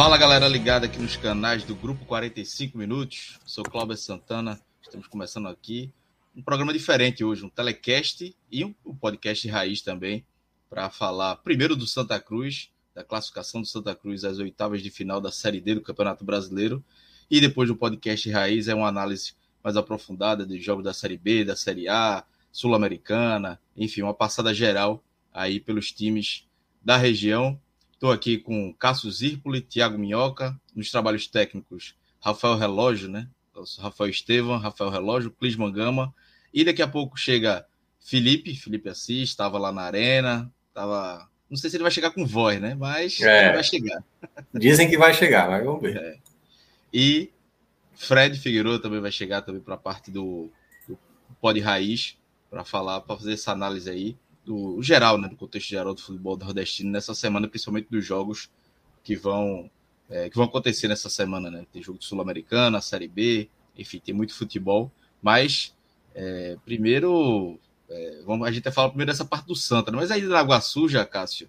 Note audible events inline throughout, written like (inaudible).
Fala galera ligada aqui nos canais do Grupo 45 Minutos. Sou Cláudio Santana. Estamos começando aqui um programa diferente hoje, um telecast e um podcast raiz também, para falar primeiro do Santa Cruz, da classificação do Santa Cruz às oitavas de final da Série D do Campeonato Brasileiro, e depois do podcast raiz é uma análise mais aprofundada dos jogos da Série B, da Série A, Sul-Americana, enfim, uma passada geral aí pelos times da região Estou aqui com Cássio Zirpoli, Thiago Minhoca, nos trabalhos técnicos, Rafael Relógio, né? Rafael Estevam, Rafael Relógio, Clisman Gama. E daqui a pouco chega Felipe, Felipe Assis, estava lá na arena, estava. Não sei se ele vai chegar com voz, né? Mas é. vai chegar. Dizem que vai chegar, mas vamos ver. É. E Fred Figueiredo também vai chegar também para a parte do, do Pod Raiz para falar, para fazer essa análise aí do geral, né, do contexto geral do futebol nordestino nessa semana, principalmente dos jogos que vão é, que vão acontecer nessa semana, né? Tem jogo de Sul-Americana, Série B, enfim, tem muito futebol. Mas é, primeiro, é, vamos, a gente vai falar primeiro dessa parte do Santa, né? mas aí na Água Suja, Cássio,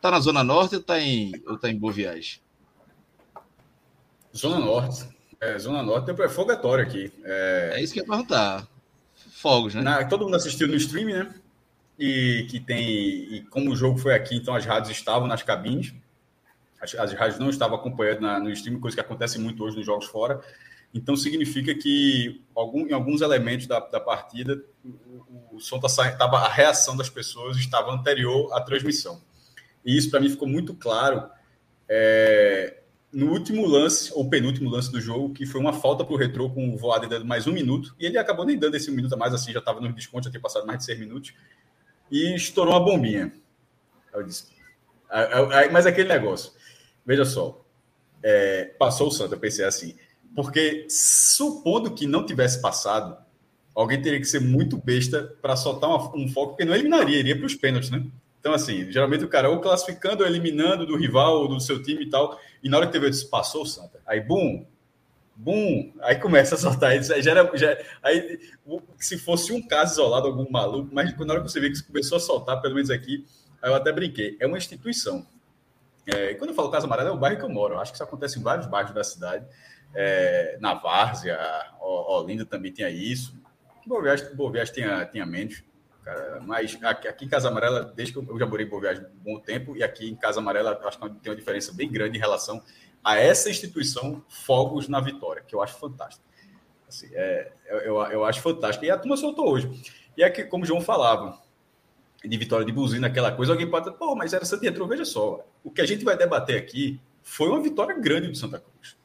tá na Zona Norte ou tá em, ou tá em Boa Viagem? Zona Norte. É, Zona Norte é fogatório aqui. É... é isso que eu ia perguntar. Fogos, né? Na, todo mundo assistiu no stream, né? E que tem, e como o jogo foi aqui, então as rádios estavam nas cabines, as, as rádios não estavam acompanhando na, no streaming, coisa que acontece muito hoje nos jogos fora. Então significa que algum, em alguns elementos da, da partida o, o som tá saindo, tava, a reação das pessoas estava anterior à transmissão. E isso para mim ficou muito claro é, no último lance, ou penúltimo lance do jogo, que foi uma falta para o Retrô com o Voaden dando mais um minuto, e ele acabou nem dando esse um minuto a mais, assim, já estava no desconto, já tinha passado mais de seis minutos e estourou uma bombinha. Eu disse, mas aquele negócio, veja só, é, passou o Santos, eu pensei assim, porque supondo que não tivesse passado, alguém teria que ser muito besta para soltar uma, um foco, porque não eliminaria, iria para os pênaltis, né? Então, assim, geralmente o cara ou classificando ou eliminando do rival ou do seu time e tal, e na hora que teve, eu disse, passou o Santa. Aí, bum, Bum! Aí começa a soltar. Aí, já era, já, aí se fosse um caso isolado, algum maluco, mas na hora que você vê que começou a soltar, pelo menos aqui, eu até brinquei. É uma instituição. É, quando eu falo Casa Amarela, é o bairro que eu moro. Eu acho que isso acontece em vários bairros da cidade. É, na Várzea, Olinda também tinha isso. Boa Viagem, Boa Viagem tinha, tinha menos. Cara, mas aqui, aqui, em Casa Amarela, desde que eu, eu já morei em Boa Viagem um bom tempo, e aqui em Casa Amarela, acho que tem uma diferença bem grande em relação a essa instituição fogos na vitória, que eu acho fantástico. Assim, é, eu, eu acho fantástico. E a turma soltou hoje. E é que, como o João falava, de vitória de buzina, aquela coisa, alguém pode pô, mas era Santa Retro. Veja só, o que a gente vai debater aqui foi uma vitória grande do Santa Cruz.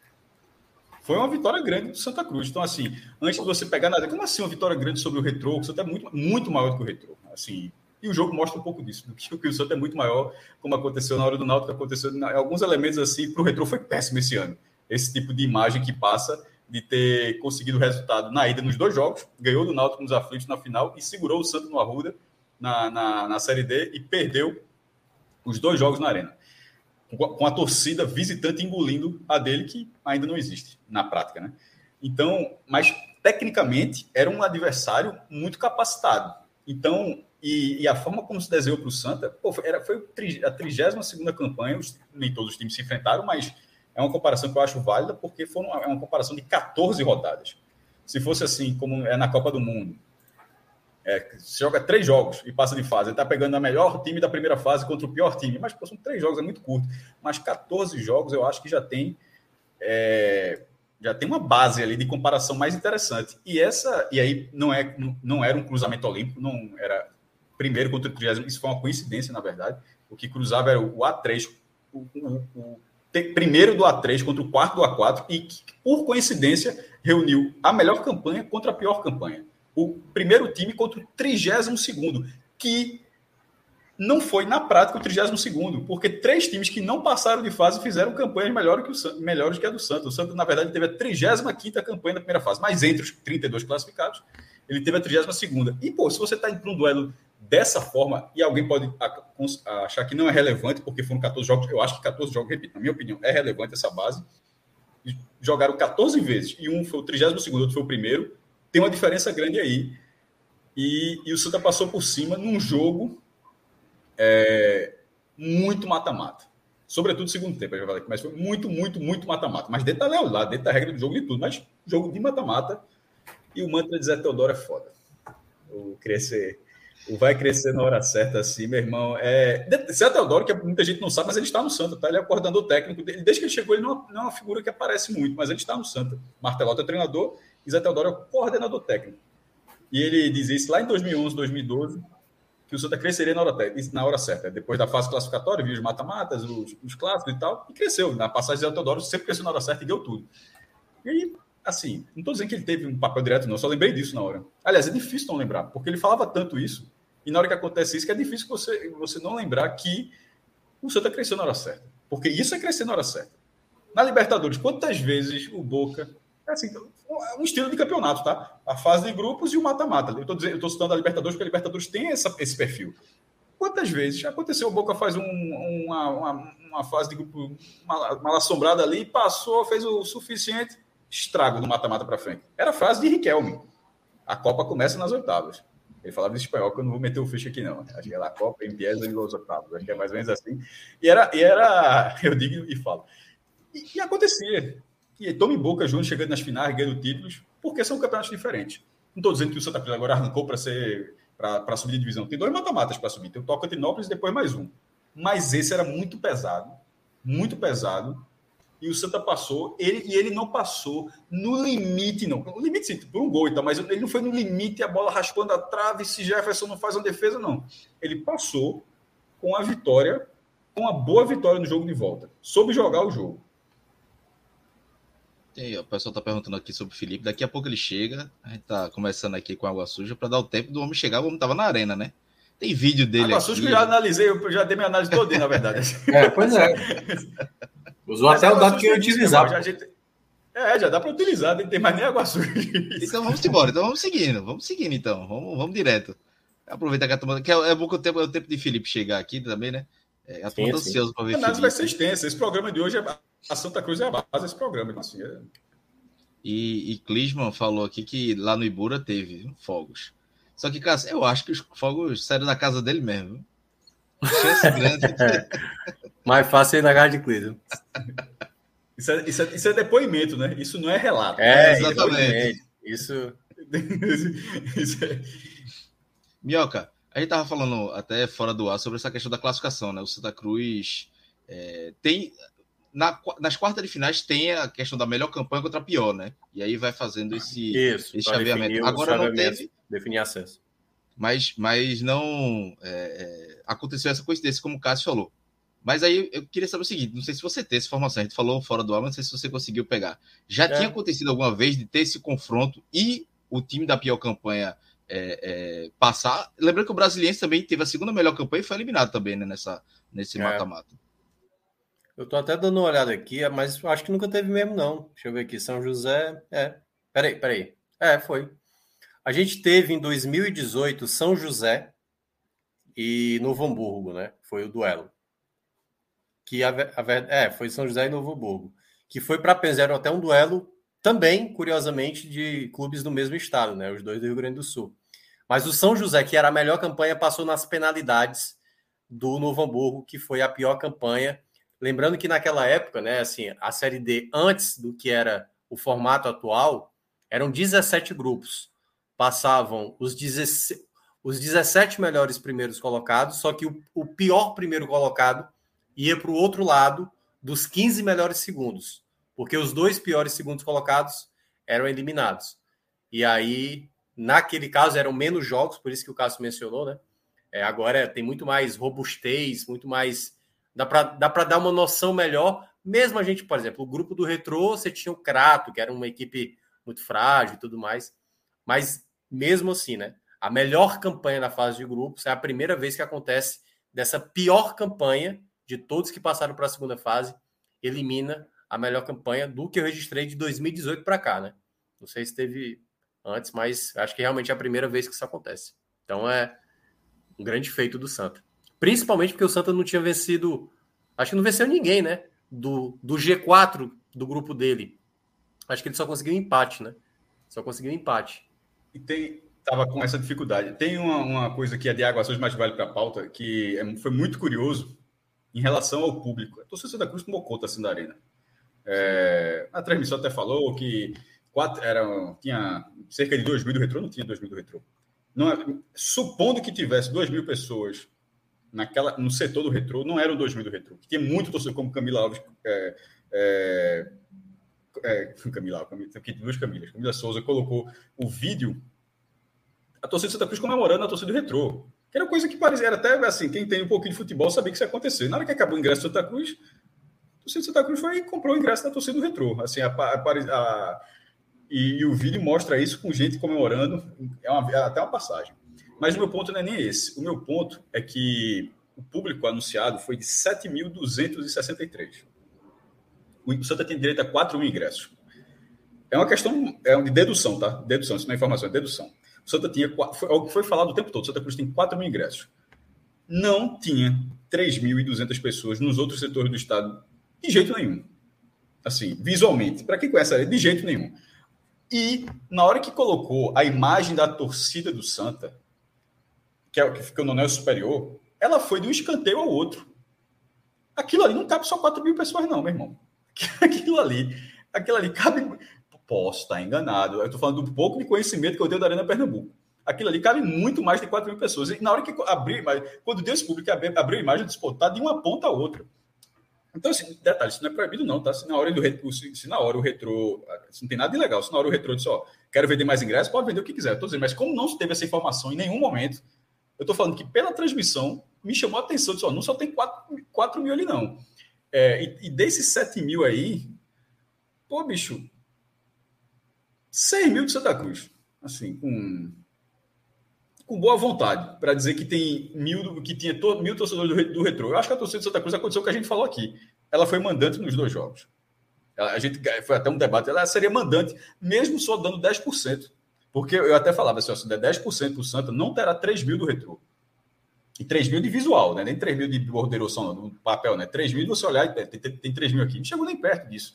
Foi uma vitória grande do Santa Cruz. Então, assim, antes de você pegar nada, como assim uma vitória grande sobre o Retro? O Santa é muito, muito maior do que o Retro. Assim, e o jogo mostra um pouco disso, do (laughs) que, o Santos é muito maior, como aconteceu na hora do Náutico, aconteceu alguns elementos assim, para o Retro foi péssimo esse ano. Esse tipo de imagem que passa de ter conseguido resultado na ida nos dois jogos, ganhou do Náutico nos aflitos na final e segurou o Santos no Arruda na, na, na Série D e perdeu os dois jogos na Arena. Com a torcida visitante engolindo a dele, que ainda não existe na prática, né? Então, mas tecnicamente era um adversário muito capacitado. Então, e, e, a forma como se desenhou para o Santa, pô, era, foi a 32 campanha, nem todos os times se enfrentaram, mas é uma comparação que eu acho válida, porque foi uma, é uma comparação de 14 rodadas. Se fosse assim, como é na Copa do Mundo, é, se joga três jogos e passa de fase, ele está pegando o melhor time da primeira fase contra o pior time, mas pô, são três jogos, é muito curto. Mas 14 jogos eu acho que já tem. É, já tem uma base ali de comparação mais interessante. E essa, e aí não é não era um cruzamento olímpico, não era primeiro contra o 30. Isso foi uma coincidência, na verdade. O que cruzava era o A3, o, o, o primeiro do A3 contra o quarto do A4 e que, por coincidência, reuniu a melhor campanha contra a pior campanha. O primeiro time contra o 32 segundo, que não foi na prática o 32 segundo, porque três times que não passaram de fase fizeram campanhas melhores que, o, melhores que a do Santos. O Santos, na verdade, teve a 35 campanha da primeira fase, mas entre os 32 classificados, ele teve a 32 E, pô, se você está indo para um duelo dessa forma, e alguém pode achar que não é relevante, porque foram 14 jogos, eu acho que 14 jogos, repito, na minha opinião, é relevante essa base. Jogaram 14 vezes, e um foi o 32, outro foi o primeiro. Tem uma diferença grande aí. E, e o Santa passou por cima num jogo é, muito mata-mata. Sobretudo no segundo tempo, mas foi muito, muito, muito mata-mata. Mas dentro da lealdade, dentro da regra do jogo de tudo. Mas jogo de mata-mata. E o mantra de Zé Teodoro é foda. O crescer o vai crescer na hora certa, assim, meu irmão. É... Zé Teodoro, que muita gente não sabe, mas ele está no Santa, tá? Ele é coordenador técnico dele. Desde que ele chegou, ele não, não é uma figura que aparece muito, mas ele está no Santa. Martelotto é treinador e Zé Teodoro é coordenador técnico. E ele diz isso lá em 2011, 2012, que o Santa cresceria na hora, na hora certa. Depois da fase classificatória, viu os mata-matas, os, os, clássicos e tal, e cresceu. Na passagem de Teodoro sempre cresceu na hora certa e deu tudo. E assim, não estou dizendo que ele teve um papel direto, não, só lembrei disso na hora. Aliás, é difícil não lembrar, porque ele falava tanto isso, e na hora que acontece isso, que é difícil você, você não lembrar que o Santa cresceu na hora certa. Porque isso é crescer na hora certa. Na Libertadores, quantas vezes o Boca. É assim, um estilo de campeonato, tá? A fase de grupos e o mata-mata. Eu estou citando a Libertadores porque a Libertadores tem essa, esse perfil. Quantas vezes aconteceu o Boca faz um, uma, uma, uma, fase de grupo mal, mal assombrada ali, passou, fez o suficiente, estrago do mata-mata para frente. Era a frase de Riquelme. A Copa começa nas oitavas. Ele falava em espanhol, que eu não vou meter o ficha aqui, não. Acho que é La Copa Empieza em Los Octavos. Acho que é mais ou menos assim. E era, e era (laughs) eu digo e falo. E, e acontecia. E tome Boca Juniors chegando nas finais, ganhando títulos, porque são campeonatos diferentes. Não estou dizendo que o Santa Cruz agora arrancou para ser para subir de divisão. Tem dois mata-matas para subir. Tem o Tocantinópolis e depois mais um. Mas esse era muito pesado, muito pesado e o Santa passou, ele, e ele não passou no limite, não. No limite, sim, por um gol e tal, mas ele não foi no limite, a bola raspando a trave, se Jefferson não faz uma defesa, não. Ele passou com a vitória, com uma boa vitória no jogo de volta. Soube jogar o jogo. Aí, o pessoal está perguntando aqui sobre o Felipe. Daqui a pouco ele chega. A gente está começando aqui com água suja para dar o tempo do homem chegar. O homem estava na arena, né? Tem vídeo dele. Água aqui. suja que eu já analisei, eu já dei minha análise toda, na verdade. (laughs) É, pois é. Usou Mas até o dado que eu utilizava. Já, gente... É, já dá para utilizar, não tem mais nem água suja. Então vamos embora, então vamos seguindo, vamos seguindo então, vamos, vamos direto. Aproveitar que a turma. Que é, é bom que o tempo, é o tempo de Felipe chegar aqui também, né? É, a turma tá ansiosa para ver. A análise vai ser extensa. Esse programa de hoje, é, a Santa Cruz é a base desse programa. Então, assim, é... E, e Clisman falou aqui que lá no Ibura teve fogos. Só que, cara, eu acho que os fogos saíram da casa dele mesmo. Chance (laughs) grande. Mais fácil ir na casa de Cleveland. Isso é, isso, é, isso é depoimento, né? Isso não é relato. É, exatamente. Isso. (laughs) isso é... Minhoca, a gente tava falando até fora do ar sobre essa questão da classificação, né? O Santa Cruz é, tem. Na, nas quartas de finais tem a questão da melhor campanha contra a pior, né? E aí vai fazendo esse, Isso, esse chaveamento. Agora não teve. Definir acesso. Mas, mas não é, é, aconteceu essa coincidência, como o Cássio falou. Mas aí eu queria saber o seguinte: não sei se você tem essa informação, a gente falou fora do ar, mas não sei se você conseguiu pegar. Já é. tinha acontecido alguma vez de ter esse confronto e o time da pior campanha é, é, passar? Lembrando que o Brasiliense também teve a segunda melhor campanha e foi eliminado também né, nessa, nesse é. mata-mata. Eu tô até dando uma olhada aqui, mas acho que nunca teve mesmo, não. Deixa eu ver aqui. São José. É. Peraí, peraí. É, foi. A gente teve em 2018 São José e Novo Hamburgo, né? Foi o duelo que a, a, é, foi São José e Novo Hamburgo, que foi para Penzero até um duelo também, curiosamente, de clubes do mesmo estado, né? Os dois do Rio Grande do Sul. Mas o São José, que era a melhor campanha, passou nas penalidades do Novo Hamburgo, que foi a pior campanha. Lembrando que naquela época, né, assim, a Série D, antes do que era o formato atual, eram 17 grupos. Passavam os 17, os 17 melhores primeiros colocados, só que o, o pior primeiro colocado ia para o outro lado dos 15 melhores segundos, porque os dois piores segundos colocados eram eliminados. E aí, naquele caso, eram menos jogos, por isso que o Cássio mencionou, né? É, agora tem muito mais robustez, muito mais. Dá para dar uma noção melhor. Mesmo a gente, por exemplo, o grupo do Retrô, você tinha o Crato, que era uma equipe muito frágil e tudo mais. Mas mesmo assim, né? A melhor campanha na fase de grupos é a primeira vez que acontece dessa pior campanha de todos que passaram para a segunda fase, elimina a melhor campanha do que eu registrei de 2018 para cá, né? Não sei se teve antes, mas acho que realmente é a primeira vez que isso acontece. Então é um grande feito do Santa. Principalmente porque o Santa não tinha vencido, acho que não venceu ninguém, né? Do, do G4 do grupo dele. Acho que ele só conseguiu empate, né? Só conseguiu empate. E tem, tava com essa dificuldade. Tem uma, uma coisa que é de água mais vale para a pauta, que é, foi muito curioso em relação ao público. A torcida da Cruz tomou conta assim da arena. É, a transmissão até falou que quatro, era, tinha cerca de 2 mil do retrô, não tinha 2 mil do retrô. Não, é, supondo que tivesse 2 mil pessoas naquela, no setor do retrô, não eram 2 mil do retrô. Tinha muito torcedor, como Camila Alves. É, é, é, Camila, Camila, aqui duas Camilas. Camila Souza colocou o vídeo a torcida de Santa Cruz comemorando a torcida do retrô. Que era coisa que parecia, era até assim, quem tem um pouquinho de futebol sabia que isso ia acontecer. Na hora que acabou o ingresso do Santa Cruz, a torcida de Santa Cruz foi e comprou o ingresso da torcida do retrô. Assim, a, a, a, e, e, o vídeo mostra isso com gente comemorando, é, uma, é até uma passagem. Mas o meu ponto não é nem esse. O meu ponto é que o público anunciado foi de 7.263. O Santa tem direito a 4 mil ingressos. É uma questão é de dedução, tá? Dedução, isso não é informação, é dedução. O Santa tinha, foi, é o que foi falado o tempo todo, o Santa Cruz tem 4 mil ingressos. Não tinha 3.200 pessoas nos outros setores do estado, de jeito nenhum. Assim, visualmente, para quem conhece a de jeito nenhum. E na hora que colocou a imagem da torcida do Santa, que é o que fica no anel superior, ela foi de um escanteio ao outro. Aquilo ali não cabe só 4 mil pessoas, não, meu irmão. (laughs) Aquilo ali, aquilo ali cabe. Posso estar enganado. Eu estou falando do pouco de conhecimento que eu tenho da Arena Pernambuco. Aquilo ali cabe muito mais de 4 mil pessoas. E na hora que abrir, quando Deus público abriu a imagem, disputada de uma ponta a outra. Então, assim, detalhe, isso não é proibido, não, tá? Se na hora, do, se na hora o retrô. não tem nada de legal. Se na hora o retrô disse, ó, quero vender mais ingressos, pode vender o que quiser. Eu tô dizendo, mas como não se teve essa informação em nenhum momento, eu tô falando que pela transmissão me chamou a atenção. Disse, ó, não só tem 4, 4 mil ali, não. É, e, e desses 7 mil aí, pô, bicho, 6 mil de Santa Cruz. Assim, com com boa vontade para dizer que tem mil, que tinha to, mil torcedores do, do retrô. Eu acho que a torcida de Santa Cruz aconteceu o que a gente falou aqui. Ela foi mandante nos dois jogos. A gente foi até um debate, ela seria mandante, mesmo só dando 10%. Porque eu até falava assim, ó, se der 10% para o Santa, não terá 3 mil do retrô. E 3 mil de visual, né? Nem 3 mil de borderoção no papel, né? 3 mil, você olhar, tem, tem, tem 3 mil aqui. Não chegou nem perto disso.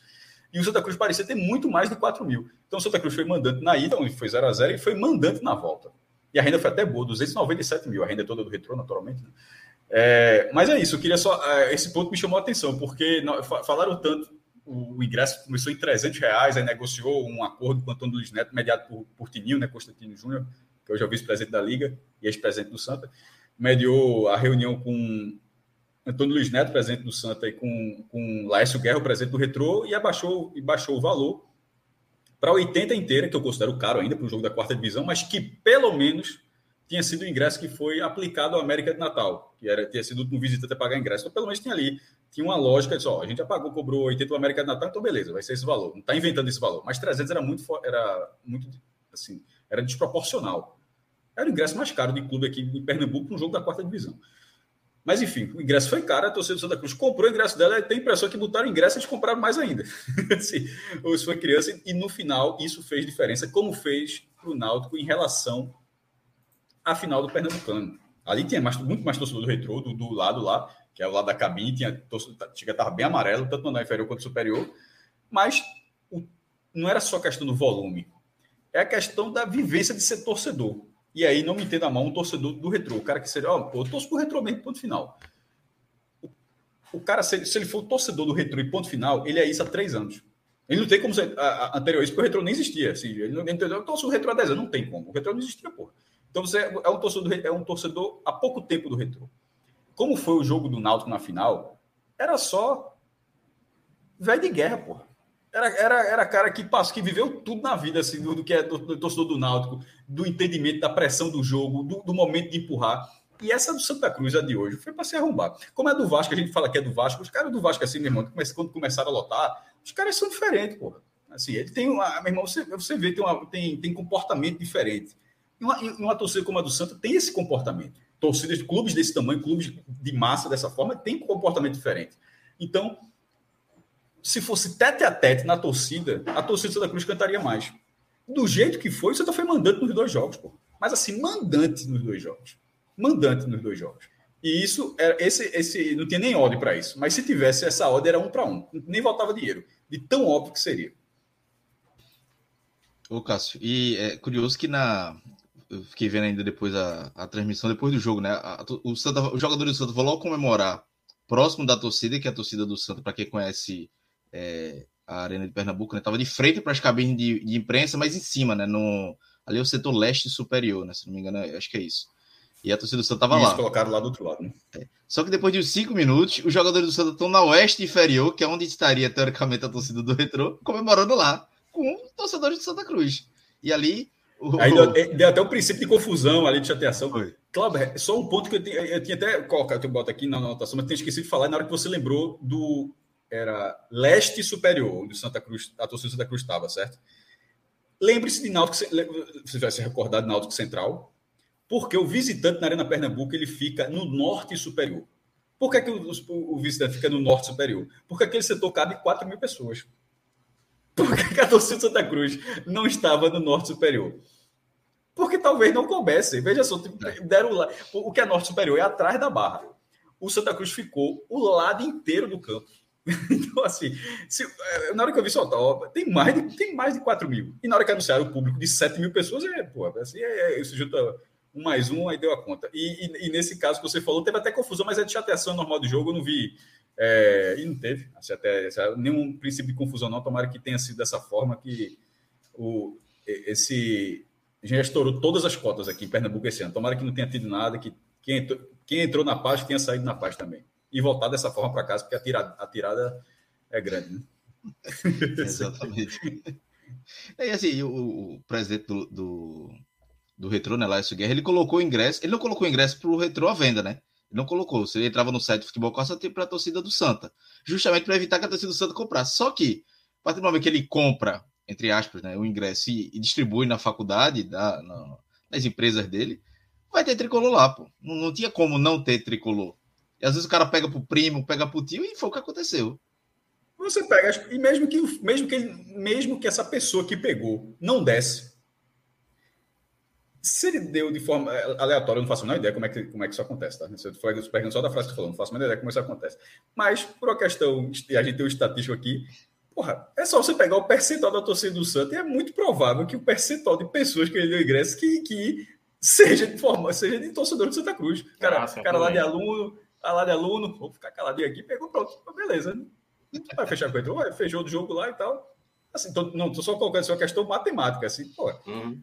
E o Santa Cruz parecia ter muito mais de 4 mil. Então o Santa Cruz foi mandante na ida, onde foi 0 a 0 e foi mandante na volta. E a renda foi até boa, 297 mil, a renda toda do retrô, naturalmente. Né? É, mas é isso, eu queria só. É, esse ponto me chamou a atenção, porque falaram tanto. O, o ingresso começou em 300 reais, aí negociou um acordo com o Antônio Luiz Neto, mediado por, por Tininho, né, Constantino Júnior, que hoje é o vice-presidente da Liga e ex-presidente do Santa. Mediou a reunião com Antônio Luiz Neto, presidente do Santa, e com, com Laércio Guerra, o presidente do Retrô, e abaixou, e baixou o valor para 80 inteira, que eu considero caro ainda para um jogo da quarta divisão, mas que pelo menos tinha sido o ingresso que foi aplicado ao América de Natal, que era tinha sido um visitante a pagar ingresso. Então, pelo menos tinha ali, tinha uma lógica de, ó, a gente já pagou, cobrou 80 o América de Natal, então beleza, vai ser esse valor. Não está inventando esse valor. Mas 300 era muito, era muito, assim, era desproporcional. Era o ingresso mais caro de clube aqui em Pernambuco um jogo da quarta divisão. Mas enfim, o ingresso foi caro, a torcida do Santa Cruz comprou o ingresso dela e tem impressão que botaram o ingresso e eles compraram mais ainda. (laughs) assim, ou foi criança, e no final isso fez diferença, como fez para o Náutico em relação à final do Pernambucano. Ali tinha mais, muito mais torcedor do retrô, do, do, lado lá, que é o lado da cabine, tinha chega estava bem amarelo, tanto no inferior quanto superior, mas o, não era só questão do volume, é a questão da vivência de ser torcedor. E aí, não me entenda mal, um torcedor do retrô. O cara que seria, ó, pô, eu torço pro retrô mesmo, ponto final. O, o cara, se, se, ele for torcedor do retrô e ponto final, ele é isso há três anos. Ele não tem como ser a, a, anterior isso, porque o retrô nem existia. Assim, ele não entendeu, eu torço o retrô há 10 anos, não tem como. O retrô não existia, pô. Então você é, é um torcedor, é um torcedor há pouco tempo do retrô. Como foi o jogo do Náutico na final, era só velho de guerra, pô. Era, era, era cara que passou, que viveu tudo na vida, assim, do, do que é do, do, torcedor do Náutico, do entendimento da pressão do jogo, do, do momento de empurrar. E essa do Santa Cruz, a de hoje, foi para se arrombar. Como é do Vasco, a gente fala que é do Vasco, os caras do Vasco, assim, meu irmão, quando começaram a lotar, os caras são diferentes, porra. Assim, ele tem uma. Meu irmão, você, você vê, tem, uma, tem, tem comportamento diferente. E uma, uma torcida como a do Santa tem esse comportamento. Torcidas clubes desse tamanho, clubes de massa dessa forma, tem um comportamento diferente. Então, se fosse tete a tete na torcida, a torcida do Santa Cruz cantaria mais. Do jeito que foi, o Santa foi mandante nos dois jogos, pô. Mas assim, mandante nos dois jogos. Mandante nos dois jogos. E isso, era esse, esse não tinha nem ódio para isso. Mas se tivesse essa ódio, era um para um. Nem voltava dinheiro. De tão óbvio que seria. Ô, Cássio, e é curioso que na. Eu fiquei vendo ainda depois a, a transmissão, depois do jogo, né? A, o, Santa, o jogador do Santa vão logo comemorar próximo da torcida, que é a torcida do Santa, para quem conhece é, a Arena de Pernambuco, né? Tava de frente para as cabines de, de, imprensa, mas em cima, né? No, ali é o setor leste superior, né? Se não me engano, acho que é isso. E a torcida do Santa tava lá. colocaram lá do outro lado, né? É. Só que depois de cinco minutos, os jogadores do Santa estão na oeste inferior, que é onde estaria, teoricamente, a torcida do Retrô, comemorando lá com os torcedores de Santa Cruz. E ali. O... Aí deu, deu, até o um princípio de confusão ali, de chateação. Foi. Cláudio, só um ponto que eu tinha, eu tinha até colocado, eu boto aqui na anotação, mas tinha esquecido de falar na hora que você lembrou do. Era leste superior, onde Santa Cruz, a torcida Santa Cruz estava, certo? Lembre-se de Náutico, se vai se recordar de Náutico Central, porque o visitante na Arena Pernambuco ele fica no norte superior. Por que, que o, o, visitante fica no norte superior? Porque aquele setor cabe 4 mil pessoas. Por que, que a torcida de Santa Cruz não estava no norte superior? Porque talvez não coubesse. Veja só, deram lá. O que é norte superior é atrás da barra. O Santa Cruz ficou o lado inteiro do campo. (laughs) Então, assim, se, eh, na hora que eu vi soltar, ó, tem mais de, tem mais de 4 mil. E na hora que anunciaram o público de 7 mil pessoas, é, pô, assim, é, é, isso junta um mais um, aí deu a conta. E, e, e, nesse caso que você falou, teve até confusão, mas é de chateação normal do jogo, eu não vi. É, e não teve assim, até, nenhum princípio de confusão, não. Tomara que tenha sido dessa forma que o, esse. Já estourou todas as cotas aqui em Pernambuco esse ano. Tomara que não tenha tido nada, que quem entrou, quem entrou na paz tenha saído na paz também. E voltar dessa forma para casa, porque a tirada, a tirada é grande, né? (laughs) Exatamente. E assim, o, o presidente do, do do Retro, né, Laércio Guerra, ele colocou o ingresso, ele não colocou o ingresso para o Retro à venda, né? Ele não colocou. Você entrava no site do Futebol Costa para a torcida do Santa, justamente para evitar que a torcida do Santa comprasse. Só que, a partir do momento que ele compra, entre aspas, né, o ingresso e, e distribui na faculdade, da, na, nas empresas dele, vai ter tricolor lá, pô. Não, não tinha como não ter tricolor. E às vezes o cara pega pro primo, pega pro tio, e foi o que aconteceu. Você pega, e mesmo que, mesmo que, mesmo que essa pessoa que pegou não desse, se ele deu de forma é, aleatória, eu não faço a menor ideia como é que, como é que isso acontece, tá? Se eu pergunto só da frase que falou, não faço a menor ideia como isso acontece. Mas, por uma questão, a gente tem um estatístico aqui, porra, é só você pegar o percentual da torcida do Santos e é muito provável que o percentual de pessoas que ele deu ingresso que, que seja de forma, seja de torcedor de Santa Cruz. Cara, Nossa, cara lá de aluno, lá de aluno, vou ficar caladinho aqui, pegou pronto, beleza. Vai fechar com ele, fechou o jogo lá e tal. Assim, tô, não, tô só colocando uma questão matemática, assim, pô. Uhum.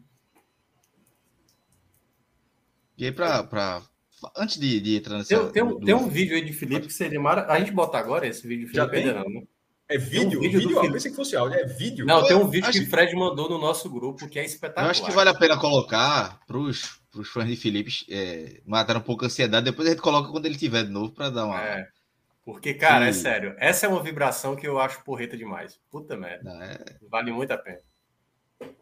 E aí, para. Antes de, de, entrar nessa. Tem, tem, um, tem um vídeo aí de Felipe que seria maravilhoso. A gente bota agora esse vídeo, Felipe, Já tem? Não, né? É vídeo? Um vídeo, vídeo do pensei que fosse áudio, é vídeo. Não, tem um vídeo que o Fred mandou no nosso grupo que é espetacular. Eu acho que vale a pena colocar para os fãs de Felipe é, matar um pouco a ansiedade. Depois a gente coloca quando ele tiver de novo para dar uma. É. Porque, cara, é sério. Essa é uma vibração que eu acho porreta demais. Puta merda. Não, é... Vale muito a pena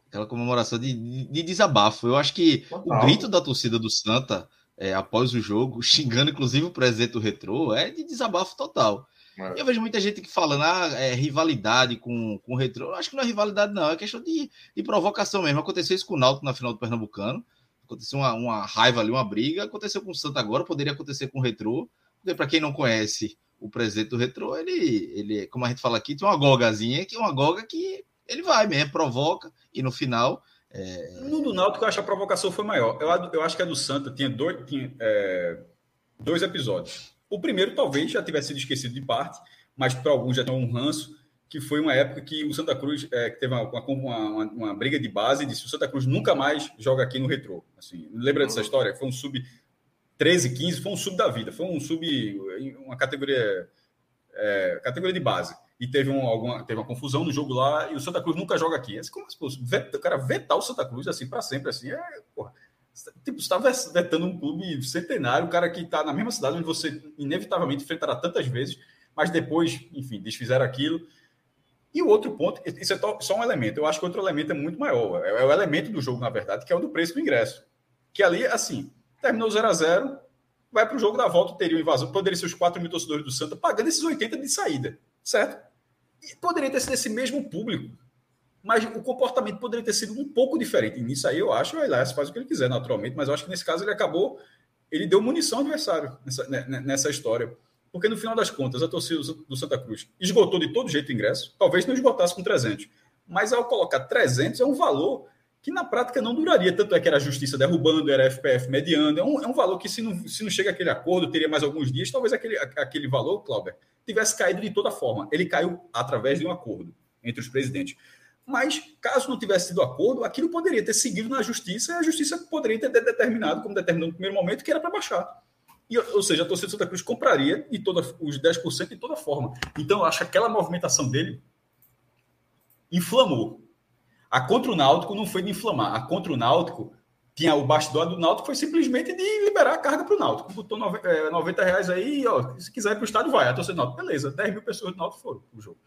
aquela comemoração de, de, de, desabafo. Eu acho que Total. o grito da torcida do Santa é, após o jogo, (laughs) xingando inclusive o presidente do Retrô, é de desabafo total. É. Eu vejo muita gente que falando, ah, é rivalidade com, com o Retrô. Eu acho que não é rivalidade, não, é questão de, de provocação mesmo. Aconteceu isso com o Náutico na final do Pernambucano, aconteceu uma, uma raiva ali, uma briga, aconteceu com o Santa agora, poderia acontecer com o Retrô, porque para quem não conhece o presidente do Retrô, ele, ele, como a gente fala aqui, tem uma gogazinha, que é uma goga que ele vai mesmo, provoca, e no final. É... No do Náutico, eu acho que a provocação foi maior. Eu, eu acho que a do Santa tinha dois, tinha, é, dois episódios. O primeiro talvez já tivesse sido esquecido de parte, mas para alguns já tem um ranço, que foi uma época que o Santa Cruz é, que teve uma, uma, uma, uma, briga de base e disse: o Santa Cruz nunca mais joga aqui no retrô. Assim, lembra dessa uhum. história? Foi um sub 13, 15, foi um sub da vida, foi um sub, uma categoria, é, categoria de base e teve, um, alguma, teve uma confusão no jogo lá, e o Santa Cruz nunca joga aqui. Assim, como se fosse, o cara vetar o Santa Cruz assim para sempre, assim, é, porra, Tipo, você está vetando um clube centenário, um cara que está na mesma cidade onde você inevitavelmente enfrentará tantas vezes, mas depois, enfim, desfizeram aquilo. E o outro ponto, isso é só um elemento, eu acho que outro elemento é muito maior. É, é o elemento do jogo, na verdade, que é o do preço do ingresso. Que ali, assim, terminou 0 a 0 vai para o jogo da volta, teria um invasão, poderia ser os 4 mil torcedores do Santa pagando esses 80 de saída, certo? Poderia ter sido esse mesmo público mas o comportamento poderia ter sido um pouco diferente. E nisso aí eu acho, o Elias faz o que ele quiser, naturalmente, mas eu acho que nesse caso ele acabou, ele deu munição ao adversário nessa, né, né, nessa história. Porque no final das contas, a torcida do Santa Cruz esgotou de todo jeito o ingresso, talvez não esgotasse com 300, mas ao colocar 300 é um valor que na prática não duraria, tanto é que era a justiça derrubando, era a FPF mediando, é um, é um valor que se não, se não chega aquele acordo, teria mais alguns dias, talvez aquele, aquele valor, Cláudio, tivesse caído de toda forma. Ele caiu através de um acordo entre os presidentes. Mas, caso não tivesse sido acordo, aquilo poderia ter seguido na justiça e a justiça poderia ter determinado, como determinou no primeiro momento, que era para baixar. E, ou seja, a torcida de Santa Cruz compraria de toda, os 10% de toda forma. Então, eu acho que aquela movimentação dele inflamou. A contra o Náutico não foi de inflamar. A contra o Náutico tinha o bastidor do Náutico foi simplesmente de liberar a carga para o Náutico. Botou 90 reais aí, ó, se quiser para o estádio, vai. A torcida do Náutico, beleza, 10 mil pessoas do Náutico foram para o jogo.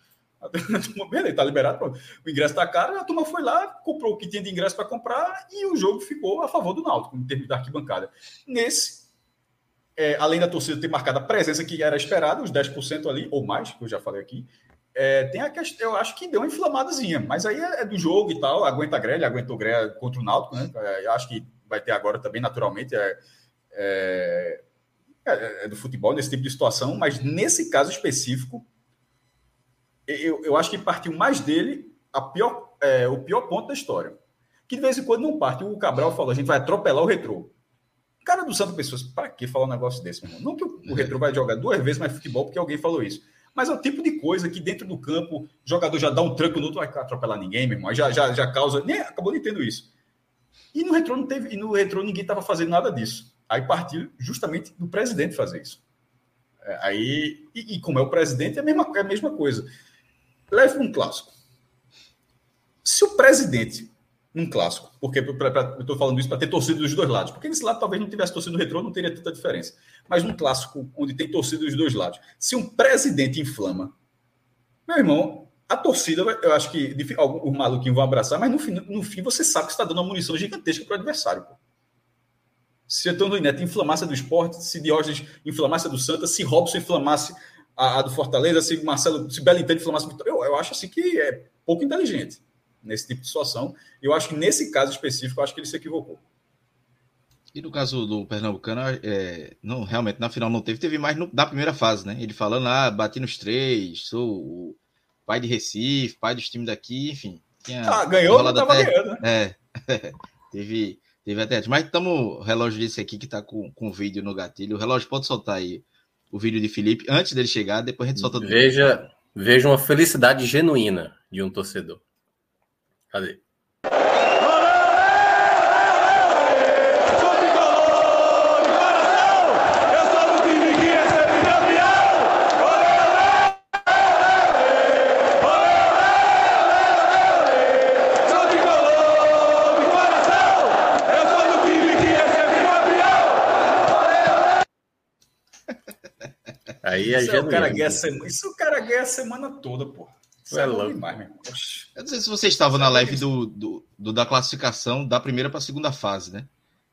(laughs) Beleza, tá liberado, pronto. O ingresso tá caro, a turma foi lá, comprou o que tinha de ingresso para comprar e o jogo ficou a favor do Náutico, em termos da arquibancada. Nesse, é, além da torcida ter marcado a presença que era esperada, os 10% ali, ou mais, que eu já falei aqui, é, tem a questão, eu acho que deu uma inflamadazinha, mas aí é, é do jogo e tal, aguenta a grelha, aguentou grelha contra o Náutico, né? É, acho que vai ter agora também, naturalmente, é, é, é, é do futebol nesse tipo de situação, mas nesse caso específico, eu, eu acho que partiu mais dele a pior, o pior ponto da história. Que de vez em quando não parte. O Cabral falou: a gente vai atropelar o retrô. Cara do Santo Pessoas, para que falar um negócio desse, meu irmão? Não que o, o retrô vai jogar duas vezes mais futebol, porque alguém falou isso. Mas é o tipo de coisa que dentro do campo, o jogador já dá um tranco no outro, vai atropelar ninguém, meu irmão. Já, já, já causa. Nem acabou de entender isso. E no retrô não teve, e no retrô ninguém estava fazendo nada disso. Aí partiu justamente do presidente fazer isso. É, aí, e, e, como é o presidente, é a mesma, é a mesma coisa. Leve um clássico. Se o presidente, num clássico, porque pra, pra, eu estou falando isso para ter torcido dos dois lados, porque nesse lado talvez não tivesse torcido retrô, não teria tanta diferença. Mas num clássico onde tem torcida dos dois lados, se um presidente inflama, meu irmão, a torcida, eu acho que os maluquinhos vão abraçar, mas no fim, no fim você sabe que está dando uma munição gigantesca para o adversário. Pô. Se Antônio Neto inflamasse do esporte, se Diógenes inflamasse do Santa, se Robson inflamasse a, a do Fortaleza, se Marcelo, se Belintani flamasse eu, eu acho assim que é pouco inteligente nesse tipo de situação. Eu acho que nesse caso específico, eu acho que ele se equivocou. E no caso do Pernambucano, é, não, realmente na final não teve, teve mais no, na primeira fase, né? Ele falando, ah, bati nos três, sou o pai de Recife, pai dos times daqui, enfim. Tinha, ah, ganhou, não tava até, ganhando, né? É, (laughs) teve, teve até. Mas estamos, o relógio desse aqui que tá com, com vídeo no gatilho. O relógio pode soltar aí o vídeo de Felipe antes dele chegar, depois a gente solta. Veja, veja uma felicidade genuína de um torcedor. Cadê? Aí é isso, é o cara ganha semana, isso o cara ganha a semana toda, pô. Isso é, louco. Demais, meu Eu não sei se você estava na live do, do, do, da classificação da primeira para a segunda fase, né?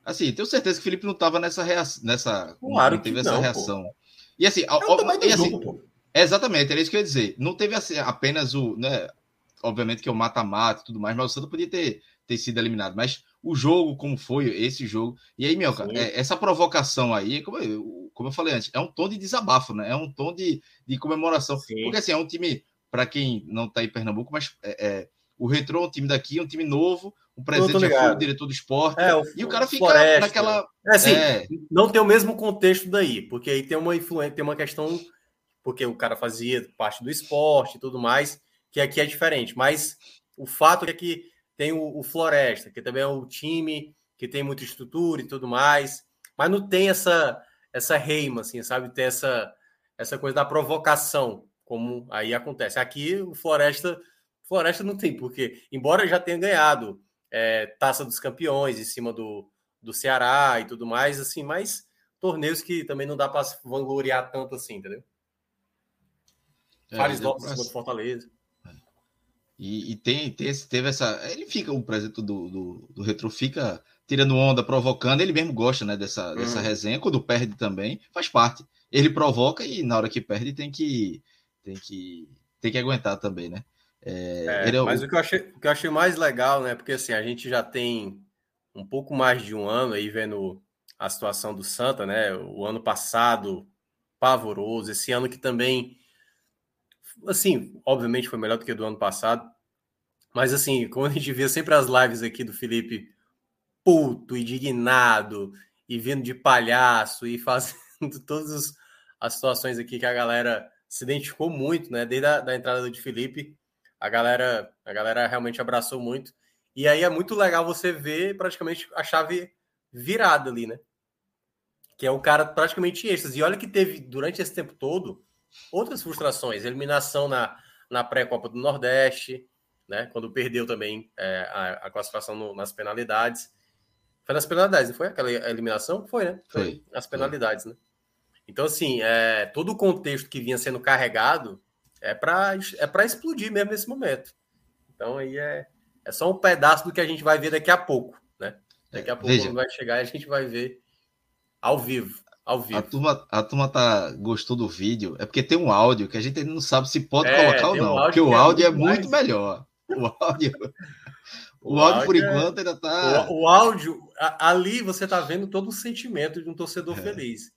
Assim, tenho certeza que o Felipe não estava nessa reação. Nessa, claro não teve essa não, reação. Pô. E assim, é do assim, jogo, pô. Exatamente, era isso que eu ia dizer. Não teve assim, apenas o. Né, obviamente que é o mata-mata e tudo mais, mas o Santos podia ter, ter sido eliminado. Mas o jogo, como foi esse jogo. E aí, meu, cara, é, essa provocação aí, como eu, como eu falei antes, é um tom de desabafo, né? É um tom de, de comemoração. Sim. Porque assim, é um time, para quem não tá em Pernambuco, mas é, é, o Retrô é um time daqui, um time novo, o presidente o diretor do esporte. É, o, e o cara fica Floresta. naquela. É assim, é. não tem o mesmo contexto daí, porque aí tem uma influência, tem uma questão, porque o cara fazia parte do esporte e tudo mais, que aqui é diferente. Mas o fato é que tem o, o Floresta, que também é um time que tem muita estrutura e tudo mais, mas não tem essa essa reima, assim, sabe? Ter essa, essa coisa da provocação, como aí acontece. Aqui o Floresta, Floresta não tem, porque, embora já tenha ganhado é, Taça dos Campeões em cima do, do Ceará e tudo mais, assim, mas torneios que também não dá para vangloriar tanto assim, entendeu? É, Fares Lopes contra Fortaleza. E, e, tem, tem, teve essa. Ele fica, o presidente do, do, do Retro fica tirando onda, provocando. Ele mesmo gosta né, dessa, dessa uhum. resenha. Quando perde também, faz parte. Ele provoca e na hora que perde tem que, tem que, tem que aguentar também, né? É, é, mas o... o... que eu achei, o que eu achei mais legal, né? Porque assim, a gente já tem um pouco mais de um ano aí vendo a situação do Santa, né? O ano passado pavoroso, esse ano que também, assim, obviamente foi melhor do que do ano passado, mas assim, (laughs) como a gente via sempre as lives aqui do Felipe puto, indignado e vindo de palhaço e fazendo (laughs) todas as situações aqui que a galera se identificou muito, né? Desde a da entrada do Felipe, a galera, a galera realmente abraçou muito. E aí é muito legal você ver praticamente a chave virada ali, né? Que é o cara praticamente êxtase. E olha que teve, durante esse tempo todo, outras frustrações. Eliminação na, na pré-Copa do Nordeste, né? Quando perdeu também é, a, a, classificação no, nas penalidades. Foi nas penalidades, não foi aquela eliminação? Foi, né? Foi, foi. as penalidades, né? Então, assim, é, todo o contexto que vinha sendo carregado é para é explodir mesmo nesse momento. Então, aí é, é só um pedaço do que a gente vai ver daqui a pouco, né? Daqui a pouco, Veja. quando vai chegar, a gente vai ver ao vivo. Ao vivo. A turma, a turma tá, gostou do vídeo. É porque tem um áudio que a gente ainda não sabe se pode é, colocar ou não. Um porque o áudio é, muito, é muito melhor. O (laughs) áudio. O, o áudio, áudio, por é enquanto, ainda tá. O, o áudio, a, ali você tá vendo todo o sentimento de um torcedor é. feliz.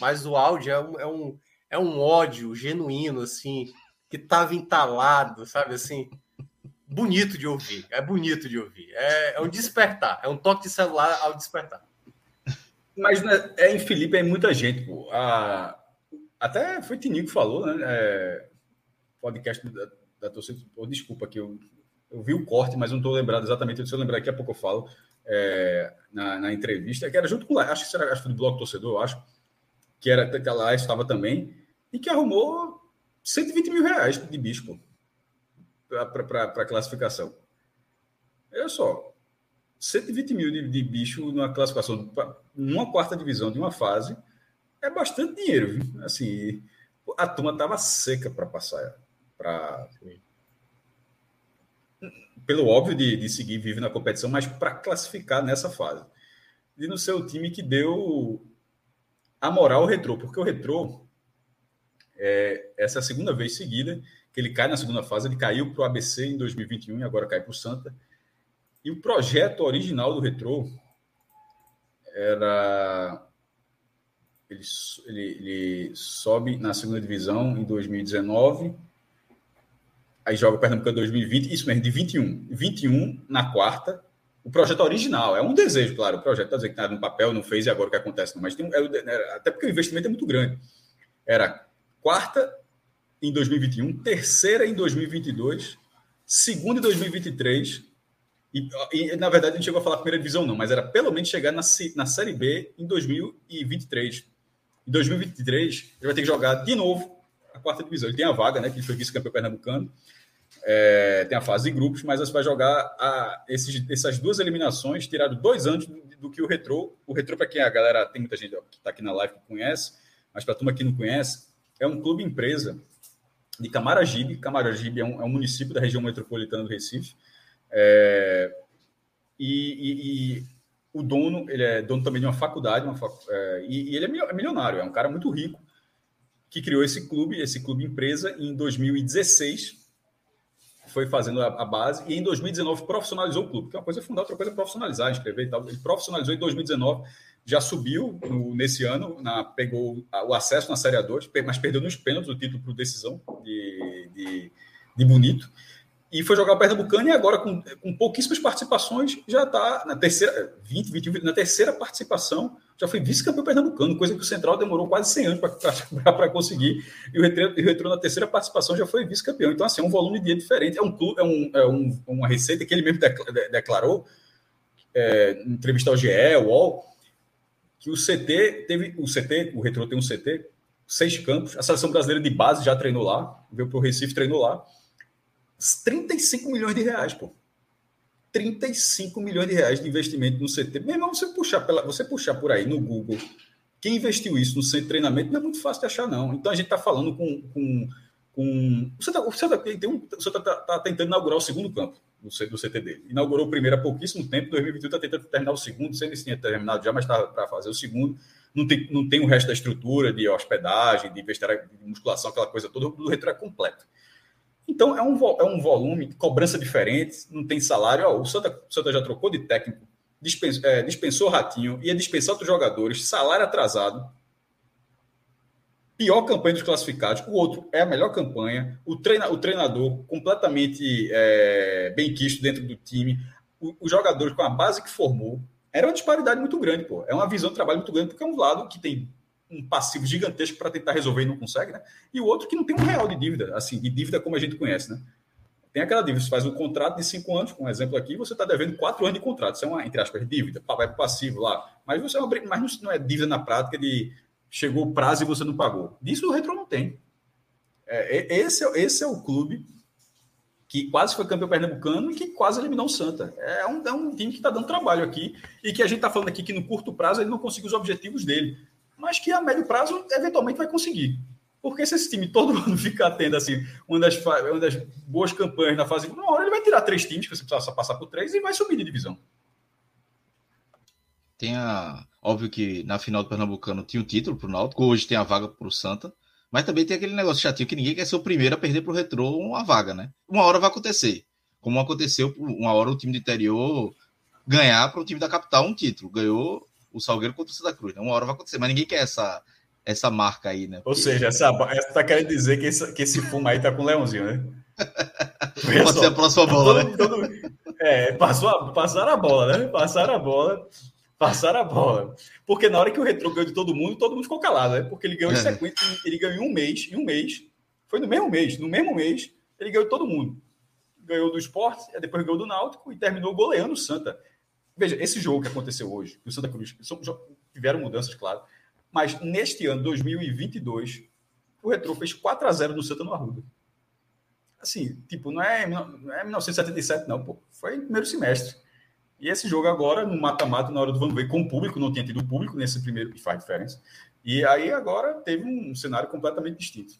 Mas o áudio é um, é um, é um ódio genuíno, assim, que tava entalado, sabe assim? Bonito de ouvir. É bonito de ouvir. É, é um despertar. É um toque de celular ao despertar. Mas né, é em Felipe, é muita gente. Pô. A, até foi Tinico que falou, né? É, podcast da, da torcida. Pô, desculpa que eu, eu vi o corte, mas não estou lembrado exatamente. Se eu lembrar, daqui a pouco eu falo. É, na, na, entrevista, que era junto com acho que era acho do Bloco Torcedor, acho, que era que lá estava também, e que arrumou 120 mil reais de bispo para a classificação. Olha só, 120 mil de, de bicho numa classificação, numa quarta divisão de uma fase, é bastante dinheiro. Viu? Assim, a turma estava seca para passar. Pra... Pelo óbvio de, de seguir vive na competição, mas para classificar nessa fase. E no seu time que deu a moral ao retrô, porque o retrô, é, essa é a segunda vez seguida que ele cai na segunda fase. Ele caiu para o ABC em 2021 e agora cai para o Santa. E o projeto original do Retro era. Ele, ele, ele sobe na segunda divisão em 2019, aí joga o Pernambuco em 2020, isso mesmo, de 21. 21 na quarta. O projeto original, é um desejo, claro. O projeto está dizendo que está no papel, não fez e agora o que acontece. Não, mas tem, é, até porque o investimento é muito grande. Era quarta em 2021, terceira em 2022, segunda em 2023 e, e, na verdade, gente chegou a falar primeira divisão, não, mas era pelo menos chegar na, na Série B em 2023. Em 2023, ele vai ter que jogar de novo a quarta divisão. Ele tem a vaga, né? Que ele foi vice-campeão pernambucano. É, tem a fase de grupos, mas você vai jogar a, esses, essas duas eliminações, tirado dois anos do, do que o Retro. O Retro, para quem a galera, tem muita gente que está aqui na live que conhece, mas para a turma que não conhece, é um clube empresa de Camaragibe. Camaragibe é um, é um município da região metropolitana do Recife é, e, e, e, o dono, ele é dono também de uma faculdade, uma é, e, e, ele é, é milionário, é um cara muito rico, que criou esse clube, esse clube empresa, em 2016, foi fazendo a, base, e em 2019 profissionalizou o clube, que é uma coisa fundamental, outra coisa é profissionalizar, inscrever e tal. Ele profissionalizou em 2019, já subiu no, nesse ano, na, pegou o acesso na Série A2, mas perdeu nos pênaltis o título por decisão de, de, de Bonito e foi jogar o Pernambucano e agora, com, com pouquíssimas participações, já está na terceira, 20, 21, na terceira participação, já foi vice-campeão pernambucano, coisa que o Central demorou quase 100 anos para conseguir, e o Retro, na terceira participação já foi vice-campeão. Então, assim, é um volume de dinheiro diferente, é um clube, é, um, é um, uma receita que ele mesmo declarou, é, em entrevista ao GE, o UOL, que o CT teve, o CT, o Retro tem um CT, seis campos, a seleção brasileira de base já treinou lá, veio para o Recife, treinou lá, 35 milhões de reais, pô. 35 milhões de reais de investimento no CT. Meu irmão, você puxar, pela, você puxar por aí no Google, quem investiu isso no centro de treinamento não é muito fácil de achar, não. Então a gente está falando com. com, com você está tá, um, tá, tá, tá, tentando inaugurar o segundo campo do, do CT dele. Inaugurou o primeiro há pouquíssimo tempo, 2021 está tentando terminar o segundo, sem se tinha terminado já, mas está para fazer o segundo. Não tem, não tem o resto da estrutura de hospedagem, de investimento de musculação, aquela coisa toda, o retro é completo. Então, é um, é um volume, cobrança diferente, não tem salário. O, Santa, o Santa já trocou de técnico, dispensou, é, dispensou Ratinho, ia dispensar outros jogadores, salário atrasado. Pior campanha dos classificados. O outro é a melhor campanha. O, treina, o treinador completamente é, bem quisto dentro do time. Os jogadores com a base que formou. Era uma disparidade muito grande, pô. É uma visão de trabalho muito grande, porque é um lado que tem um passivo gigantesco para tentar resolver e não consegue, né? E o outro que não tem um real de dívida, assim, de dívida como a gente conhece, né? Tem aquela dívida, você faz um contrato de cinco anos, com um exemplo aqui, você está devendo quatro anos de contrato. Isso é uma, entre aspas, dívida, vai para passivo lá. Mas, você é uma, mas não é dívida na prática de chegou o prazo e você não pagou. Disso o Retro não tem. É, esse, é, esse é o clube que quase foi campeão pernambucano e que quase eliminou o Santa. É um, é um time que está dando trabalho aqui e que a gente está falando aqui que no curto prazo ele não conseguiu os objetivos dele mas que a médio prazo eventualmente vai conseguir. Porque se esse time todo ano (laughs) ficar tendo assim, uma das, uma das boas campanhas na fase, uma hora ele vai tirar três times, que você precisa passar por três, e vai subir de divisão. Tem a. Óbvio que na final do Pernambucano tinha um título para o Náutico, hoje tem a vaga para o Santa, mas também tem aquele negócio chatinho que ninguém quer ser o primeiro a perder para o Retrô uma vaga, né? Uma hora vai acontecer. Como aconteceu, uma hora o time do interior ganhar para o time da capital um título. Ganhou o Salgueiro contra o Santa Cruz. Né? Uma hora vai acontecer, mas ninguém quer essa, essa marca aí, né? Porque... Ou seja, essa, essa tá querendo dizer que esse, que esse fumo aí tá com o Leãozinho, né? (laughs) Pode ser a próxima bola, né? todo, é, passou a, passaram a bola, né? Passaram a bola. Passaram a bola. Porque na hora que o Retro ganhou de todo mundo, todo mundo ficou calado, né? Porque ele ganhou em é. sequência, ele ganhou em um mês, em um mês. Foi no mesmo mês, no mesmo mês, ele ganhou de todo mundo. Ganhou do esporte, depois ganhou do Náutico e terminou goleando o Santa. Veja, esse jogo que aconteceu hoje, o Santa Cruz, tiveram mudanças, claro, mas neste ano, 2022, o Retro fez 4 a 0 no Santa no Arruda. Assim, tipo, não é, não é 1977, não, pô. Foi primeiro semestre. E esse jogo agora, no mata-mata, na hora do vamos ver, com o público, não tinha tido público nesse primeiro, que faz diferença. E aí agora teve um cenário completamente distinto.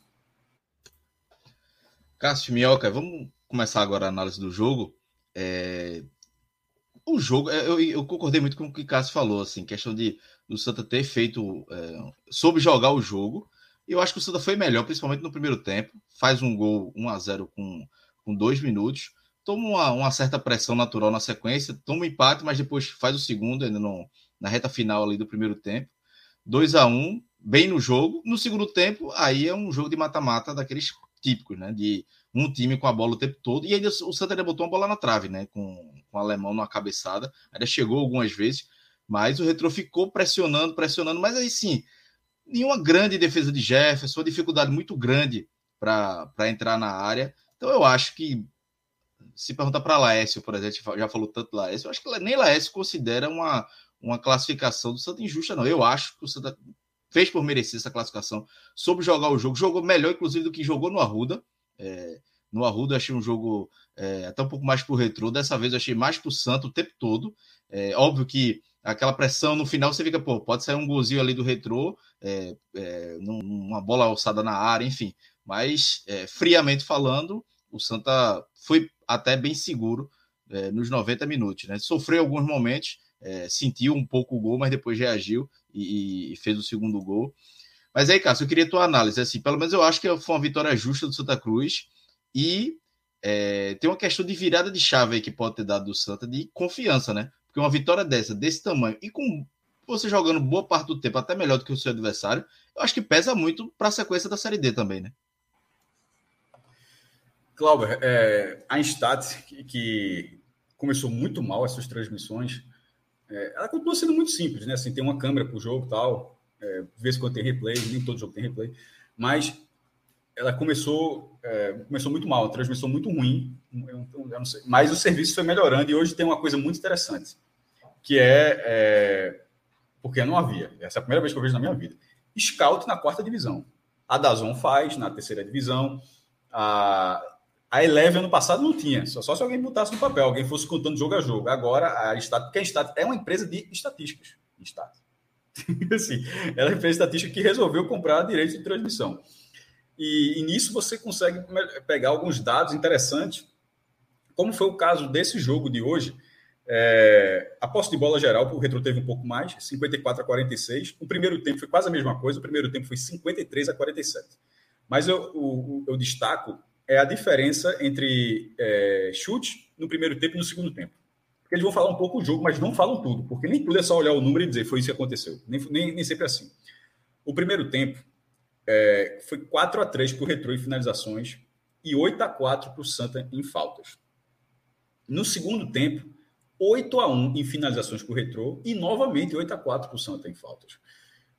Cássio Minhoca, vamos começar agora a análise do jogo. É, o jogo, é, eu, eu, concordei muito com o que o Cássio falou, assim, questão de do Santa ter feito, é, soube jogar o jogo. Eu acho que o Santa foi melhor, principalmente no primeiro tempo. Faz um gol 1 a 0 com, com dois minutos. Toma uma, uma certa pressão natural na sequência, toma um empate, mas depois faz o segundo, ainda no, na reta final ali do primeiro tempo. 2 a 1 bem no jogo. No segundo tempo, aí é um jogo de mata-mata daqueles típicos, né? De um time com a bola o tempo todo. E ainda o Santa ainda botou uma bola na trave, né? Com, com o alemão na cabeçada. Ainda chegou algumas vezes, mas o Retro ficou pressionando, pressionando. Mas aí sim, nenhuma grande defesa de Jefferson, uma dificuldade muito grande para entrar na área. Então eu acho que, se perguntar para Laércio, por exemplo, já falou tanto Laércio, eu acho que nem Laércio considera uma, uma classificação do Santa injusta, não. Eu acho que o Santa fez por merecer essa classificação, soube jogar o jogo, jogou melhor, inclusive, do que jogou no Arruda. É, no Arruda achei um jogo é, até um pouco mais pro retrô, dessa vez achei mais pro Santo o tempo todo. É, óbvio que aquela pressão no final você fica, pô, pode sair um golzinho ali do retrô, é, é, uma bola alçada na área, enfim. Mas, é, friamente falando, o Santa foi até bem seguro é, nos 90 minutos, né? Sofreu alguns momentos, é, sentiu um pouco o gol, mas depois reagiu e, e, fez o segundo gol. Mas aí, Cássio, eu queria tua análise. Assim, pelo menos eu acho que foi uma vitória justa do Santa Cruz e é, tem uma questão de virada de chave aí que pode ter dado do Santa de confiança, né? Porque uma vitória dessa, desse tamanho, e com você jogando boa parte do tempo até melhor do que o seu adversário, eu acho que pesa muito para a sequência da Série D também, né? Cláudio, é, a Instat, que, que, começou muito mal essas transmissões, é, ela continua sendo muito simples, né? Assim, tem uma câmera para o jogo tal, é, vez quando tem replay, nem todo jogo tem replay, mas ela começou, é, começou muito mal, a transmissão muito ruim, eu, eu sei, mas o serviço foi melhorando e hoje tem uma coisa muito interessante, que é, é, porque não havia, essa é a primeira vez que eu vejo na minha vida, scout na quarta divisão. A Dazon faz na terceira divisão, a, A Eleve ano passado não tinha, só, só se alguém botasse no papel, alguém fosse contando jogo a jogo. Agora, a Stat, porque a Stat é uma empresa de estatísticas. Stat. (laughs) assim, ela é uma empresa de estatística que resolveu comprar direitos de transmissão. E, e, nisso você consegue pegar alguns dados interessantes, como foi o caso desse jogo de hoje. É, a posse de bola geral, o Retro teve um pouco mais, 54 a 46. O primeiro tempo foi quase a mesma coisa, o primeiro tempo foi 53 a 47. Mas eu, eu destaco é a diferença entre é, chute no primeiro tempo e no segundo tempo. Porque eles vão falar um pouco o jogo, mas não falam tudo, porque nem tudo é só olhar o número e dizer foi isso que aconteceu. Nem, nem, nem sempre assim. O primeiro tempo é, foi 4 a 3 para o Retro em finalizações e 8 a 4 para o Santa em faltas. No segundo tempo, 8 a 1 em finalizações para o Retro e novamente 8 a 4 para o Santa em faltas.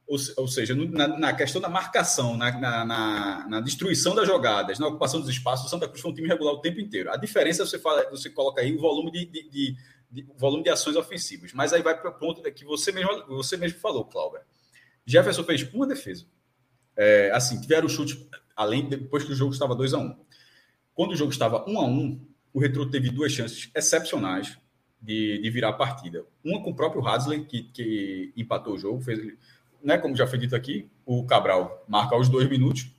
Ou, seja, na, na, questão da marcação, na, na, na, destruição das jogadas, na ocupação dos espaços, o Santa Cruz foi um time regular o tempo inteiro. A diferença você fala, você coloca aí o volume de, de, de, de volume de ações ofensivas. Mas aí vai para o ponto que você mesmo, você mesmo falou, Cláudio. Jefferson fez uma defesa. É, assim, tiveram chute, além depois que o jogo estava 2 a 1 um. Quando o jogo estava 1 um a 1 um, o Retro teve duas chances excepcionais de, de virar a partida. Uma com o próprio Hadley, que, que empatou o jogo, fez, né, como já foi dito aqui, o Cabral marca aos dois minutos.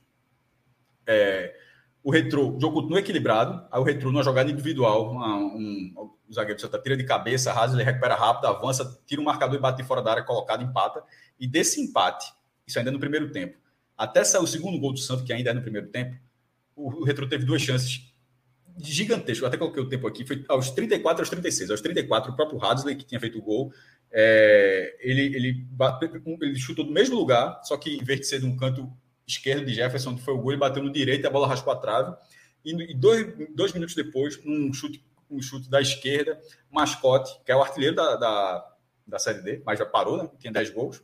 É, o Retro, o jogo continua equilibrado. Aí o Retro, numa jogada individual, uma, um, o zagueiro Santa tira de cabeça, Hadley recupera rápido, avança, tira o marcador e bate fora da área, colocado, empata. E desse empate, isso ainda no primeiro tempo, até sair o segundo gol do Santos, que ainda é no primeiro tempo, o, o Retro teve duas chances gigantescas. até coloquei o tempo aqui, foi aos 34 aos 36. Aos 34, o próprio Hadley, que tinha feito o gol, é, ele, ele, ele chutou do mesmo lugar, só que em vez de ser de um canto esquerdo de Jefferson, onde foi o gol, ele bateu no direito a bola raspou a trave. E, dois, dois minutos depois, um chute, um chute da esquerda, Mascote, que é o artilheiro da, da, da Série D, mas já parou, né? Tinha 10 gols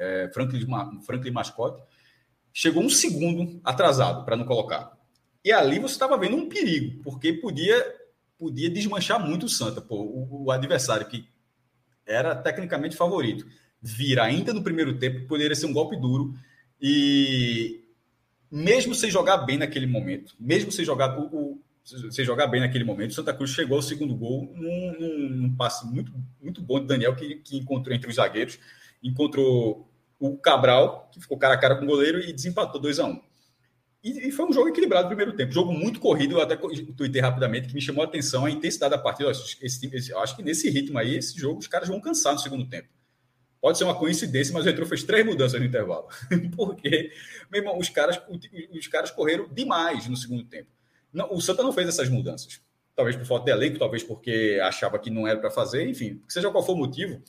é, Franklin, Franklin Mascote, chegou um segundo atrasado para não colocar. E ali você estava vendo um perigo, porque podia podia desmanchar muito o Santa. Pô, o, o, adversário que era tecnicamente favorito vira ainda no primeiro tempo, poderia ser um golpe duro. E mesmo sem jogar bem naquele momento, mesmo sem jogar o, o sem jogar bem naquele momento, o Santa Cruz chegou ao segundo gol num, num, num passe muito, muito bom de Daniel, que, que encontrou entre os zagueiros, encontrou o Cabral, que ficou cara a cara com o goleiro e desempatou 2 a 1 um. E, e, foi um jogo equilibrado no primeiro tempo. Jogo muito corrido, eu até tuitei rapidamente, que me chamou a atenção a intensidade da partida. Esse, esse, acho que nesse ritmo aí, esse jogo, os caras vão cansar no segundo tempo. Pode ser uma coincidência, mas o Retro fez três mudanças no intervalo. (laughs) Porque, meu irmão, os caras, os caras correram demais no segundo tempo. Não, o Santa não fez essas mudanças. Talvez por falta de elenco, talvez porque achava que não era para fazer, enfim, seja qual for o motivo,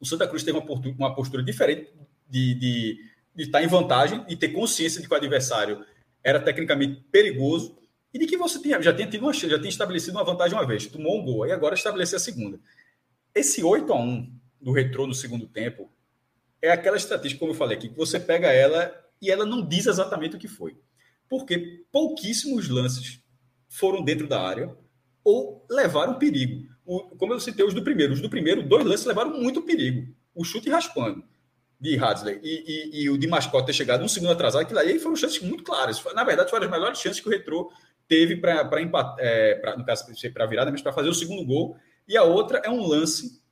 o Santa Cruz teve uma postura, uma postura diferente de, de, de, estar em vantagem e ter consciência de que o adversário era tecnicamente perigoso e de que você tinha, já tinha tido uma já tinha estabelecido uma vantagem uma vez, tomou um gol, e agora estabelecer a segunda. Esse 8 a 1 do retrô no segundo tempo é aquela estratégia, como eu falei aqui, que você pega ela e ela não diz exatamente o que foi. Porque pouquíssimos lances foram dentro da área ou levaram perigo o, como eu citei os do primeiro, os do primeiro, dois lances levaram muito perigo. O chute raspando de Hadley e, e, e, o de Mascote ter chegado um segundo atrasado, aquilo aí foram chances muito claras. Na verdade, foram as melhores chances que o Retrô teve para empatar, é, no caso, para virada, mas para fazer o segundo gol. E a outra é um lance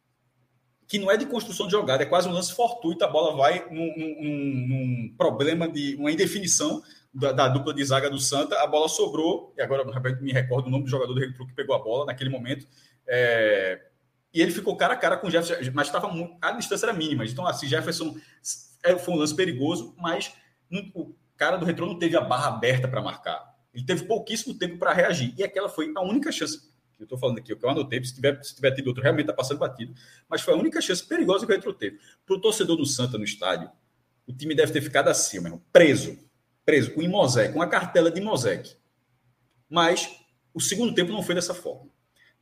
que não é de construção de jogada, é quase um lance fortuito, a bola vai num, num, num problema de uma indefinição da, da, dupla de zaga do Santa, a bola sobrou, e agora me recordo o nome do jogador do Retro que pegou a bola naquele momento, é, e ele ficou cara a cara com o Jefferson, mas estava a distância era mínima. Então, assim, Jefferson é, foi um lance perigoso, mas o cara do retrô não teve a barra aberta para marcar. Ele teve pouquíssimo tempo para reagir. E aquela foi a única chance que eu estou falando aqui, o que eu anotei, se tiver, se tiver tido outro, realmente está passando batido, mas foi a única chance perigosa que o Retro teve. Para o torcedor do Santa no estádio, o time deve ter ficado assim, meu, preso, preso, com Imosec, com a cartela de Imosec. Mas o segundo tempo não foi dessa forma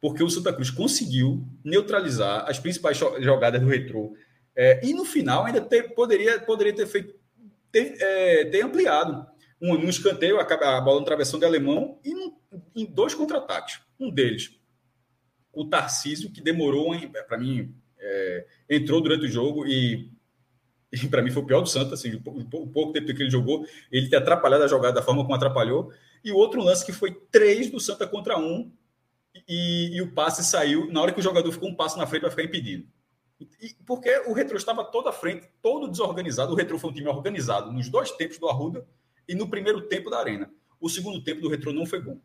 porque o Santa Cruz conseguiu neutralizar as principais jogadas do retrô. É, e no final ainda ter, poderia, poderia ter feito ter, é, ter ampliado. Um, um escanteio, a, a bola no travessão de alemão, e num, em dois contra-ataques. Um deles, o Tarcísio, que demorou, para mim, é, entrou durante o jogo e, e para mim foi o pior do Santos, assim, o, pouco tempo que ele jogou, ele ter atrapalhado a jogada da forma como atrapalhou. E o outro lance que foi três do Santa contra um, e, e o passe saiu na hora que o jogador ficou um passo na frente para ficar impedido. E, porque o Retro estava todo à frente, todo desorganizado. O Retro foi um time organizado nos dois tempos do Arruda e no primeiro tempo da Arena. O segundo tempo do Retro não foi bom.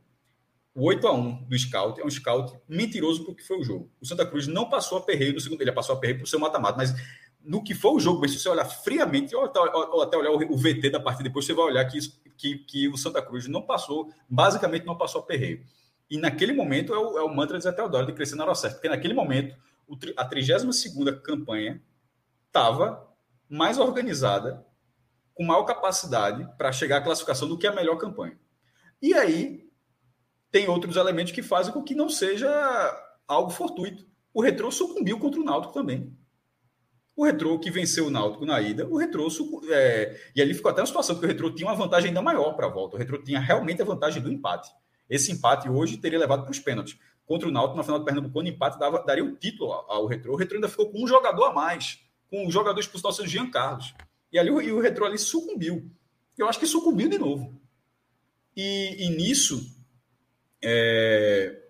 O 8 a 1 do Scout é um Scout mentiroso porque foi o jogo. O Santa Cruz não passou a perreio no segundo, ele passou a perreio por seu mata-mata, mas no que foi o jogo, se você olhar friamente, ou até, ou até olhar o, VT da partida, depois você vai olhar que, que, que o Santa Cruz não passou, basicamente não passou a perreio. E naquele momento é o, é o mantra de Zé Teodoro de crescer na hora certa, porque naquele momento a 32 campanha estava mais organizada, com maior capacidade para chegar à classificação do que a melhor campanha. E aí tem outros elementos que fazem com que não seja algo fortuito. O Retrô sucumbiu contra o Náutico também. O Retrô que venceu o Náutico na ida, o Retrô é, e ali ficou até uma situação que o Retrô tinha uma vantagem ainda maior para a volta. O Retrô tinha realmente a vantagem do empate. Esse empate hoje teria levado para os pênaltis contra o Náutico na final do Pernambuco, o empate dava, daria o título ao Retro. O Retro ainda ficou com um jogador a mais, com o jogador expulso do Jean Carlos. E ali e o Retro ali sucumbiu. Eu acho que sucumbiu de novo. E, e nisso, é...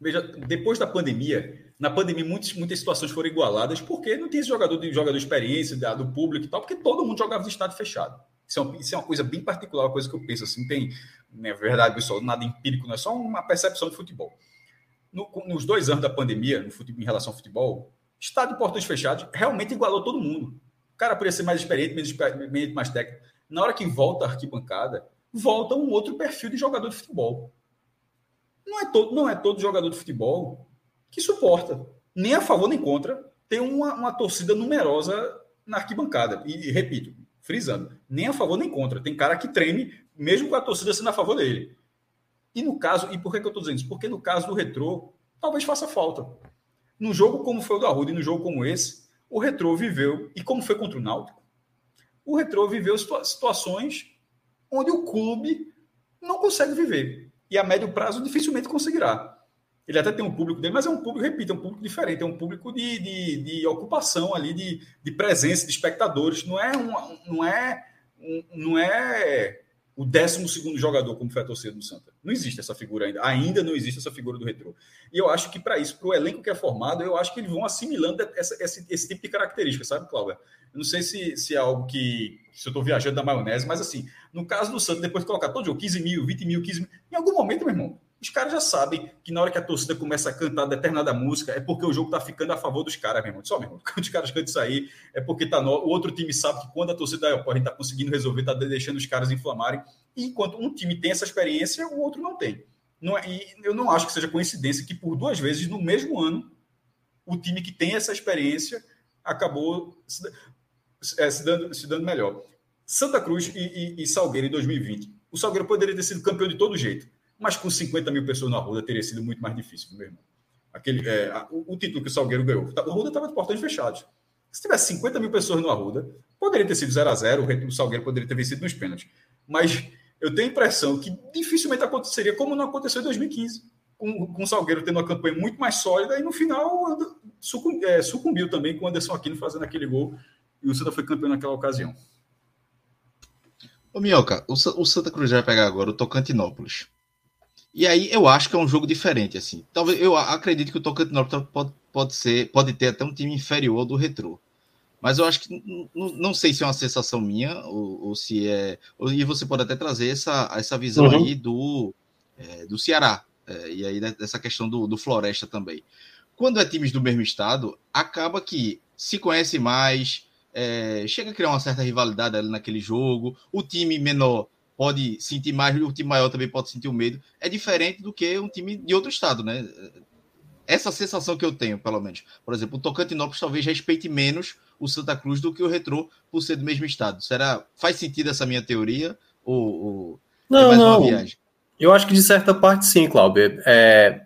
veja, depois da pandemia, na pandemia muitas, muitas situações foram igualadas porque não tinha esse jogador de jogador de experiência, do público e tal, porque todo mundo jogava no estádio fechado. Isso é, uma, isso é uma coisa bem particular, uma coisa que eu penso assim, tem, não é verdade, pessoal, nada empírico, não é só uma percepção de futebol. No, nos dois anos da pandemia, no futebol, em relação ao futebol, estado de portões fechados realmente igualou todo mundo. O cara poderia ser mais experiente, menos, mais técnico. Na hora que volta a arquibancada, volta um outro perfil de jogador de futebol. Não é todo, não é todo jogador de futebol que suporta, nem a favor nem contra, ter uma, uma torcida numerosa na arquibancada. E repito, frisando, nem a favor nem contra. Tem cara que treme, mesmo com a torcida sendo a favor dele. E no caso, e por que, que eu estou dizendo isso? Porque no caso do Retrô, talvez faça falta. No jogo como foi o do Arruda e no jogo como esse, o Retrô viveu, e como foi contra o Náutico, o Retrô viveu situações onde o clube não consegue viver. E a médio prazo dificilmente conseguirá. Ele até tem um público dele, mas é um público, repito, é um público diferente, é um público de, de, de ocupação ali, de, de presença, de espectadores. Não é, um, não é, um, não é o 12 segundo jogador, como foi a torcida do Santa. Não existe essa figura ainda. Ainda não existe essa figura do retrô. E eu acho que para isso, para o elenco que é formado, eu acho que eles vão assimilando essa, esse, esse tipo de característica, sabe, Cláudia? Eu não sei se, se é algo que. Se eu estou viajando da maionese, mas assim, no caso do Santa, depois de colocar todo jogo 15 mil, 20 mil, 15 mil, em algum momento, meu irmão, os caras já sabem que na hora que a torcida começa a cantar determinada música, é porque o jogo tá ficando a favor dos caras, meu irmão. Só, meu irmão, quando os caras cantam isso aí, é porque tá no... o outro time sabe que quando a torcida é, a gente tá conseguindo resolver, tá deixando os caras inflamarem. E enquanto um time tem essa experiência, o outro não tem. Não é... E eu não acho que seja coincidência que por duas vezes no mesmo ano, o time que tem essa experiência acabou se, é, se, dando, se dando melhor. Santa Cruz e, e, e Salgueiro em 2020. O Salgueiro poderia ter sido campeão de todo jeito mas com 50 mil pessoas na Ruda teria sido muito mais difícil, meu irmão. Aquele, é, o, o, título que o Salgueiro ganhou, o Ruda estava de portões fechados. Se tivesse 50 mil pessoas no Arruda, poderia ter sido 0 a 0 o Salgueiro poderia ter vencido nos pênaltis. Mas eu tenho a impressão que dificilmente aconteceria como não aconteceu em 2015, com, com o Salgueiro tendo uma campanha muito mais sólida e no final sucumbiu, é, sucumbiu também com o Anderson Aquino fazendo aquele gol e o Santa foi campeão naquela ocasião. Ô Minhoca, o, o Santa Cruz vai pegar agora o Tocantinópolis. E aí eu acho que é um jogo diferente, assim. Talvez eu acredito que o Tocantinópolis pode, pode ser, pode ter até um time inferior ao do Retro. Mas eu acho que não sei se é uma sensação minha ou, ou se é. Ou, e você pode até trazer essa, essa visão uhum. aí do, é, do Ceará. É, e aí dessa questão do, do Floresta também. Quando é times do mesmo estado, acaba que se conhece mais, é, chega a criar uma certa rivalidade ali naquele jogo. O time menor pode sentir mais, o time maior também pode sentir o medo. É diferente do que um time de outro estado, né? Essa sensação que eu tenho, pelo menos. Por exemplo, o Tocantinópolis talvez respeite menos o Santa Cruz do que o Retrô por ser do mesmo estado. Será faz sentido essa minha teoria ou, ou não, não. Eu acho que de certa parte sim, Cláudio. É,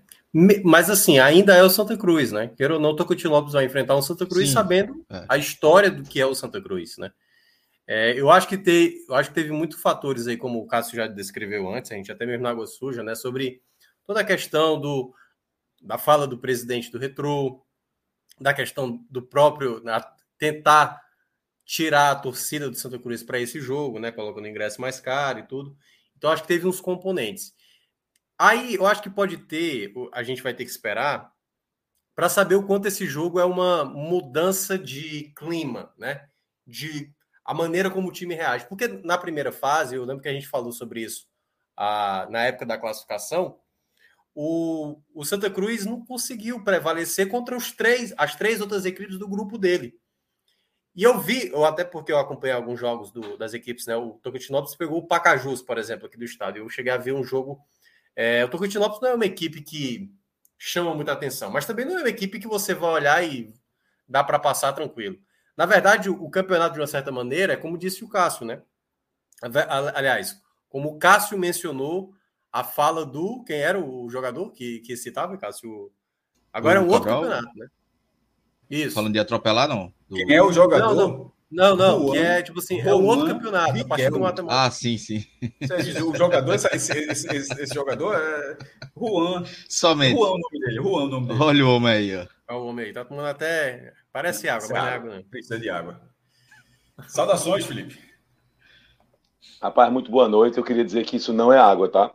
mas assim, ainda é o Santa Cruz, né? Quero ou não, o Tocantinópolis vai enfrentar um Santa Cruz sim, sabendo é. a história do que é o Santa Cruz, né? É, eu, acho que te, eu acho que teve muitos fatores aí, como o Cássio já descreveu antes, a gente até mesmo na Água Suja, né, sobre toda a questão do, da fala do presidente do Retro, da questão do próprio né, tentar tirar a torcida do Santa Cruz para esse jogo, né? Colocando ingresso mais caro e tudo. Então acho que teve uns componentes. Aí eu acho que pode ter, a gente vai ter que esperar para saber o quanto esse jogo é uma mudança de clima, né? De a maneira como o time reage. Porque na primeira fase, eu lembro que a gente falou sobre isso na época da classificação, o, o Santa Cruz não conseguiu prevalecer contra os três, as três outras equipes do grupo dele. E eu vi, ou até porque eu acompanhei alguns jogos do, das equipes, né? O Tocantinópolis pegou o Pacajus, por exemplo, aqui do estado. Eu cheguei a ver um jogo. É, o Tocantinópolis não é uma equipe que chama muita atenção, mas também não é uma equipe que você vai olhar e dá para passar tranquilo. Na verdade, o, campeonato, de uma certa maneira, é como disse o Cássio, né? Aliás, como o Cássio mencionou a fala do. Quem era o jogador que, que citava, Cássio? Agora o é um outro campeonato, né? Isso. Falando de atropelar, não? Do... Quem é o jogador? Não, não. Não, não, que é tipo assim, é um outro campeonato. A partir do Ah, sim, sim. O jogador, esse, esse, esse, esse, jogador é Juan. Somente. Juan o nome dele, Juan o nome dele. Olha o homem aí, ó. Olha o homem aí, tá tomando até. Parece água, mas não é água, não. Precisa de água. Saudações, Felipe. Rapaz, muito boa noite. Eu queria dizer que isso não é água, tá?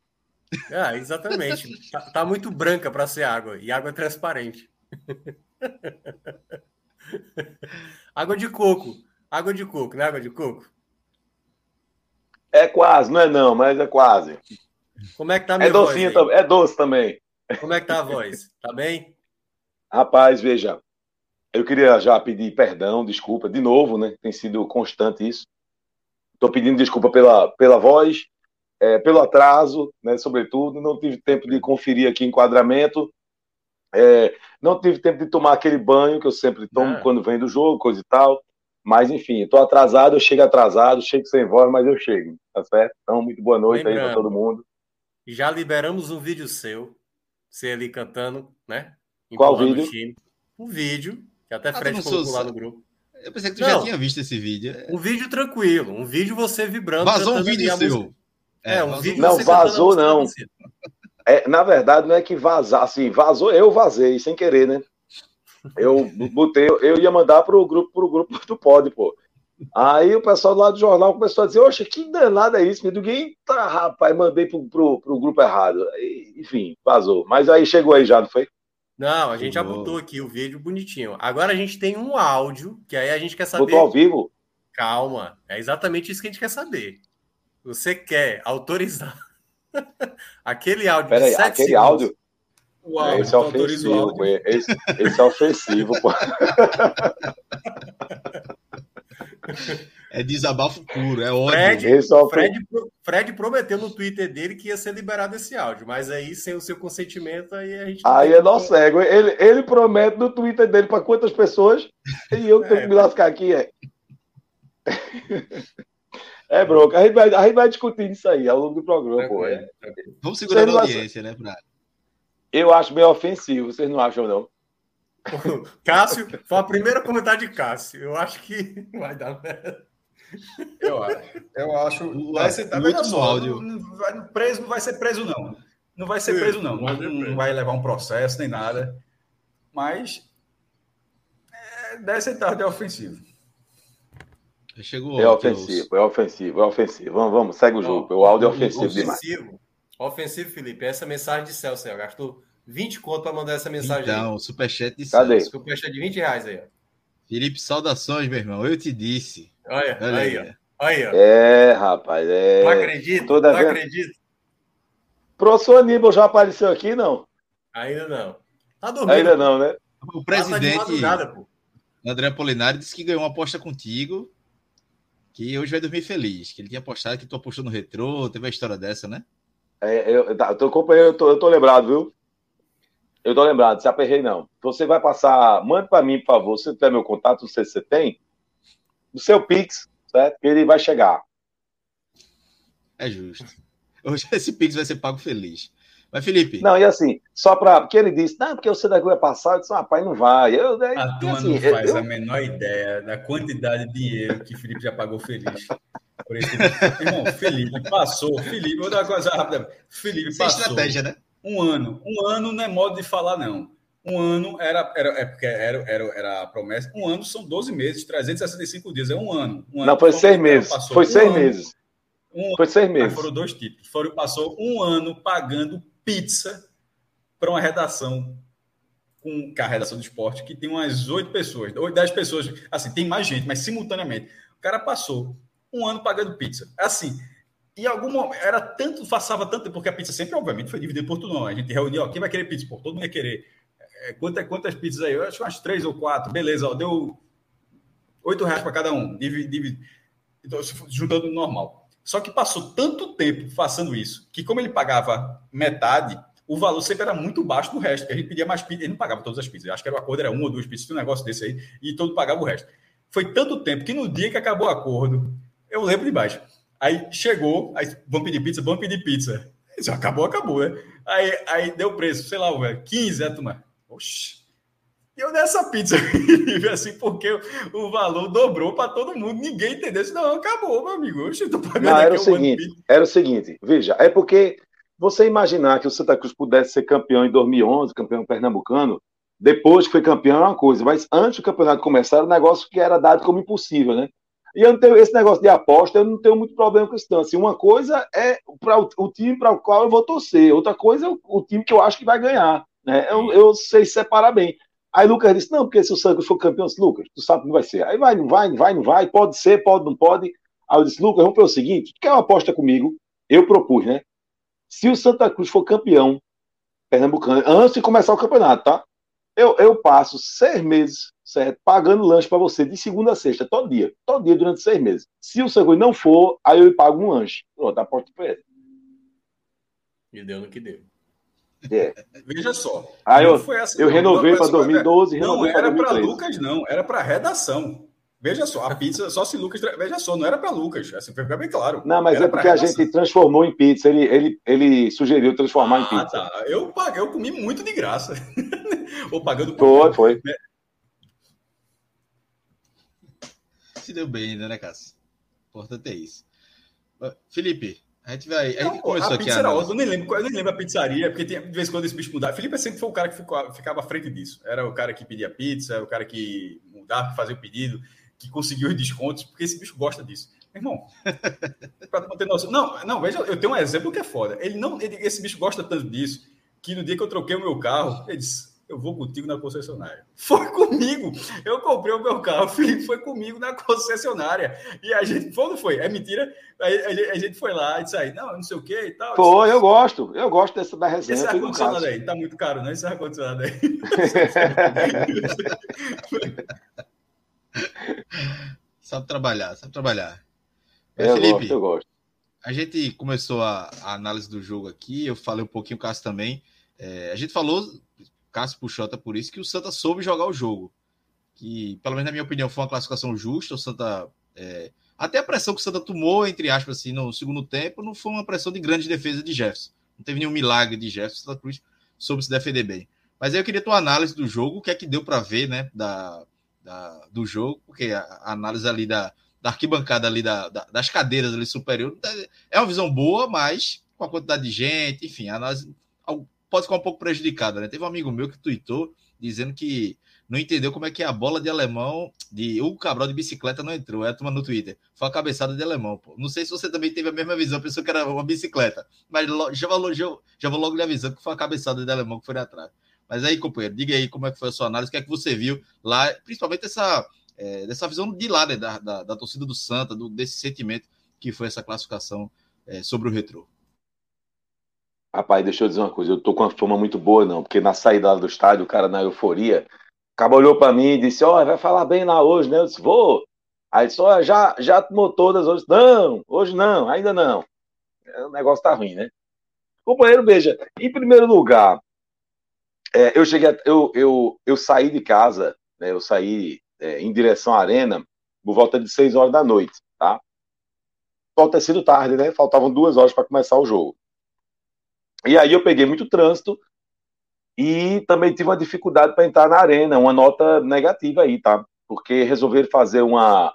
Ah, exatamente. (laughs) tá, tá muito branca para ser água, e água é transparente. (laughs) água de coco. Água de coco, né? Água de coco? É quase, não é não, mas é quase. Como é que tá a minha é docinho também, é doce também. Como é que tá a (laughs) voz? Tá bem? Rapaz, veja, eu queria já pedir perdão, desculpa, de novo, né? Tem sido constante isso. Estou pedindo desculpa pela, pela voz, é, pelo atraso, né, sobretudo. Não tive tempo de conferir aqui enquadramento. É, não tive tempo de tomar aquele banho que eu sempre tomo é. quando vem do jogo, coisa e tal. Mas, enfim, estou atrasado, eu chego atrasado, chego sem voz, mas eu chego, tá certo? Então, muito boa noite Lembrando, aí para todo mundo. Já liberamos um vídeo seu, você ali cantando, né? Qual vídeo? Um vídeo, que até ah, Fred colocou lá no grupo. Eu pensei que tu não, já tinha visto esse vídeo. Um vídeo tranquilo, um vídeo você vibrando. Vazou um vídeo seu. É, é um vídeo Não, vazou não. É, na verdade, não é que vazar, assim, vazou, eu vazei, sem querer, né? Eu botei, eu ia mandar pro grupo, pro grupo do Pod, pô. Aí o pessoal lá do jornal começou a dizer, oxe, que danado é isso? Ninguém tá, rapaz, mandei pro, pro, pro grupo errado. enfim, vazou. Mas aí chegou aí já, não foi? Não, a gente já botou aqui o vídeo bonitinho. Agora a gente tem um áudio, que aí a gente quer saber. Botou ao vivo? Calma, é exatamente isso que a gente quer saber. Você quer autorizar (laughs) aquele áudio Pera aí, aquele segundos. áudio? O áudio esse é ofensivo, esse, esse é ofensivo, pô. (laughs) É desabafo puro, é ódio. Fred, é Fred, Fred, prometeu no Twitter dele que ia ser liberado esse áudio, mas aí, sem o seu consentimento, aí a gente. Aí é nosso cego. Ele, ele promete no Twitter dele para quantas pessoas e eu tenho é, que me lascar aqui, é. É bronca. A gente, vai, a gente vai discutir isso aí ao longo do programa, pô. É. Vamos segurar a audiência, né, Brad? Eu acho meio ofensivo, vocês não acham, não? (laughs) Cássio, foi a primeira comentário de Cássio. Eu acho que (laughs) vai dar merda. Eu acho. Eu acho. Vai ser, tá muito só, áudio. Não, vai, preso, não vai ser preso, não. Não vai ser preso, não. Não, não vai levar um processo nem nada. Mas é, deve ser tarde é ofensivo. Chegou é ofensivo, é ofensivo, é ofensivo. Vamos, vamos, segue o jogo. O áudio é ofensivo, ofensivo demais. Ofensivo, Felipe. Essa mensagem de Celso aí, gastou 20 conto para mandar essa mensagem. Então, superchat de Cadê? Celso. Superchat de 20 reais aí, ó. Felipe, saudações, meu irmão. Eu te disse. Olha, Olha aí, ó. Aí, ó. É, rapaz, é. Não acredito, Toda não vez... acredito. Professor Aníbal já apareceu aqui, não? Ainda não. Tá dormindo. Ainda não, né? O presidente tá André Polinari disse que ganhou uma aposta contigo que hoje vai dormir feliz. Que ele tinha apostado que tu apostou no retrô, teve a história dessa, né? É, eu, tá, eu tô acompanhando, eu tô, eu tô lembrado, viu? Eu tô lembrado, se aperrei não. Você vai passar, mande para mim, por favor, se tiver meu contato, não sei se você tem, o seu Pix, certo? Ele vai chegar. É justo. Hoje esse Pix vai ser pago feliz. Mas, Felipe. Não, e assim, só para. Porque ele disse, não, porque você daqui vai passar. Eu disse, rapaz, não vai. Eu, né, a turma assim, não faz eu... a menor ideia da quantidade de dinheiro que Felipe já pagou feliz. Por esse... Irmão, Felipe passou. Felipe, vou dar uma coisa rápida. Felipe Sem passou. estratégia, né? Um ano. Um ano não é modo de falar, não. Um ano era, era, é porque era, era, era a promessa. Um ano são 12 meses, 365 dias, é um ano. Um não, ano, foi seis meses. Foi um seis ano, meses. Um foi seis meses. Foram dois títulos. Foram, passou um ano pagando pizza para uma redação com a redação do esporte, que tem umas oito pessoas, oito, dez pessoas, assim, tem mais gente, mas simultaneamente. O cara passou um ano pagando pizza. Assim, e algum era tanto, passava tanto, porque a pizza sempre, obviamente, foi dividida por tudo, não. A gente reuniu, ó, quem vai querer pizza? Pô, todo mundo ia querer. É, quantas, quantas pizzas aí? Eu acho umas três ou quatro. Beleza, ó, deu oito reais para cada um, divide, então, juntando no normal. Só que passou tanto tempo fazendo isso, que como ele pagava metade, o valor sempre era muito baixo do resto, a gente pedia mais pizza, ele não pagava todas as pizzas, acho que era o acordo, era uma ou duas pizzas, um negócio desse aí, e todo pagava o resto. Foi tanto tempo que no dia que acabou o acordo, eu lembro de baixo. Aí chegou, aí vamos pedir pizza, vamos pedir pizza. Acabou, acabou, né? Aí, aí deu preço, sei lá, velho, 15, é, turma. Oxi. E eu dessa pizza, (laughs) assim, porque o valor dobrou para todo mundo, ninguém entendeu. Não, acabou, meu amigo. Tô pagando Não, era o seguinte, era o seguinte, veja, é porque você imaginar que o Santa Cruz pudesse ser campeão em 2011, campeão pernambucano, depois que foi campeão é uma coisa, mas antes do campeonato começar, era um negócio que era dado como impossível, né? E eu não tenho esse negócio de aposta, eu não tenho muito problema com isso. Então, assim, uma coisa é para o, o, time para o qual eu vou torcer, outra coisa é o, o, time que eu acho que vai ganhar. Né? Eu, eu sei separar bem. Aí Lucas disse: não, porque se o Santos for campeão, disse, Lucas, tu sabe que não vai ser. Aí vai, não vai, não vai, não vai, pode ser, pode, não pode. Aí eu disse: Lucas, vamos para o seguinte: quer uma aposta comigo? Eu propus, né? Se o Santa Cruz for campeão pernambucano, antes de começar o campeonato, tá? Eu, eu passo seis meses, certo? Pagando lanche para você de segunda a sexta, todo dia. Todo dia durante seis meses. Se o Cruz não for, aí eu pago um lanche. Pronto, aposta para ele. E deu no que deu. É. Veja só. Aí eu, assim, eu renovei para 2012. Não, era para Lucas, não. Era para redação. Veja só, a pizza, só se Lucas. Veja só, não era para Lucas, assim, foi bem claro. Não, mas era é porque a gente transformou em pizza. Ele, ele, ele sugeriu transformar ah, em pizza. Tá. Eu paguei, eu comi muito de graça. (laughs) Ou pagando por. Foi, foi. Né? Se deu bem ainda, né, Cássio? Importante é isso. Felipe, a gente vai. A gente não, começou a aqui. Era ótima, eu nem lembro, eu nem lembro a pizzaria, porque tinha, de vez em quando esse bicho mudava. Felipe sempre foi o cara que ficou, ficava à frente disso. Era o cara que pedia pizza, o cara que mudava, que fazia o pedido que conseguiu os descontos, porque esse bicho gosta disso. Meu irmão, (laughs) para não ter noção. Não, não, veja, eu tenho um exemplo que é foda. Ele não, ele, esse bicho gosta tanto disso que no dia que eu troquei o meu carro, ele disse: Eu vou contigo na concessionária. Foi comigo. Eu comprei o meu carro, (laughs) o Felipe foi comigo na concessionária. E a gente, quando foi? É mentira? A, a, a, gente foi lá e disse aí, não, não sei o que e tal. Foi, eu gosto. Eu gosto dessa da resenha. Esse ar-condicionado aí, tá muito caro, não? Esse ar-condicionado aí. (laughs) sabe trabalhar, sabe trabalhar. Mas, eu Felipe, gosto, eu gosto. A gente começou a, a, análise do jogo aqui, eu falei um pouquinho, o Cássio também. É, a gente falou, Cássio puxou até por isso, que o Santa soube jogar o jogo. Que, pelo menos na minha opinião, foi uma classificação justa. O Santa. É, até a pressão que o Santa tomou, entre aspas, assim, no segundo tempo, não foi uma pressão de grande defesa de Jefferson. Não teve nenhum milagre de Jefferson. Santa Cruz soube se defender bem. Mas aí eu queria tua análise do jogo, o que é que deu para ver, né, da, da, do jogo, porque a, a, análise ali da, da arquibancada ali, da, da, das cadeiras ali superior, é uma visão boa, mas com a quantidade de gente, enfim, a análise pode ficar um pouco prejudicada, né? Teve um amigo meu que tweetou dizendo que não entendeu como é que a bola de alemão, de Hugo Cabral de bicicleta não entrou. É a turma no Twitter. Foi a cabeçada de alemão, pô. Não sei se você também teve a mesma visão, pensou que era uma bicicleta. Mas já vou, já, já vou logo lhe avisando que foi a cabeçada de alemão que foi atrás. Mas aí, companheiro, diga aí como é que foi a sua análise, o que é que você viu lá, principalmente essa, é, dessa visão de lá, né, da, da, da, torcida do Santa, do, desse sentimento que foi essa classificação é, sobre o retrô. Rapaz, deixa eu dizer uma coisa, eu tô com uma fama muito boa, não, porque na saída do estádio, o cara na euforia, acabou olhou para mim e disse, ó, oh, vai falar bem lá hoje, né? Eu disse, vou. Aí disse, ó, oh, já, já tomou todas hoje. Não, hoje não, ainda não. O negócio tá ruim, né? Companheiro, veja, em primeiro lugar, é, eu cheguei, a, eu, eu, eu saí de casa, né, eu saí é, em direção à arena por volta de 6 horas da noite, tá? Pode ter sido tarde, né? Faltavam duas horas para começar o jogo. E aí eu peguei muito trânsito e também tive uma dificuldade para entrar na arena, uma nota negativa aí, tá? Porque resolveram fazer uma,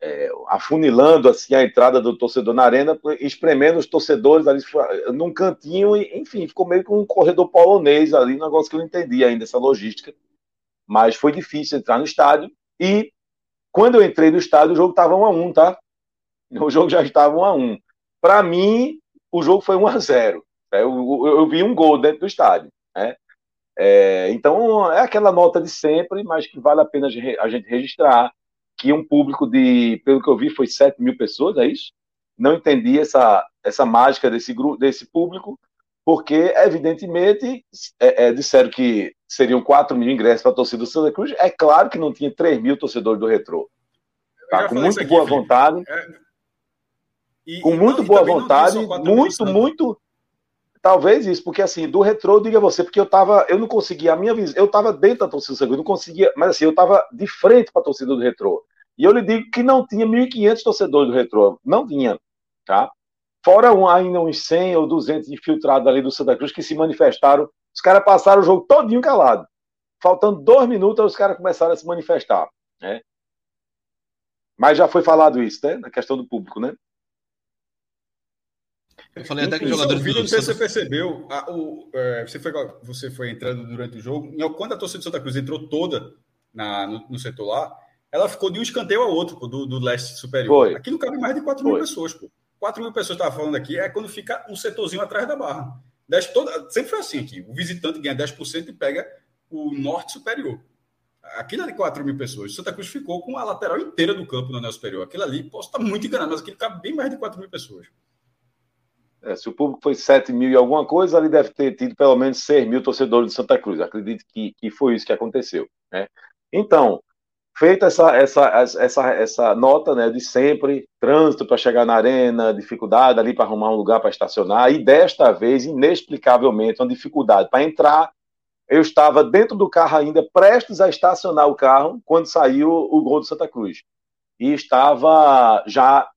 é, afunilando assim a entrada do torcedor na arena, espremendo os torcedores ali num cantinho, e, enfim, ficou meio que um corredor polonês ali, um negócio que eu não entendi ainda essa logística. Mas foi difícil entrar no estádio. E quando eu entrei no estádio, o jogo estava 1 a 1 tá? O jogo já estava 1 a 1 Para mim, o jogo foi 1 a 0 né? Eu, eu, eu vi um gol dentro do estádio. Né? É, então, é aquela nota de sempre, mas que vale a pena a gente registrar que um público de, pelo que eu vi, foi 7 mil pessoas, é isso? Não entendi essa, essa mágica desse, grupo, desse público, porque, evidentemente, é, é, disseram que seriam 4 mil ingressos para a torcida do Santa Cruz. É claro que não tinha 3 mil torcedores do Retrô. Tá? Com muito boa vontade. É... E, com muito boa vontade, muito, muito, Talvez isso, porque assim, do retrô, diga você, porque eu tava, eu não conseguia, a minha eu tava dentro da torcida do Santa Cruz, não conseguia, mas assim, eu tava de frente para a torcida do retrô. E eu lhe digo que não tinha 1.500 torcedores do retrô, não tinha, tá? Fora um, ainda uns 100 ou 200 infiltrados ali do Santa Cruz que se manifestaram, os caras passaram o jogo todinho calado. Faltando dois minutos, os caras começaram a se manifestar, né? Mas já foi falado isso, né? Na questão do público, né? Eu falei até que jogadores. Vídeo, não sei se você percebeu. A, o, é, você, foi, você foi entrando durante o jogo. Quando a torcida do Santa Cruz entrou toda na, no, no setor lá, ela ficou de um escanteio ao outro, pô, do, do leste superior. Foi. Aqui não cabe mais de 4 mil pessoas, pô. 4 mil pessoas estava falando aqui, é quando fica um setorzinho atrás da barra. Desce toda, sempre foi assim aqui. O visitante ganha 10% e pega o norte superior. Aquilo ali, 4 mil pessoas. Santa Cruz ficou com a lateral inteira do campo no anel superior. Aquilo ali, posso estar muito enganado, mas aquilo cabe bem mais de 4 mil pessoas. É, se o público foi 7 mil e alguma coisa, ali deve ter tido pelo menos 6 mil torcedores de Santa Cruz. Acredito que, que foi isso que aconteceu. Né? Então, feita essa, essa, essa, essa nota né, de sempre, trânsito para chegar na arena, dificuldade ali para arrumar um lugar para estacionar, e desta vez, inexplicavelmente, uma dificuldade para entrar. Eu estava dentro do carro ainda, prestes a estacionar o carro, quando saiu o gol do Santa Cruz. E estava já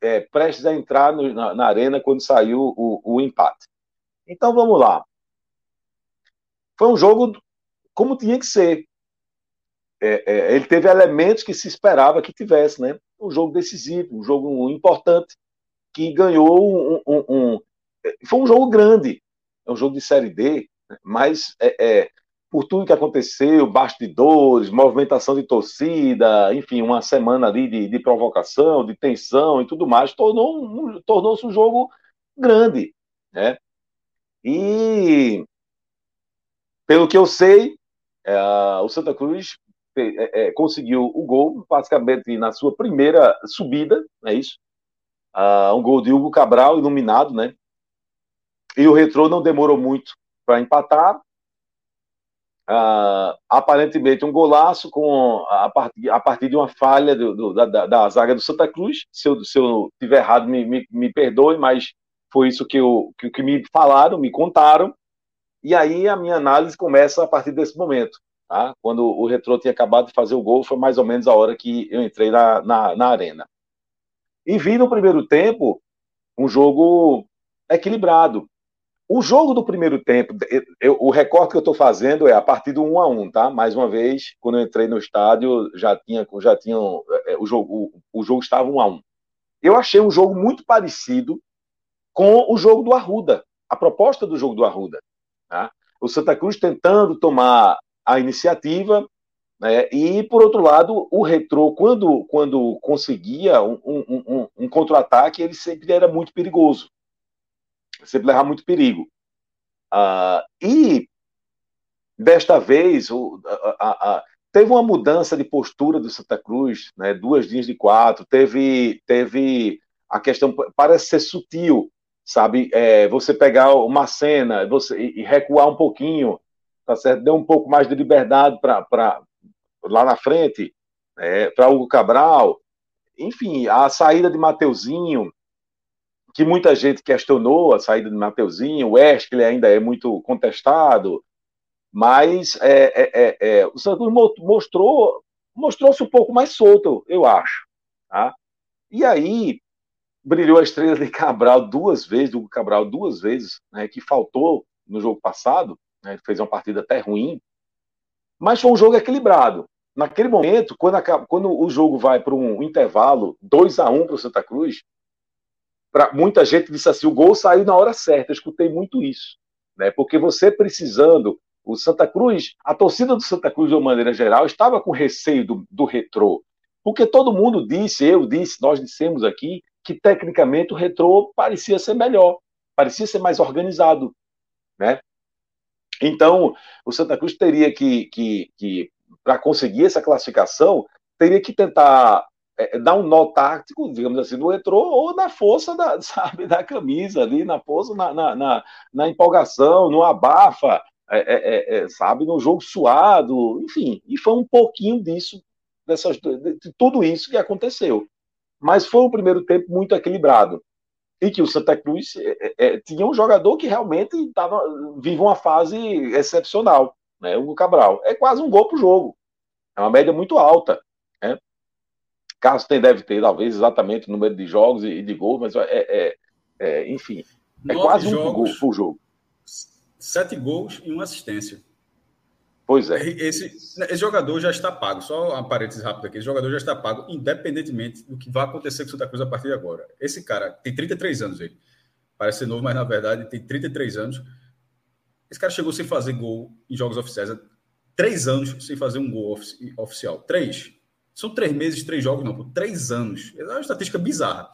é, prestes a entrar no, na, na, arena quando saiu o, o empate. Então vamos lá. Foi um jogo como tinha que ser. É, é, ele teve elementos que se esperava que tivesse, né? Um jogo decisivo, um jogo importante, que ganhou um, um, um foi um jogo grande, é um jogo de série D, né? mas é, é por tudo que aconteceu, bastidores, movimentação de torcida, enfim, uma semana ali de, de provocação, de tensão e tudo mais, tornou um, tornou-se um jogo grande, né? E pelo que eu sei, é, o Santa Cruz é, é, conseguiu o gol basicamente na sua primeira subida, é isso? Um gol de Hugo Cabral, iluminado, né? E o Retrô não demorou muito para empatar, Uh, aparentemente um golaço com a, partir, a partir de uma falha do, do, da, da, zaga do Santa Cruz. Se eu, se eu tiver errado, me, me, me perdoe, mas foi isso que, eu, que, que, me falaram, me contaram. E aí a minha análise começa a partir desse momento. Tá? Quando o Retrô tinha acabado de fazer o gol, foi mais ou menos a hora que eu entrei na, na, na arena. E vi no primeiro tempo um jogo equilibrado. O jogo do primeiro tempo, eu, o recorte que eu estou fazendo é a partir do 1 a 1 tá? Mais uma vez, quando eu entrei no estádio, já tinha, já tinha é, o jogo, o, o jogo estava 1 a 1 Eu achei um jogo muito parecido com o jogo do Arruda, a proposta do jogo do Arruda. Tá? O Santa Cruz tentando tomar a iniciativa, né? e por outro lado, o Retrô, quando, quando conseguia um, um, um, um contra-ataque, ele sempre era muito perigoso sempre levar muito perigo. Uh, e desta vez o, a, a, teve uma mudança de postura do Santa Cruz, né, duas linhas de quatro, teve, teve a questão, parece ser sutil, sabe? É, você pegar uma cena você, e recuar um pouquinho, tá certo? Deu um pouco mais de liberdade para lá na frente, é, para Hugo Cabral, enfim, a saída de Mateuzinho, que muita gente questionou a saída de Mateuzinho, o Wesley ainda é muito contestado, mas é, é, é, é o Santos mostrou mostrou-se um pouco mais solto, eu acho. Tá? E aí brilhou a estrela de Cabral duas vezes, do Cabral duas vezes, né, que faltou no jogo passado, né, fez uma partida até ruim, mas foi um jogo equilibrado. naquele momento, quando, acaba, quando o jogo vai para um intervalo 2 a 1 para o Santa Cruz, pra, muita gente disse assim: o gol saiu na hora certa. Eu escutei muito isso. Né? Porque você precisando, o Santa Cruz, a torcida do Santa Cruz, de uma maneira geral, estava com receio do, do retrô. Porque todo mundo disse, eu disse, nós dissemos aqui, que tecnicamente o retrô parecia ser melhor, parecia ser mais organizado. Né? Então, o Santa Cruz teria que, que, que para conseguir essa classificação, teria que tentar é, dar um nó tático, digamos assim, no retrô, ou na força da, (laughs) sabe, da camisa ali, na força, na, na, na, na empolgação, no abafa, é, é, é, é sabe, no jogo suado, enfim, e foi um pouquinho disso, dessas, de, tudo isso que aconteceu. Mas foi um primeiro tempo muito equilibrado e que o Santa Cruz é, é, tinha um jogador que realmente tava, vive uma fase excepcional, né? O Cabral. É quase um gol por jogo. É uma média muito alta. Carlos tem, deve ter, talvez, exatamente o número de jogos e, de gols, mas é, é, é enfim, é quase um gol por jogo. Sete gols e uma assistência. Pois é. Esse, esse, jogador já está pago. Só uma parênteses rápida aqui. Esse jogador já está pago, independentemente do que vai acontecer com o Santa Cruz a partir de agora. Esse cara tem 33 anos, ele. Parece ser novo, mas na verdade tem 33 anos. Esse cara chegou sem fazer gol em jogos oficiais. Três anos sem fazer um gol ofici oficial. Três. São três meses, três jogos, não. Por três anos. É uma estatística bizarra.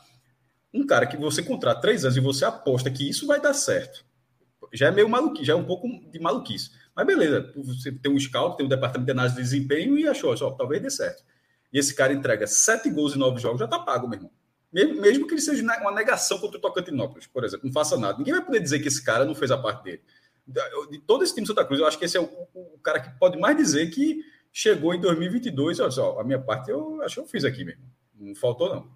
Um cara que você contrata três anos e você aposta que isso vai dar certo. Já é meio maluquice, já é um pouco de maluquice. Mas beleza, você tem um scout, tem um departamento de análise de desempenho e achou, só, talvez dê certo. E esse cara entrega sete gols em nove jogos, já tá pago, meu irmão. Mesmo, que ele seja uma negação contra o Tocantinópolis, por exemplo, não faça nada. Ninguém vai poder dizer que esse cara não fez a parte dele. De todo esse time do Santa Cruz, eu acho que esse é o, o, cara que pode mais dizer que chegou em 2022. Olha só, a minha parte eu acho que eu fiz aqui mesmo. Não faltou, não.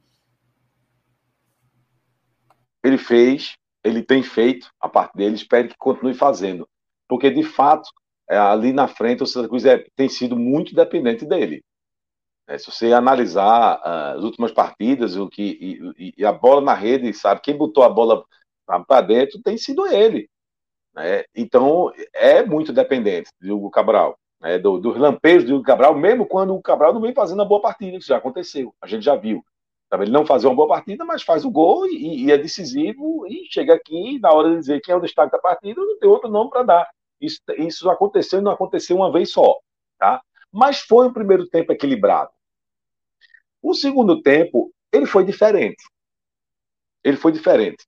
Ele fez, ele tem feito a parte dele, espero que continue fazendo porque de fato, é, ali na frente, o Santa Cruz é, tem sido muito dependente dele. É, se você analisar uh, as últimas partidas, o que e, e, a bola na rede, sabe, quem botou a bola para dentro tem sido ele. Né? Então, é muito dependente Hugo Cabral, né? do, dos lampejos do Cabral, mesmo quando o Cabral não vem fazendo uma boa partida, isso já aconteceu, a gente já viu. Ele não fazia uma boa partida, mas faz o gol e, e, é decisivo e chega aqui, na hora de dizer quem é o destaque da partida, não tem outro nome para dar. Isso, isso aconteceu e não aconteceu uma vez só. Tá? Mas foi um primeiro tempo equilibrado. O segundo tempo, ele foi diferente. Ele foi diferente.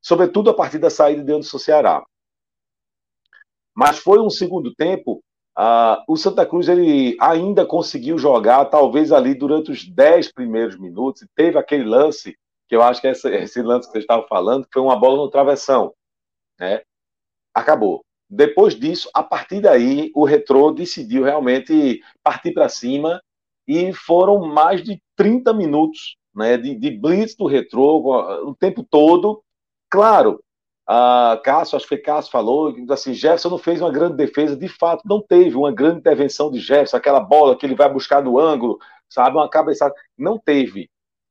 Sobretudo a partir da saída de Anderson Ceará. Mas foi um segundo tempo. Uh, o Santa Cruz ele ainda conseguiu jogar, talvez ali durante os dez primeiros minutos. E teve aquele lance, que eu acho que é esse, esse lance que você estava falando, que foi uma bola no travessão. Né? Acabou. Depois disso, a partir daí, o Retrô decidiu realmente partir para cima e foram mais de 30 minutos né, de, de blitz do Retrô o tempo todo. Claro, a Cássio, acho que foi Cássio falou, assim, Jefferson não fez uma grande defesa, de fato, não teve uma grande intervenção de Jefferson, aquela bola que ele vai buscar no ângulo, sabe, uma cabeçada, não teve.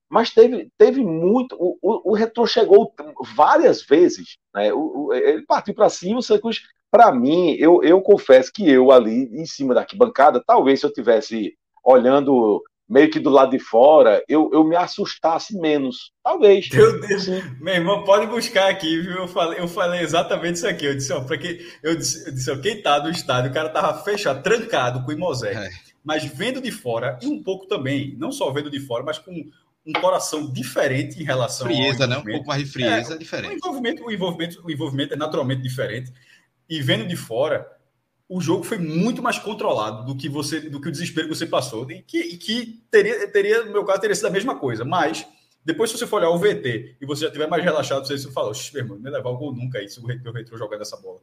Mas teve, teve muito, o, o, o chegou várias vezes, né, o, o ele partiu para cima, o Santos para mim, eu, eu confesso que eu ali em cima da arquibancada, talvez se eu tivesse olhando meio que do lado de fora, eu, eu me assustasse menos. Talvez. Meu Deus. Meu irmão, pode buscar aqui, viu? Eu falei, eu falei exatamente isso aqui. Eu disse, ó, para que eu disse, eu disse, ó, quem tá no estádio, o cara tava fechado, trancado com o Imosé. É. Mas vendo de fora, e um pouco também, não só vendo de fora, mas com um coração diferente em relação frieza, né? Um pouco mais de frieza, é, diferente. O envolvimento, o envolvimento, o envolvimento é naturalmente diferente e vendo de fora, o jogo foi muito mais controlado do que você, do que o desespero que você passou, e que, e que teria, teria, no meu caso, teria sido a mesma coisa. Mas depois, se você for olhar o VT e você já tiver mais relaxado, você fala, meu irmão, não ia levar o gol nunca aí se o Retro jogando essa bola.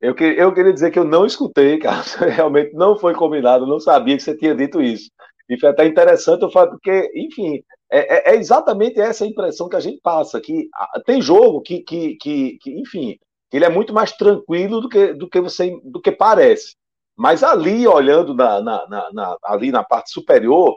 Eu, que, eu queria dizer que eu não escutei, (laughs) cara. Realmente não foi combinado, não sabia que você tinha dito isso. E foi até interessante eu falar, porque, enfim, é, é, é, exatamente essa impressão que a gente passa, que tem jogo que, que, que, que enfim, ele é muito mais tranquilo do que, do que você do que parece. Mas ali, olhando na, na, na, na, ali na parte superior,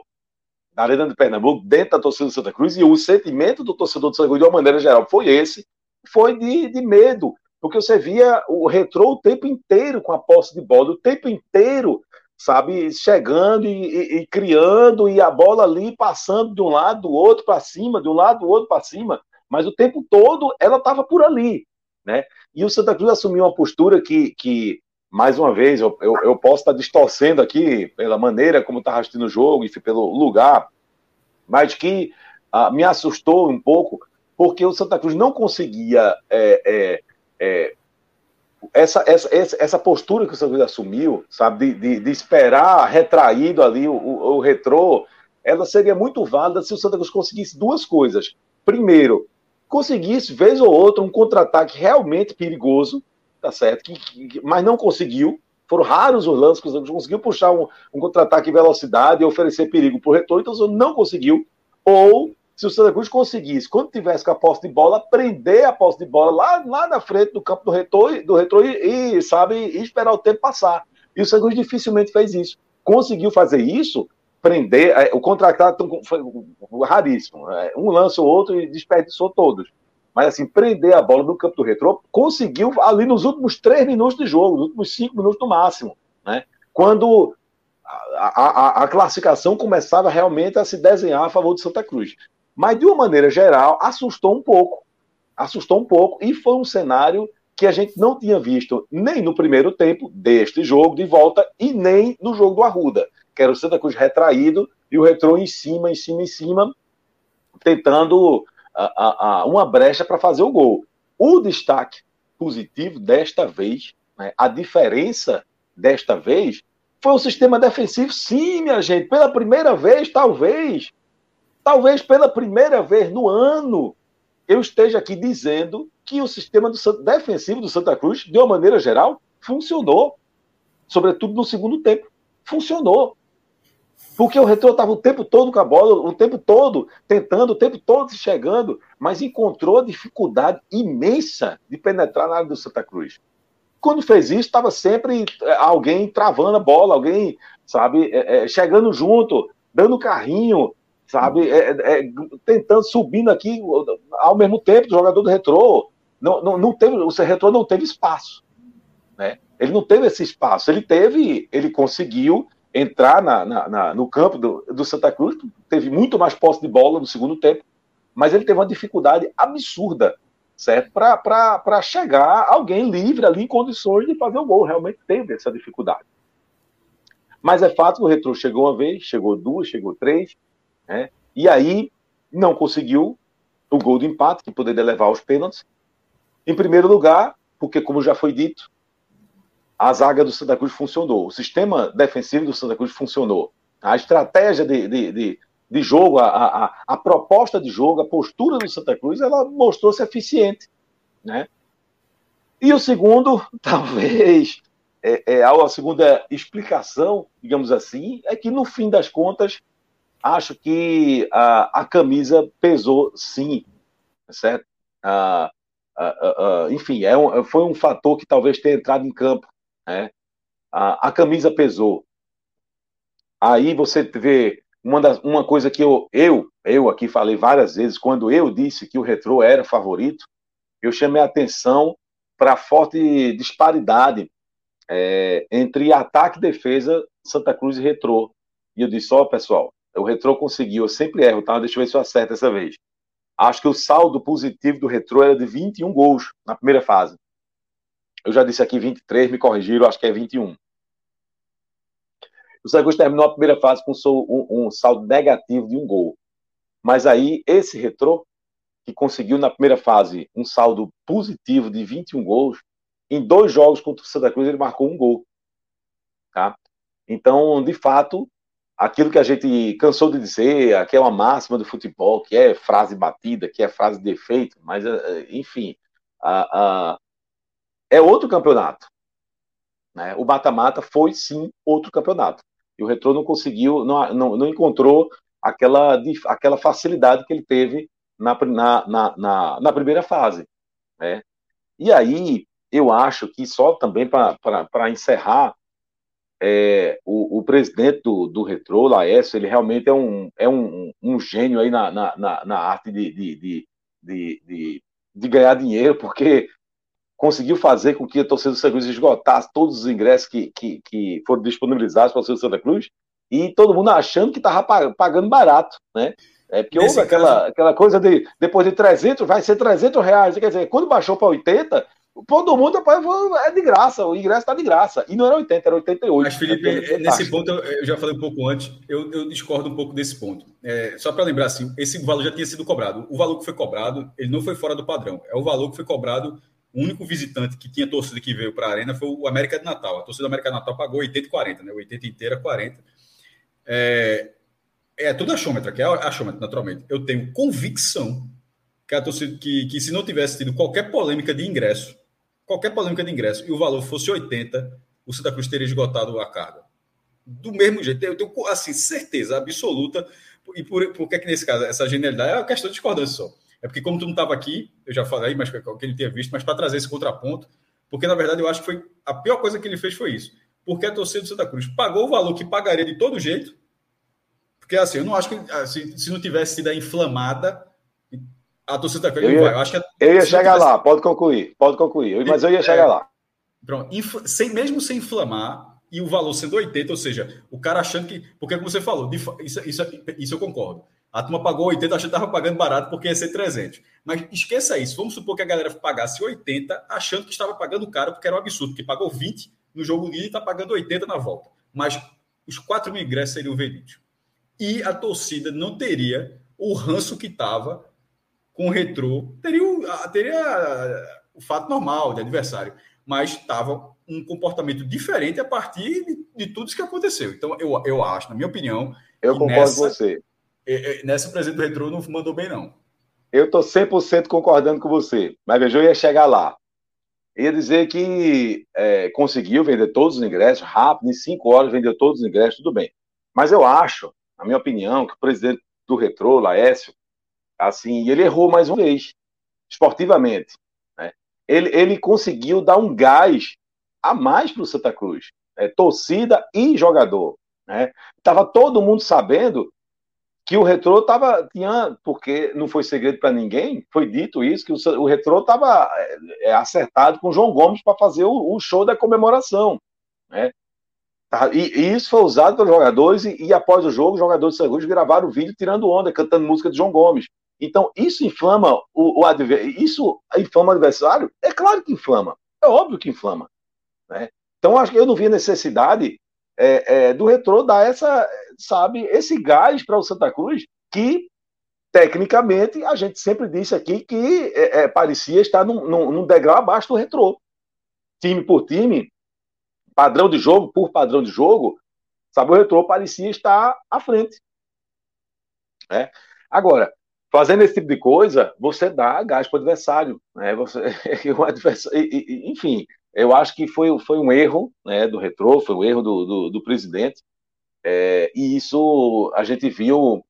na Arena de Pernambuco, dentro da torcida do Santa Cruz, e o sentimento do torcedor do Santa Cruz, de uma maneira geral, foi esse, foi de, de medo, porque você via o retrô o tempo inteiro com a posse de bola, o tempo inteiro sabe, chegando e, e, e, criando, e a bola ali passando de um lado, do outro para cima, de um lado, do outro para cima, mas o tempo todo ela estava por ali, né? E o Santa Cruz assumiu uma postura que, que mais uma vez, eu, eu, eu posso estar distorcendo aqui pela maneira como está assistindo o jogo, e pelo lugar, mas que ah, me assustou um pouco, porque o Santa Cruz não conseguia é, é, é, essa, essa, essa postura que o Santa Cruz assumiu, sabe, de, de, de esperar retraído ali o, o, o, retrô, ela seria muito válida se o Santa Cruz conseguisse duas coisas. Primeiro, conseguisse, vez ou outra, um contra-ataque realmente perigoso, tá certo? Que, que, mas não conseguiu. Foram raros os lances que o Cruz conseguiu puxar um, um contra-ataque em velocidade e oferecer perigo para o retorno, então o Santa não conseguiu. Ou se o Santa Cruz conseguisse, quando tivesse com a posse de bola, prender a posse de bola lá, lá na frente do campo do retrô, do retrô e, e, sabe, e esperar o tempo passar. E o Santa Cruz dificilmente fez isso. Conseguiu fazer isso, prender. É, o contra-ataque foi raríssimo. É, um lance ou outro e desperdiçou todos. Mas assim, prender a bola no campo do retrô, conseguiu ali nos últimos três minutos de jogo, nos últimos cinco minutos no máximo. Né? Quando a, a, a, classificação começava realmente a se desenhar a favor de Santa Cruz. Mas, de uma maneira geral, assustou um pouco. Assustou um pouco. E foi um cenário que a gente não tinha visto nem no primeiro tempo deste jogo de volta e nem no jogo do Arruda, que era o Santa Cruz retraído e o retrô em cima, em cima, em cima, tentando a, a, uma brecha para fazer o gol. O destaque positivo desta vez, né, a diferença desta vez, foi o sistema defensivo. Sim, minha gente, pela primeira vez, talvez, Talvez pela primeira vez no ano eu esteja aqui dizendo que o sistema do, defensivo do Santa Cruz, de uma maneira geral, funcionou. Sobretudo no segundo tempo. Funcionou. Porque o Retrô estava o tempo todo com a bola, o tempo todo tentando, o tempo todo chegando, mas encontrou dificuldade imensa de penetrar na área do Santa Cruz. Quando fez isso, estava sempre eh, alguém travando a bola, alguém, sabe, é, é, chegando junto, dando carrinho, sabe? É, tentando, subindo aqui ao mesmo tempo do jogador do retrô. Não, não, não teve, o retrô não teve espaço. Né? Ele não teve esse espaço. Ele teve, ele conseguiu entrar na, na, na, no campo do, do Santa Cruz, teve muito mais posse de bola no segundo tempo, mas ele teve uma dificuldade absurda, certo? Para chegar alguém livre ali em condições de fazer o gol. Realmente teve essa dificuldade. Mas é fato que o Retro chegou uma vez, chegou duas, chegou três, né? E aí não conseguiu o gol de empate, que poderia levar aos pênaltis. Em primeiro lugar, porque, como já foi dito, a zaga do Santa Cruz funcionou, o sistema defensivo do Santa Cruz funcionou, a estratégia de, de, de, de jogo, a, a, a, proposta de jogo, a postura do Santa Cruz, ela mostrou-se eficiente. Né? E o segundo, (laughs) talvez, é, é, a segunda explicação, digamos assim, é que no fim das contas, acho que a, a camisa pesou sim, certo? Ah, ah, ah, enfim, é um, foi um fator que talvez tenha entrado em campo. Né? a camisa pesou. Aí você vê uma, das, uma coisa que eu, eu, eu aqui falei várias vezes, quando eu disse que o retrô era favorito, eu chamei a atenção para a forte disparidade é, entre ataque e defesa Santa Cruz e retrô. E eu disse, ó, oh, pessoal, o Retrô conseguiu, eu sempre erro, tá? Deixa eu ver se eu acerto dessa vez. Acho que o saldo positivo do Retrô era de 21 gols na primeira fase. Eu já disse aqui 23, me corrigiram, acho que é 21. O Santos terminou a primeira fase com um, saldo negativo de um gol. Mas aí, esse Retrô, que conseguiu na primeira fase um saldo positivo de 21 gols, em dois jogos contra o Santa Cruz ele marcou um gol. Tá? Então, de fato, aquilo que a gente cansou de dizer, aquela máxima do futebol, que é frase batida, que é frase de efeito, mas, eh, eh, enfim, a, a, é outro campeonato. Né? O mata-mata foi, sim, outro campeonato. E o Retrô não conseguiu, não, não, não encontrou aquela, aquela facilidade que ele teve na, na, na, na primeira fase. Né? E aí, eu acho que só também para encerrar, é, o, o, presidente do, do Retro, Laércio, ele realmente é um, é um, um gênio aí na, na, na, na arte de, de, de, de, de, ganhar dinheiro, porque conseguiu fazer com que a torcida do Santa Cruz esgotasse todos os ingressos que, que, que foram disponibilizados para a torcida do Santa Cruz, e todo mundo achando que estava pagando barato, né? É porque Nesse houve aquela, caso... aquela coisa de depois de 300, vai ser 300 reais. Quer dizer, quando baixou para 80, todo mundo é de graça, o ingresso está de graça. E não era 80, era 88. Mas, Felipe, é, nesse ponto, eu já falei um pouco antes, eu, eu discordo um pouco desse ponto. É, só para lembrar, assim, esse valor já tinha sido cobrado. O valor que foi cobrado, ele não foi fora do padrão. É o valor que foi cobrado. O único visitante que tinha torcida que veio para a Arena foi o América de Natal. A torcida do América de Natal pagou 80 e 40, né? 80 inteira, 40. É, é tudo achômetro, que é achômetro, naturalmente. Eu tenho convicção que a torcida, que, que se não tivesse tido qualquer polêmica de ingresso, qualquer polêmica de ingresso e o valor fosse 80, o Santa Cruz teria esgotado a carga. Do mesmo jeito, eu tenho assim, certeza absoluta. E por, por que, é que nesse caso, essa genialidade é uma questão de discordância só. É porque, como tu não estava aqui, eu já falei, mas que ele tinha visto, mas para trazer esse contraponto, porque na verdade eu acho que foi a pior coisa que ele fez foi isso. Porque a torcida do Santa Cruz pagou o valor que pagaria de todo jeito, porque assim, eu não acho que assim, se não tivesse sido inflamada, a torcida tá eu, ia, eu acho que a, eu ia chegar tivesse... lá, pode concluir, pode concluir, mas eu ia chegar é, lá. Pronto, sem, mesmo sem inflamar e o valor sendo 80, ou seja, o cara achando que. Porque, como você falou, isso, isso, isso eu concordo. A turma pagou 80, achando que estava pagando barato porque ia ser 300. Mas esqueça isso. Vamos supor que a galera pagasse 80, achando que estava pagando caro, porque era um absurdo, porque pagou 20 no jogo livre e está pagando 80 na volta. Mas os 4 mil ingressos seriam vendidos. E a torcida não teria o ranço que estava com o retrô teria, teria o fato normal de adversário, mas estava um comportamento diferente a partir de, de, tudo isso que aconteceu. Então, eu, eu acho, na minha opinião. Eu concordo nessa, com você. É, é, nessa presidente do retrô não mandou bem, não. Eu estou 100% concordando com você, mas veja, eu ia chegar lá. Ia dizer que é, conseguiu vender todos os ingressos rápido, em cinco horas vendeu todos os ingressos, tudo bem. Mas eu acho, na minha opinião, que o presidente do Retrô, Laércio, Assim, ele errou mais uma vez, esportivamente. Né? Ele, ele conseguiu dar um gás a mais para o Santa Cruz, né? torcida e jogador. Né? Tava todo mundo sabendo que o Retrô estava tinha porque não foi segredo para ninguém, foi dito isso que o, o Retrô estava é, é, acertado com o João Gomes para fazer o, o, show da comemoração, né? Tá, e, e, isso foi usado pelos jogadores e, e após o jogo os jogadores de Cruz gravaram o vídeo tirando onda, cantando música de João Gomes. Então, isso inflama o, o. Isso inflama o adversário? É claro que inflama. É óbvio que inflama. Né? Então, acho que eu não vi necessidade é, é, do retrô dar essa, sabe, esse gás para o Santa Cruz, que tecnicamente a gente sempre disse aqui que é, é, parecia estar num, num, num, degrau abaixo do retrô. Time por time, padrão de jogo por padrão de jogo, sabe, o retrô parecia estar à frente. Né? Agora, fazendo esse tipo de coisa, você dá gás para o adversário. Né? Você, (laughs) o adversário enfim, eu acho que foi, foi um erro né, do retrô, foi um erro do, do, do presidente. É, e isso a gente viu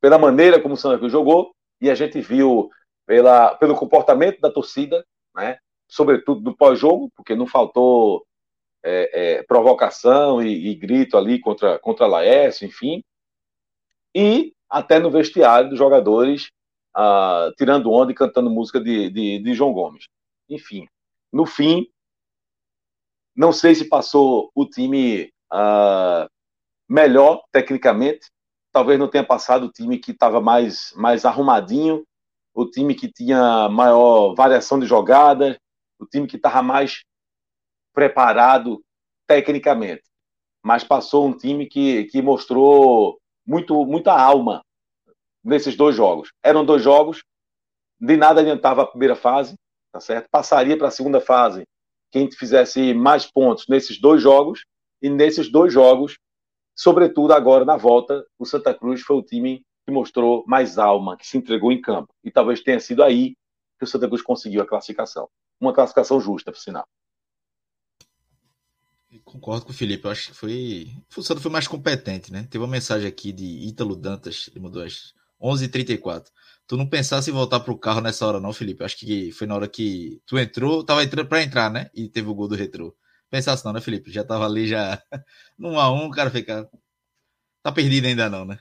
pela maneira como o Santa Cruz jogou, e a gente viu pela, pelo comportamento da torcida, né? sobretudo do pós-jogo, porque não faltou é, é, provocação e, e, grito ali contra, contra Laércio, enfim. E até no vestiário dos jogadores, ah, tirando onda e cantando música de, de, de João Gomes. Enfim, no fim, não sei se passou o time ah, melhor tecnicamente, talvez não tenha passado o time que estava mais, mais arrumadinho, o time que tinha maior variação de jogadas, o time que estava mais preparado tecnicamente. Mas passou um time que, que mostrou muito, muita alma nesses dois jogos. Eram dois jogos, de nada adiantava a primeira fase, tá certo? Passaria para a segunda fase quem fizesse mais pontos nesses dois jogos, e nesses dois jogos, sobretudo agora na volta, o Santa Cruz foi o time que mostrou mais alma, que se entregou em campo. E talvez tenha sido aí que o Santa Cruz conseguiu a classificação. Uma classificação justa, por sinal. Concordo com o Felipe, eu acho que foi. O Santa foi mais competente, né? Teve uma mensagem aqui de Ítalo Dantas, ele mandou as 11h34. Tu não pensasse em voltar pro carro nessa hora, não, Felipe? Acho que foi na hora que tu entrou, tava entrando pra entrar, né? E teve o gol do retrô. Pensasse não, né, Felipe? Já tava ali, já. (laughs) no a um, o cara fica. Tá perdido ainda, não, né?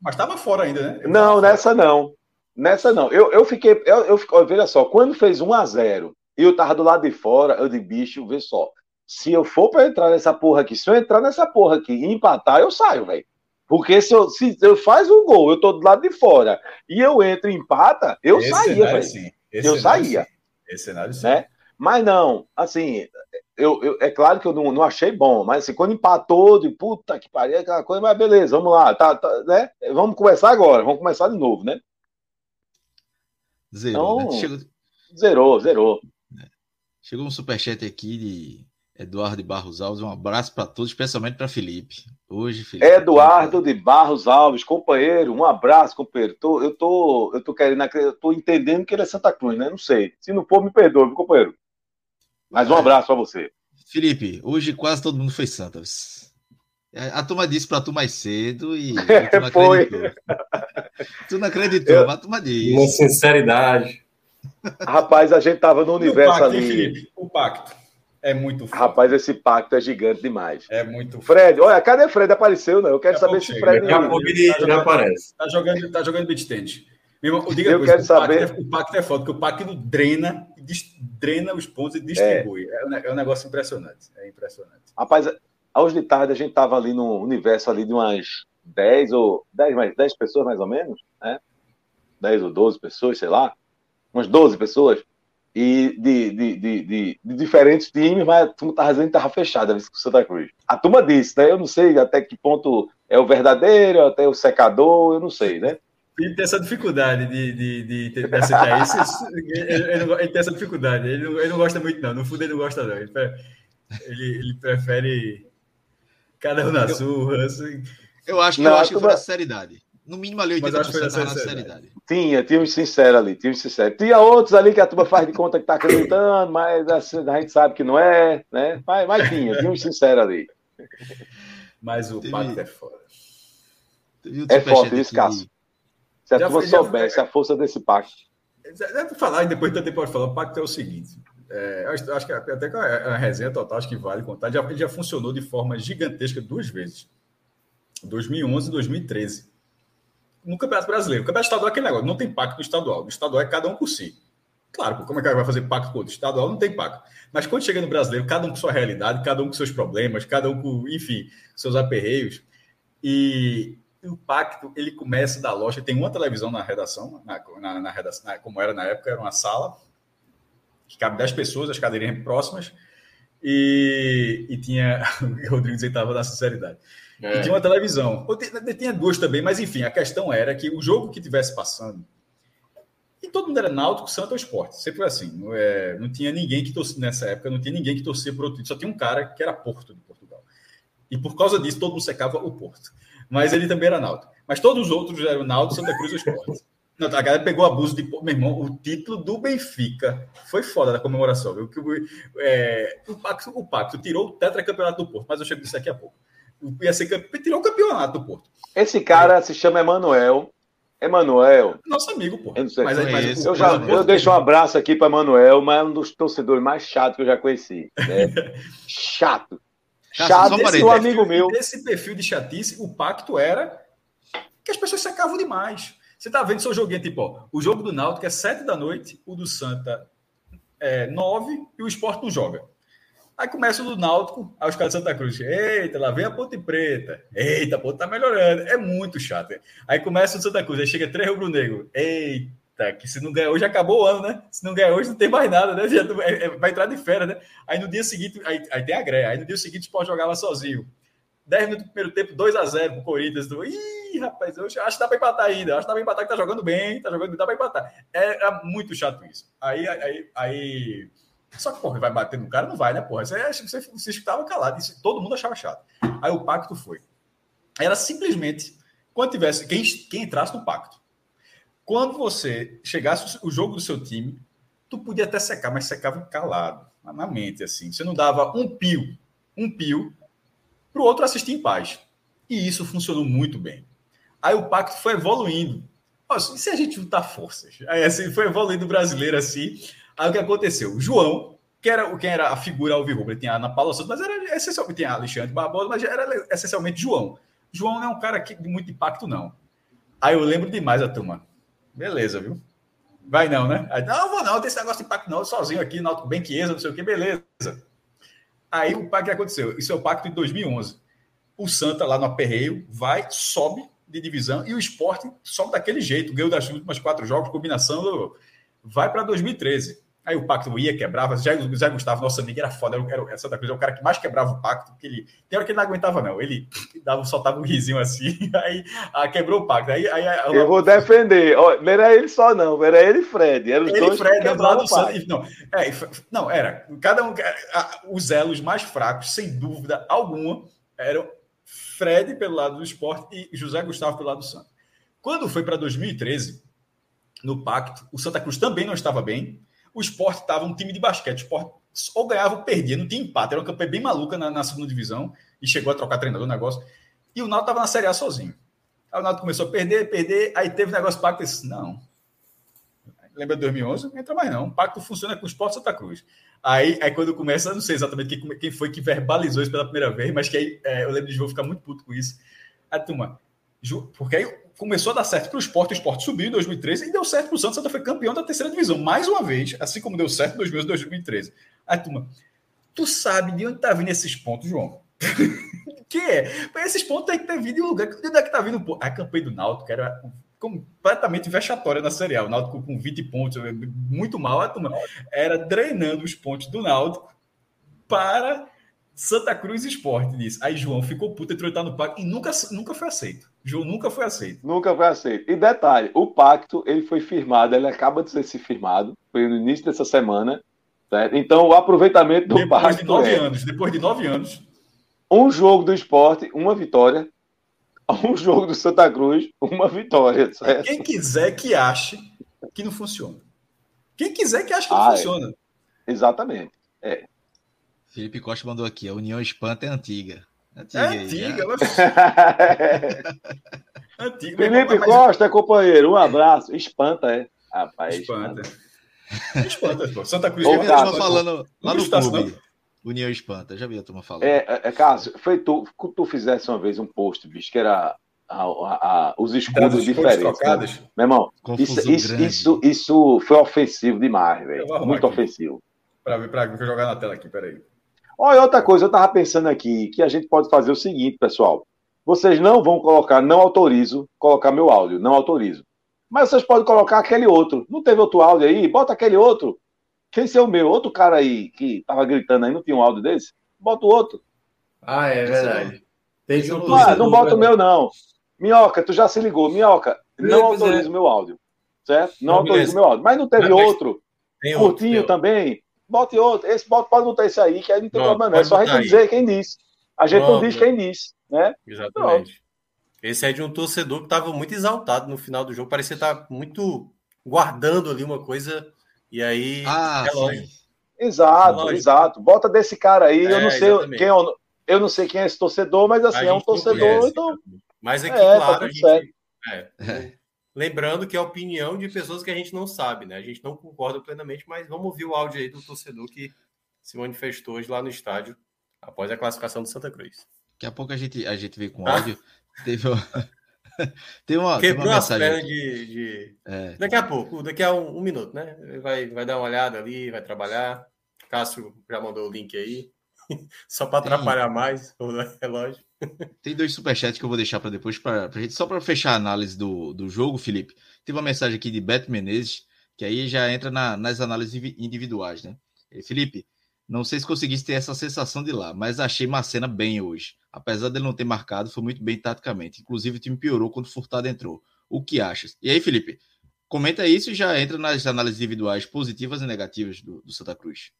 Mas tava fora ainda, né? não, nessa não. Nessa não. Eu, eu fiquei. Eu, eu, veja só, quando fez 1 a 0 e eu tava do lado de fora, eu de bicho, vê só. Se eu for para entrar nessa porra aqui, se eu entrar nessa porra aqui e empatar, eu saio, velho. Porque se eu, se eu faz um gol, eu tô do lado de fora, e eu entro e empata, eu Esse saía, velho. sim. Esse Eu saía. sim. Esse cenário, sim. Né? Mas não, assim, eu, eu- é claro que eu não, não achei bom, mas assim, quando empatou, de puta que pariu, aquela coisa, mas beleza, vamos lá, tá, tá, né? Vamos começar agora, vamos começar de novo, né? Zerou, Então- né? Chegou, Zerou, zerou. chegou um superchat aqui de Eduardo de Barros Alves. Um abraço para todos, especialmente para Felipe. Hoje, Felipe. Eduardo de Barros Alves, companheiro, um abraço, companheiro. Tô- eu, tô, eu tô querendo, eu tô entendendo que ele é Santa Cruz, né? Não sei. Se não for, me perdoe, companheiro. Mas um abraço pra você. Felipe, hoje quase todo mundo foi Santa. A turma disse para tu mais cedo (laughs) e, tu não Foi. acreditou. tu não acreditou, Eu- mas a turma Uma disse. sinceridade. Rapaz, a gente tava no universo pacto, ali. Felipe? O pacto é muito forte. Rapaz, esse pacto é gigante demais. É muito. Fred, olha, cadê Fred? Apareceu, não? Eu quero saber se Fred. Daqui a pouco ele já aparece. Tá jogando, tá jogando beat. Meu irmão, diga Eu coisa, quero o pacto saber- é- o pacto é foda, porque o pacto drena, dis- drena os pontos e distribui. É, um, ne- é um negócio impressionante. É impressionante. Rapaz, hoje de tarde a gente tava ali no universo ali de umas 10 ou 10, mais, 10 pessoas mais ou menos, né? 10 ou 12 pessoas, sei lá. Umas 12 pessoas. E de, de, de, de- de diferentes times, mas a turma tava dizendo que tava fechada com Santa Cruz. A turma disse, né? Eu não sei até que ponto é o verdadeiro, até o secador, eu não sei, né? Ele tem essa dificuldade de, de, de, de, de aceitar isso. Ele, ele não- ele tem essa dificuldade. Ele não, ele não gosta muito, não. No fundo, ele não gosta, não. Ele, ele, ele prefere cada um na Eu- sua. assim. Eu acho que, Não, eu a acho que foi na seriedade. No mínimo ali Mas 80% acho que foi na tava na sinceridade. seriedade. Tinha, tinha uns sinceros ali, tinha uns sinceros. Tinha outros ali que a turma faz de conta que tá acreditando, mas assim, a gente sabe que não é, né? Mas, mas tinha, tinha uns sinceros ali. Mas o Teve- pacto é foda. É forte, isso, aqui Cássio. Se a Já turma foi- já soubesse a força desse pacto. É pra falar, e depois também pode falar, o pacto é o seguinte. é, eu acho, que até com a, a resenha total, acho que vale contar. Já, ele já funcionou de forma gigantesca duas vezes. 2011 e 2013. No Campeonato Brasileiro. O Campeonato Estadual é aquele negócio, não tem pacto no estadual. No estadual é cada um por si. Claro, como é que vai fazer pacto com outro? Estadual não tem pacto. Mas quando chega no brasileiro, cada um com sua realidade, cada um com seus problemas, cada um com, enfim, seus aperreios. E o pacto, ele começa da loja. Tem uma televisão na redação, na, na, na redação, na- como era na época, era uma sala que cabe 10 pessoas, as cadeirinhas próximas. E, e tinha. (laughs) O Rodrigo dizia que estava na sinceridade. É. E tinha uma televisão. Ou te- Tinha duas também, mas enfim, a questão era que o jogo que tivesse passando. E todo mundo era Náutico, Santa ou Esporte. Sempre foi assim. Não, é, não tinha ninguém que torcia, nessa época, não tinha ninguém que torcia por outro time. Só tinha um cara que era Porto de Portugal. E por causa disso, todo mundo secava o Porto. Mas ele também era Náutico. Mas todos os outros eram Náutico, Santa Cruz ou Esporte. Não, a galera pegou abuso de. Meu irmão, o título do Benfica foi foda da comemoração. Viu? Que, é, o, Pacto, o Pacto tirou o tetracampeonato do Porto, mas eu chego nisso daqui a pouco. O- Ia ser, campe- tirou o campeonato do Porto. Esse cara se chama Emanuel. Emanuel, Nosso amigo, pô. Eu não sei. Mas, aí- mas eu, já, eu deixo um abraço aqui para Emanuel, mas é um dos torcedores mais chatos que eu já conheci. né? (laughs) Chato. Chato, um esse um amigo meu. Esse perfil de chatice, o pacto era que as pessoas secavam demais. Você tá vendo seu joguinho, tipo, ó, o jogo do Náutico é 7 da noite, o do Santa é 9 e o Sport não joga. Aí começa o do Náutico, aí os caras de Santa Cruz, eita, lá vem a Ponte Preta. Eita, a Ponte tá melhorando. É muito chato. Aí começa o do Santa Cruz, aí chega três rubro-negro. Eita, que se não ganhar hoje, acabou o ano, né? Se não ganhar hoje, não tem mais nada, né? Já é- é- vai entrar de férias, né? Aí no dia seguinte, aí, aí tem a greia. Aí no dia seguinte o Sport jogava sozinho. 10 minutos do primeiro tempo, 2x0 pro Corinthians. Do... Ih, rapaz, eu acho que dá pra empatar ainda. Acho que dá pra empatar, que tá jogando bem, tá jogando dá pra empatar. Era muito chato isso. Aí, aí, aí... Só que, porra, vai bater no cara? Não vai, né, porra? Você, você, você estava calado. Isso todo mundo achava chato. Aí o pacto foi. Era simplesmente, quando tivesse, quem, quem entrasse no pacto. Quando você chegasse o jogo do seu time, tu podia até secar, mas secava calado, na mente, assim. Você não dava um pio, um pio, para o outro assistir em paz. E isso funcionou muito bem. Aí o pacto foi evoluindo. Nossa, e se a gente juntar forças? Aí assim, foi evoluindo o brasileiro assim. Aí o que aconteceu? O João, que era quem era a figura alvirrubra, tinha a Ana Paula Santos, mas era essencialmente tinha Alexandre Barbosa, mas era essencialmente João. João não é um cara que, de muito impacto, não. Aí eu lembro demais a turma. Beleza, viu? Vai não, né? Aí, não, vou não, tem esse negócio de pacto não, sozinho aqui, Náutico bem Chiesa, não sei o que, beleza. Aí o pacto que aconteceu? Isso é o pacto de 2011. O Santa, lá no aperreio, vai, sobe de divisão e o esporte sobe daquele jeito, ganhou das últimas quatro jogos, combinação, vai para 2013. Aí o pacto ia, quebrava. Já Zé Gustavo, nosso amigo, era foda. Era, era, Santa Cruz é o cara que mais quebrava o pacto. Porque ele, tem hora que ele não aguentava, não. Ele dava, soltava um risinho assim, (laughs) aí ah, quebrou o pacto. Aí, aí, eu vou defender. Não era ele só, não. Era ele e Fred. Era os ele dois Fred, que lado do Santa. Não, é, não, era. Cada um. Os elos mais fracos, sem dúvida alguma, eram Fred pelo lado do esporte e José Gustavo pelo lado do Santa. Quando foi para 2013, no pacto, o Santa Cruz também não estava bem o esporte estava um time de basquete. O esporte ou ganhava ou perdia, não tinha empate. Era uma campanha bem maluca na, na segunda divisão e chegou a trocar treinador negócio. E o Náutico estava na Série A sozinho. Aí o Náutico começou a perder, perder, aí teve negócio pacto disse, não. Lembra de 2011? Não entra mais não. O pacto funciona com o Esporte Santa Cruz. Aí, aí quando começa, não sei exatamente quem, quem foi que verbalizou isso pela primeira vez, mas que aí é, eu lembro de João ficar muito puto com isso. Aí, turma, porque aí começou a dar certo para o esporte, o esporte subiu em 2013 e deu certo para o Santos, Santa foi campeão da terceira divisão, mais uma vez, assim como deu certo em 2013. Aí, turma, tu sabe de onde está vindo esses pontos, João? (laughs) que é? Esses pontos tem que ter vindo em lugar. De onde é que está vindo? A campanha do Náutico era completamente vexatória na Série A. O Náutico com 20 pontos, muito mal. A turma era drenando os pontos do Náutico para Santa Cruz Esporte disso. Aí João ficou puto, entrou no pacto e nunca, nunca foi aceito. João nunca foi aceito. Nunca foi aceito. E detalhe, o pacto ele foi firmado, ele acaba de ser firmado, foi no início dessa semana. Certo? Então o aproveitamento do depois pacto. De nove é, anos, depois de nove anos. Um jogo do esporte, uma vitória. (laughs) Um jogo do Santa Cruz, uma vitória. Certo? Quem quiser que ache que não funciona. Quem quiser que ache que não ah, é. funciona. É. Exatamente. É. Felipe Costa mandou aqui: a União Espanta é antiga. Antiga. É antiga, (laughs) antiga Felipe mas... Costa, companheiro, um abraço. Espanta, é. Rapaz, espanta. Espanta, pô. Santa Cruz. Já vi a turma falando lá no clube. União Espanta, já vi a turma falando. É, é, é Cássio, foi tu, tu fizesse uma vez um post, bicho, que era a, a, a, os escudos diferentes. Né? Meu irmão, isso, isso, isso, isso, foi ofensivo demais, velho. Muito aqui. ofensivo. Para ver, para jogar na tela aqui, peraí. Olha, outra coisa, eu estava pensando aqui que a gente pode fazer o seguinte, pessoal. Vocês não vão colocar, não autorizo, colocar meu áudio, não autorizo. Mas vocês podem colocar aquele outro. Não teve outro áudio aí? Bota aquele outro. Quem ser o meu? Outro cara aí que tava gritando aí, não tinha um áudio desse? Bota o outro. Ah, é verdade. Tem um ah, não bota o meu, não. Minhoca, tu já se ligou. Minhoca, não autoriza o meu áudio. Certo? Não, não autoriza o meu áudio. Mas não teve outro. Tem Curtinho outro, também bote outro. Esse pode botar esse aí, que aí não tem Pronto, problema, não. É só a gente aí. dizer quem disse. A gente Pronto. não diz quem disse, né? Exatamente. Pronto. Esse é de um torcedor que estava muito exaltado no final do jogo, parecia estar muito guardando ali uma coisa, e aí. Ah, relógio. Exato, relógio. exato. Bota desse cara aí, é, eu não sei exatamente. quem é eu não sei quem é esse torcedor, mas assim, é um torcedor, conhece, então. Mas aqui, é, claro, tá a gente. É, Lembrando que é a opinião de pessoas que a gente não sabe, né? A gente não concorda plenamente, mas vamos ouvir o áudio aí do torcedor que se manifestou hoje lá no estádio após a classificação do Santa Cruz. Daqui a pouco a gente, a gente vê com áudio. Teve (laughs) uma. tem uma, Quebrou uma mensagem. de. de... É. Daqui a pouco, daqui a um, um, minuto, né? Vai, vai dar uma olhada ali, vai trabalhar. Cássio já mandou o link aí. (laughs) Só para atrapalhar mais (laughs) o relógio. Tem dois superchats que eu vou deixar para depois, pra, pra gente, só para fechar a análise do, do jogo, Felipe. Teve uma mensagem aqui de Beto Menezes, que aí já entra na, nas análises individuais, né? Felipe, não sei se conseguiste ter essa sensação de lá, mas achei Macena bem hoje. Apesar dele não ter marcado, foi muito bem taticamente. Inclusive, o time piorou quando o Furtado entrou. O que achas? E aí, Felipe, comenta isso e já entra nas análises individuais positivas e negativas do, do Santa Cruz.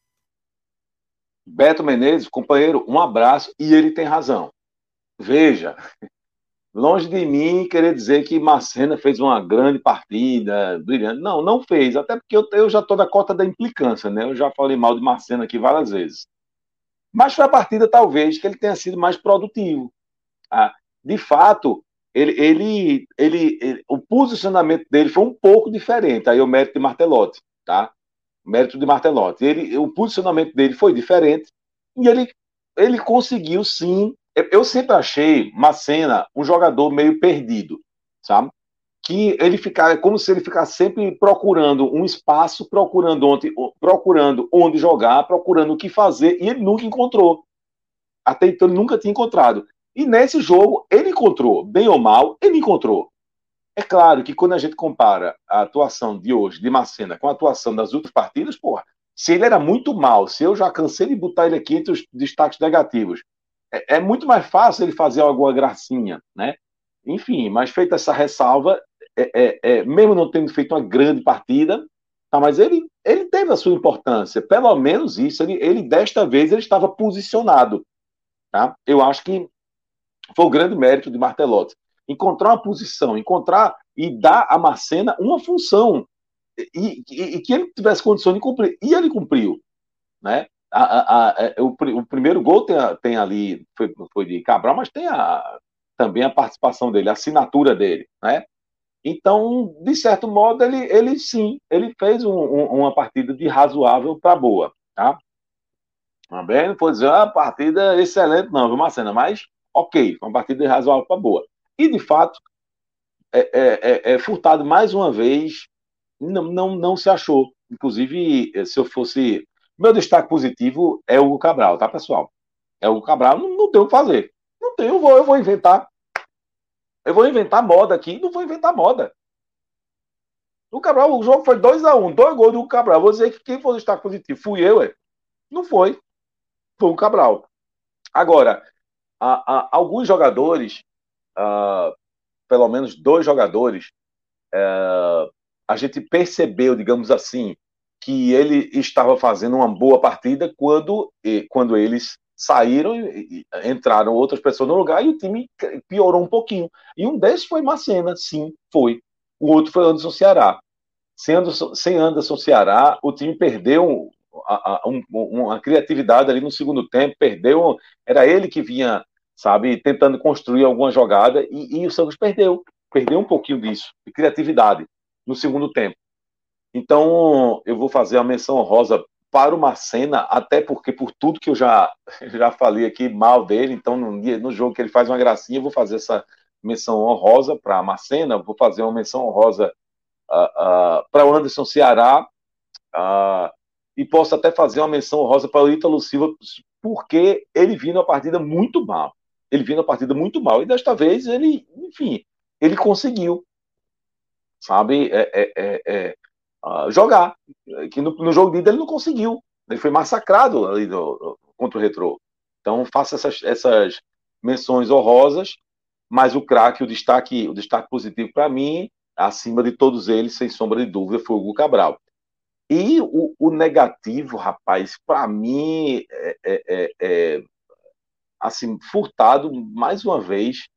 Beto Menezes, companheiro, um abraço e ele tem razão. Veja, longe de mim querer dizer que Macena fez uma grande partida, brilhante. Não, não fez, até porque eu, eu já estou na cota da implicância, né? Eu já falei mal de Macena aqui várias vezes. Mas foi a partida, talvez, que ele tenha sido mais produtivo. Ah, de fato, ele, ele, ele, ele, o posicionamento dele foi um pouco diferente. Aí o mérito de Martelotti, tá? Mérito de Martelotti. Ele, o posicionamento dele foi diferente e ele, ele conseguiu sim eu sempre achei Macena um jogador meio perdido, sabe? que ele ficar, é como se ele ficasse sempre procurando um espaço, procurando onde, procurando onde jogar, procurando o que fazer, e ele nunca encontrou. Até então ele nunca tinha encontrado. E nesse jogo ele encontrou, bem ou mal, ele encontrou. É claro que quando a gente compara a atuação de hoje, de Macena, com a atuação das outras partidas, porra, se ele era muito mal, se eu já cansei de botar ele aqui entre os destaques negativos, é, é muito mais fácil ele fazer alguma gracinha, né? Enfim, mas feita essa ressalva, é, é, é, mesmo não tendo feito uma grande partida, tá, mas ele, ele teve a sua importância. Pelo menos isso, ele, ele desta vez ele estava posicionado. Tá? Eu acho que foi o grande mérito de Martelotti. Encontrar uma posição, encontrar e dar a Marcena uma função. E, e, e que ele tivesse condição de cumprir. E ele cumpriu. Né? A, a, a, é, o, o, primeiro gol tem, tem ali, foi, foi de Cabral, mas tem também a participação dele, a assinatura dele. Né? Então, de certo modo, ele, ele sim, ele fez um, um, uma partida de razoável para boa, tá? Também não pode dizer, ah, partida excelente, não, viu, Marcena? Mas, ok, foi uma partida razoável para boa. E, de fato, é, é, é, é, Furtado, mais uma vez, não, não, não se achou. Inclusive, se eu fosse. Meu destaque positivo é o Cabral, tá, pessoal? É o Cabral, não, não tem o que fazer. Não tem, eu vou, eu vou inventar. Eu vou inventar moda aqui, não vou inventar moda. O Cabral, o jogo foi 2x1, um, dois gols do Cabral. Vou dizer que quem foi o destaque positivo? Fui eu, é? Não foi. Foi o Cabral. Agora, a, a, alguns jogadores, uh, pelo menos dois jogadores, uh, a gente percebeu, digamos assim, que ele estava fazendo uma boa partida quando, quando eles saíram e entraram outras pessoas no lugar e o time piorou um pouquinho. E um desses foi Macena, sim, foi. O outro foi Anderson Ceará. Sem Anderson, sem Anderson Ceará, o time perdeu a, a, um, uma criatividade ali no segundo tempo, perdeu. Era ele que vinha, sabe, tentando construir alguma jogada e, e o Santos perdeu. Perdeu um pouquinho disso, de criatividade, no segundo tempo. Então, eu vou fazer a menção rosa para uma cena, até porque por tudo que eu já, (laughs) já falei aqui mal dele, então no, no jogo que ele faz uma gracinha, eu vou fazer essa menção honrosa para a Macena, vou fazer uma menção honrosa uh, uh, para o Anderson Ceará, uh, e posso até fazer uma menção honrosa para o Ítalo Silva, porque ele viu uma partida muito mal. Ele viu uma partida muito mal, e desta vez ele, enfim, ele conseguiu, sabe, é, é, é, é uh, jogar. Que no, no, jogo de ida ele não conseguiu. Ele foi massacrado ali do, contra o Retrô. Então faça essas, essas menções honrosas, mas o craque, o destaque, o destaque positivo para mim, acima de todos eles, sem sombra de dúvida, foi o Hugo Cabral. E o, o negativo, rapaz, para mim, é, é, é, é, assim, Furtado, mais uma vez,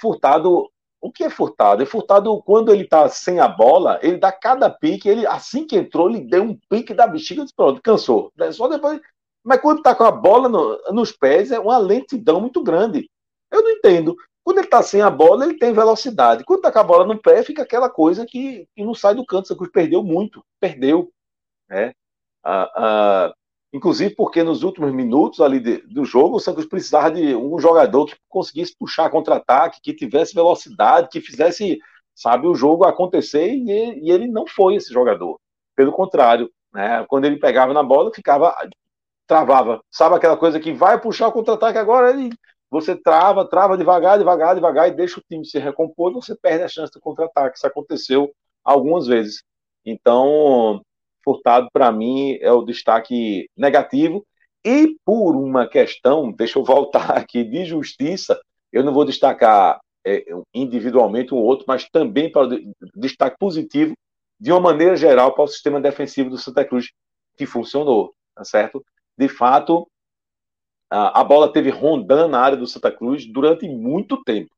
Furtado o que é Furtado? É Furtado, quando ele tá sem a bola, ele dá cada pique, ele, assim que entrou, ele deu um pique da bexiga e pronto, cansou. Só depois. Mas quando tá com a bola no, nos pés, é uma lentidão muito grande. Eu não entendo. Quando ele tá sem a bola, ele tem velocidade. Quando tá com a bola no pé, fica aquela coisa que, que não sai do canto. Cruz perdeu muito. Perdeu. Né? Ah, ah, Inclusive porque nos últimos minutos ali de, do jogo, o Santos precisava de um jogador que conseguisse puxar contra-ataque, que tivesse velocidade, que fizesse, sabe, o jogo acontecer, e, e ele não foi esse jogador. Pelo contrário, né, quando ele pegava na bola, ficava, travava. Sabe aquela coisa que vai puxar o contra-ataque agora, ele, você trava, trava devagar, devagar, devagar, e deixa o time se recompor, você perde a chance do contra-ataque. Isso aconteceu algumas vezes. Então, Furtado, para mim, é o destaque negativo. E por uma questão, deixa eu voltar (laughs) aqui, de justiça, eu não vou destacar é, individualmente um outro, mas também para destaque positivo, de uma maneira geral, para o sistema defensivo do Santa Cruz, que funcionou, tá certo? De fato, a, a bola teve rondando na área do Santa Cruz durante muito tempo.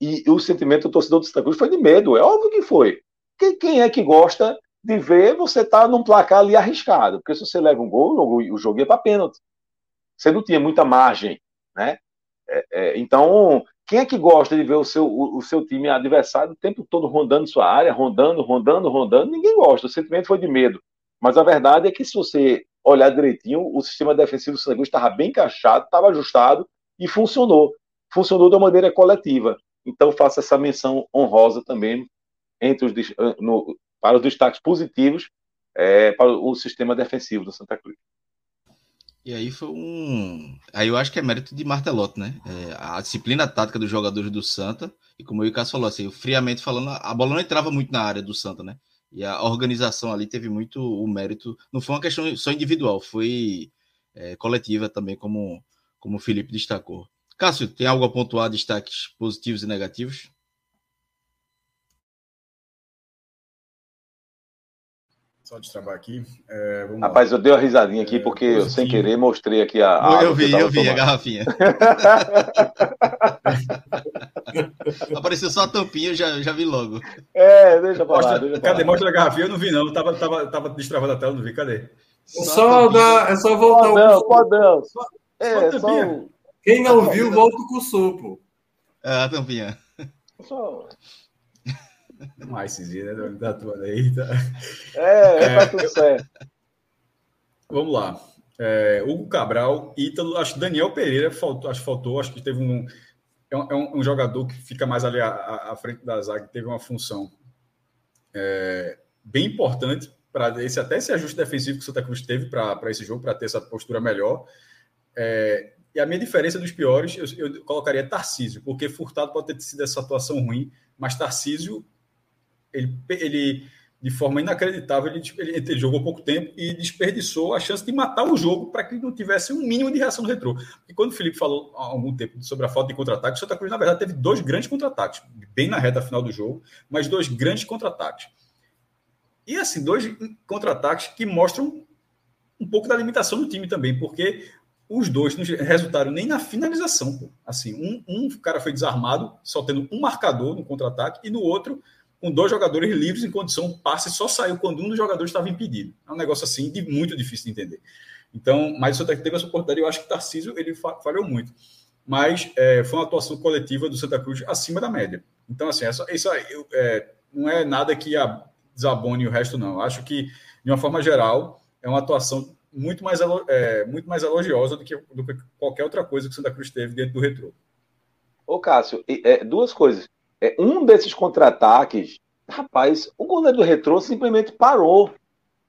E o sentimento do torcedor do Santa Cruz foi de medo, é óbvio que foi. Quem, quem é que gosta de ver você tá num placar ali arriscado, porque se você leva um gol, o jogo ia para pênalti. Você não tinha muita margem, né? É, é, então, quem é que gosta de ver o seu, o, o, seu time adversário o tempo todo rondando sua área, rondando, rondando, rondando? Ninguém gosta. O sentimento foi de medo. Mas a verdade é que se você olhar direitinho, o sistema defensivo do Santa estava bem encaixado, estava ajustado e funcionou. Funcionou de uma maneira coletiva. Então, faço essa menção honrosa também entre os, no, para os destaques positivos é, para o sistema defensivo do Santa Cruz. E aí foi um. Aí eu acho que é mérito de Martelotti, né? É, a disciplina tática dos jogadores do Santa, e como o Cássio falou, assim, friamente falando, a bola não entrava muito na área do Santa, né? E a organização ali teve muito o mérito. Não foi uma questão só individual, foi é, coletiva também, como, como o Felipe destacou. Cássio, tem algo a pontuar, destaques positivos e negativos? Só de trabalho aqui. É, Rapaz, lá. eu dei uma risadinha aqui é, porque eu, sem querer, mostrei aqui a. a eu vi, eu, eu vi a garrafinha. (laughs) Apareceu só a tampinha, eu já, já vi logo. É, deixa pra mostra, lá. Deixa cadê? Mostra a garrafinha, eu não vi, não. Eu tava, tava, tava destravando a tela, não vi. Cadê? Só, só dá, é só voltar podão, o. Podão, só, é, só, Quem não viu, volta com o supo. É, a tampinha. Só. Mais esses dias, né? Tá atuando aí. Tá... É, é, tá tudo certo. Vamos lá. É, Hugo Cabral, Ítalo, acho que Daniel Pereira faltou, acho que faltou, acho que teve um. É um, é um jogador que fica mais ali à, à, frente da zaga, teve uma função é, bem importante para esse até esse ajuste defensivo que o Santa Cruz teve para esse jogo, para ter essa postura melhor. É, e a minha diferença dos piores, eu, eu, colocaria Tarcísio, porque Furtado pode ter sido essa atuação ruim, mas Tarcísio ele, ele de forma inacreditável, ele, ele, ele, jogou pouco tempo e desperdiçou a chance de matar o jogo para que não tivesse um mínimo de reação do retrô. E quando o Felipe falou há algum tempo sobre a falta de contra-ataque, o Santa Cruz, na verdade, teve dois grandes contra-ataques, bem na reta final do jogo, mas dois grandes contra-ataques. E assim, dois contra-ataques que mostram um pouco da limitação do time também, porque os dois não resultaram nem na finalização. Pô. Assim, um, um cara foi desarmado, só tendo um marcador no contra-ataque, e no outro com dois jogadores livres em condição passe só saiu quando um dos jogadores estava impedido. É um negócio assim de muito difícil de entender. Então, mas o Santa Cruz teve essa oportunidade. Eu acho que o Tarcísio ele falhou muito, mas é, foi uma atuação coletiva do Santa Cruz acima da média. Então, assim, essa, isso é, não é nada que a, desabone o resto, não. Eu acho que, de uma forma geral, é uma atuação muito mais, é, muito mais elogiosa do que, do que qualquer outra coisa que o Santa Cruz teve dentro do retrô. Ô, Cássio, é, duas coisas. É, um desses contra-ataques, rapaz, o goleiro do retrô simplesmente parou.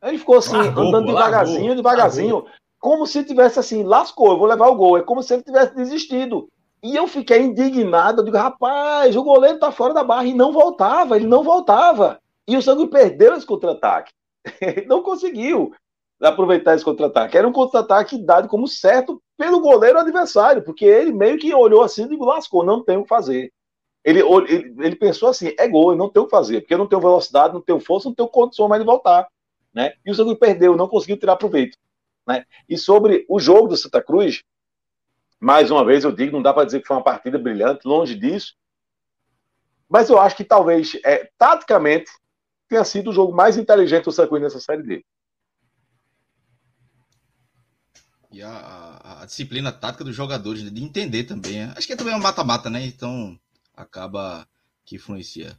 Ele ficou assim, largou, andando devagarzinho, largou, devagarzinho, largou. como se tivesse assim, lascou, eu vou levar o gol. É como se ele tivesse desistido. E eu fiquei indignado, eu digo, rapaz, o goleiro tá fora da barra e não voltava, ele não voltava. E o Sangue perdeu esse contra-ataque. (laughs) Ele não conseguiu aproveitar esse contra-ataque. Era um contra-ataque dado como certo pelo goleiro adversário, porque ele meio que olhou assim e lascou, não tem o que fazer. Ele, ele, ele pensou assim: é gol, eu não tenho o que fazer, porque eu não tenho velocidade, não tenho força, não tenho condição mais de voltar. Né? E o Santa Cruz perdeu, não conseguiu tirar proveito. Né? E sobre o jogo do Santa Cruz, mais uma vez eu digo, não dá para dizer que foi uma partida brilhante, longe disso. Mas eu acho que talvez, é, taticamente, tenha sido o jogo mais inteligente do Santa Cruz nessa Série D. E a, a, a, disciplina tática dos jogadores, de entender também. Acho que é também um mata-mata, né? Então, acaba que influencia.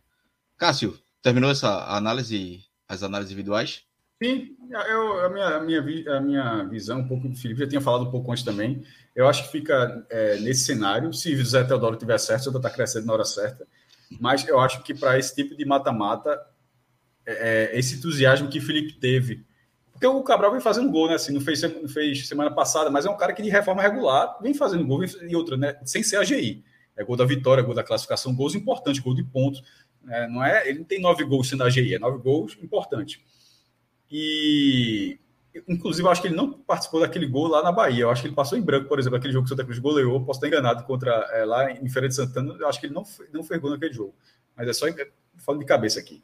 Cássio, terminou essa análise, as análises individuais? Sim, eu, a, minha, a, minha, a minha visão, um pouco do Felipe, já tinha falado um pouco antes também. Eu acho que fica é, nesse cenário, se o José Teodoro tiver certo, já está crescendo na hora certa. Mas eu acho que para esse tipo de mata-mata, é, é, esse entusiasmo que o Felipe teve. Porque o Cabral vem fazendo gol, né? Assim, não fez, não fez semana passada, mas é um cara que de reforma regular vem fazendo gol e outra, né? Sem ser AGI. É gol da vitória, gol da classificação, gols importantes, gol de pontos. É, não é, ele não tem nove gols sendo a GI, é nove gols importantes. E, inclusive, eu acho que ele não participou daquele gol lá na Bahia. Eu acho que ele passou em branco, por exemplo, aquele jogo que o Santa Cruz goleou. Posso estar enganado contra é, lá em Feira de Santana. Eu acho que ele não, não fez gol naquele jogo. Mas é só falando de cabeça aqui.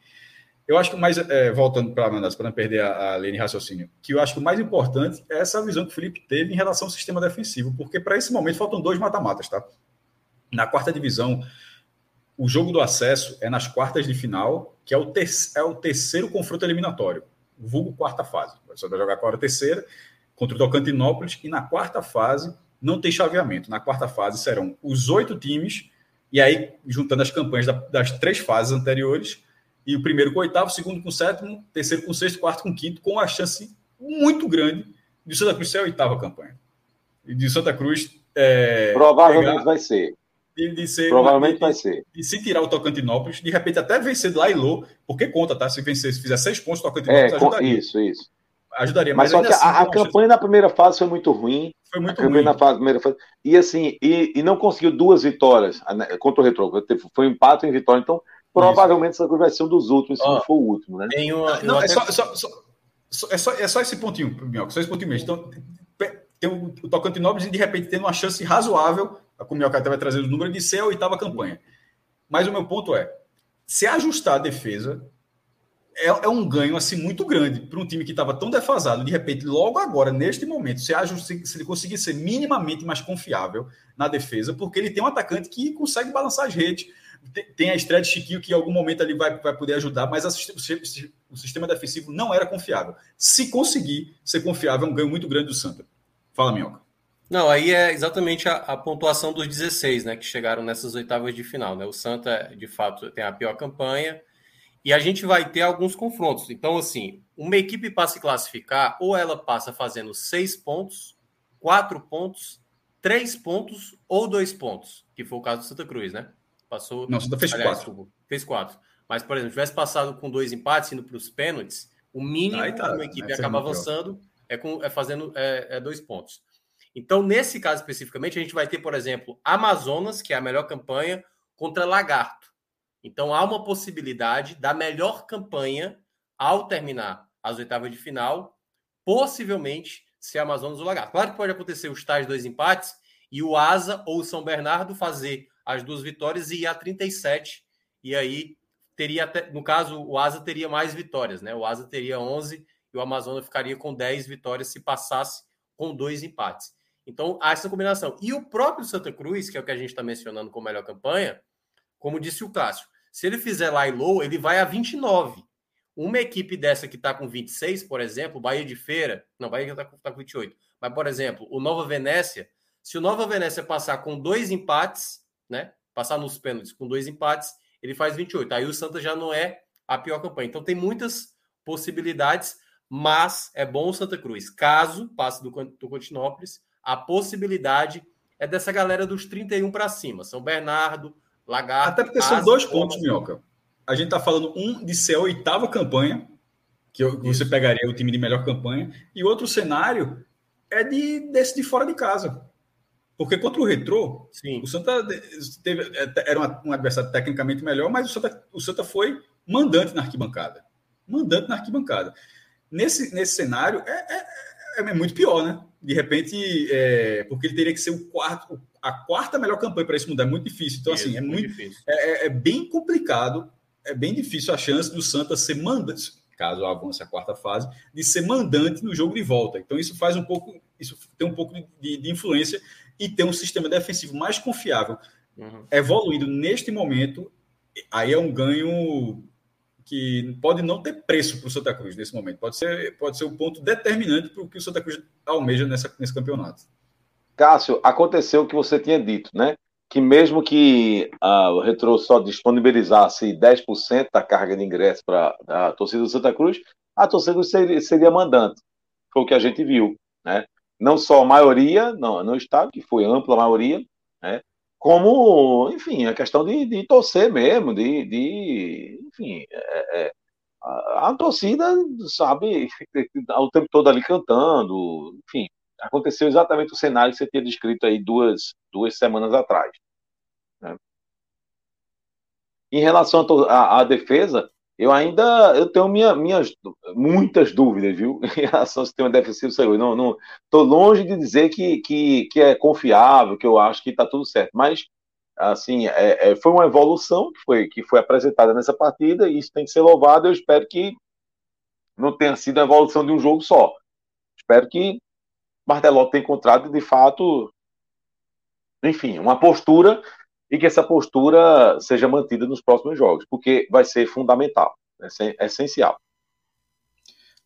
Eu acho que mais, é, voltando para a para não perder a, a linha de raciocínio, que eu acho que o mais importante é essa visão que o Felipe teve em relação ao sistema defensivo, porque para esse momento faltam dois mata-matas, tá? Na quarta divisão, o jogo do acesso é nas quartas de final, que é o, ter é o terceiro confronto eliminatório, vulgo quarta fase. Você vai jogar agora a terceira contra o Tocantinópolis, e na quarta fase não tem chaveamento. Na quarta fase serão os oito times, e aí, juntando as campanhas das três fases anteriores, e o primeiro com o oitavo, o segundo com o sétimo, terceiro com o sexto, quarto com o quinto, com a chance muito grande de Santa Cruz ser a oitava campanha. E de Santa Cruz. É, Provavelmente pegar... vai ser. De, de ser. Provavelmente de, vai ser. De se tirar o Tocantinópolis, de repente até vencer lá e Lô, porque conta, tá? Se vencer, se fizer seis pontos, o Tocantinópolis É, ajudaria. isso, isso. Ajudaria, mas, mas, só que assim, a, a campanha na primeira fase foi muito ruim. Foi muito a campanha ruim. na fase, primeira fase. E assim, e, e, não conseguiu duas vitórias contra o Retro. Foi um empate em vitória. Então, provavelmente essa coisa vai ser um dos últimos, se oh, não for o último, né? Uma, não, é, só, só, só, é, só, é só esse pontinho, Minhoca, só esse pontinho mesmo. Então, tem o, o Tocantinópolis e de repente tendo uma chance razoável, a Minhoca até vai trazer o número de ser a oitava campanha. Mas o meu ponto é, se ajustar a defesa, é, é, um ganho assim muito grande para um time que estava tão defasado. De repente, logo agora, neste momento, se, ajuste, se ele conseguir ser minimamente mais confiável na defesa, porque ele tem um atacante que consegue balançar as redes. Tem, a estreia de Chiquinho que em algum momento ali vai, vai poder ajudar, mas o sistema defensivo não era confiável. Se conseguir ser confiável, é um ganho muito grande do Santa. Fala, Minhoca. Não, aí é exatamente a, a, pontuação dos 16, né, que chegaram nessas oitavas de final, né? O Santa, de fato, tem a pior campanha, e a gente vai ter alguns confrontos. Então, assim, uma equipe para se classificar, ou ela passa fazendo seis pontos, quatro pontos, três pontos ou dois pontos, que foi o caso do Santa Cruz, né? Passou. Não, Santa fez aliás, quatro. Fez quatro. Mas, por exemplo, tivesse passado com dois empates, indo para os pênaltis, o mínimo que tá, uma equipe acaba avançando é, com, é fazendo é, é dois pontos. Então, nesse caso especificamente, a gente vai ter, por exemplo, Amazonas, que é a melhor campanha, contra Lagarto. Então há uma possibilidade da melhor campanha ao terminar as oitavas de final, possivelmente ser Amazonas ou Lagarto. Claro que pode acontecer os tais dois empates e o Asa ou o São Bernardo fazer as duas vitórias e ir a 37 e aí teria até, no caso o Asa teria mais vitórias, né? O Asa teria 11 e o Amazonas ficaria com 10 vitórias se passasse com dois empates. Então, há essa combinação. E o próprio Santa Cruz, que é o que a gente está mencionando como melhor campanha, como disse o Cássio, se ele fizer lá e low, ele vai a 29. Uma equipe dessa que está com 26, por exemplo, Bahia de Feira, não, Bahia está tá com 28, mas, por exemplo, o Nova Venécia, se o Nova Venécia passar com dois empates, né, passar nos pênaltis com dois empates, ele faz 28. Aí o Santa já não é a pior campanha. Então tem muitas possibilidades, mas é bom o Santa Cruz. Caso passe do, do Continópolis, a possibilidade é dessa galera dos 31 para cima. São Bernardo, Lagarto. Até porque são dois pontos, Minhoca. A gente está falando um de ser a oitava campanha, que você pegaria o time de melhor campanha, e outro cenário é de desse de fora de casa. Porque contra o Retrô, Sim. o Santa teve, é, era um adversário tecnicamente melhor, mas o Santa, o Santa foi mandante na arquibancada. Mandante na arquibancada. Nesse, nesse cenário, é, é, é muito pior, né? De repente, é, porque ele teria que ser o quarto, a quarta melhor campanha para isso mudar é muito difícil. Então, assim, é muito, é, é, é, bem complicado, é bem difícil a chance do Santa ser mandante, caso avance a quarta fase, de ser mandante no jogo de volta. Então, isso faz um pouco, isso tem um pouco de, de influência e ter um sistema defensivo mais confiável, uhum. evoluindo neste momento, aí é um ganho que pode não ter preço para o Santa Cruz nesse momento. Pode ser, pode ser o um ponto determinante para o que o Santa Cruz almeja nessa, nesse campeonato. Cássio, aconteceu o que você tinha dito, né? Que mesmo que uh, o Retro só disponibilizasse 10% da carga de ingresso para a torcida do Santa Cruz, a torcida seria, seria mandante. Foi o que a gente viu, né? Não só a maioria no, no estado, que foi ampla maioria? Como, enfim, a questão de, de torcer mesmo, de, de enfim, é, é, a, a, torcida, sabe, (laughs) o tempo todo ali cantando, enfim, aconteceu exatamente o cenário que você tinha descrito aí duas, duas semanas atrás. Né? Em relação à defesa, eu ainda eu tenho minha, minhas muitas dúvidas, viu? (laughs) Em relação ao sistema defensivo saiu. Não, não estou longe de dizer que, que, que é confiável, que eu acho que está tudo certo. Mas assim é, é, foi uma evolução que foi que foi apresentada nessa partida e isso tem que ser louvado. Eu espero que não tenha sido a evolução de um jogo só. Espero que Martelotto tenha encontrado de fato, enfim, uma postura e que essa postura seja mantida nos próximos jogos, porque vai ser fundamental, é essencial.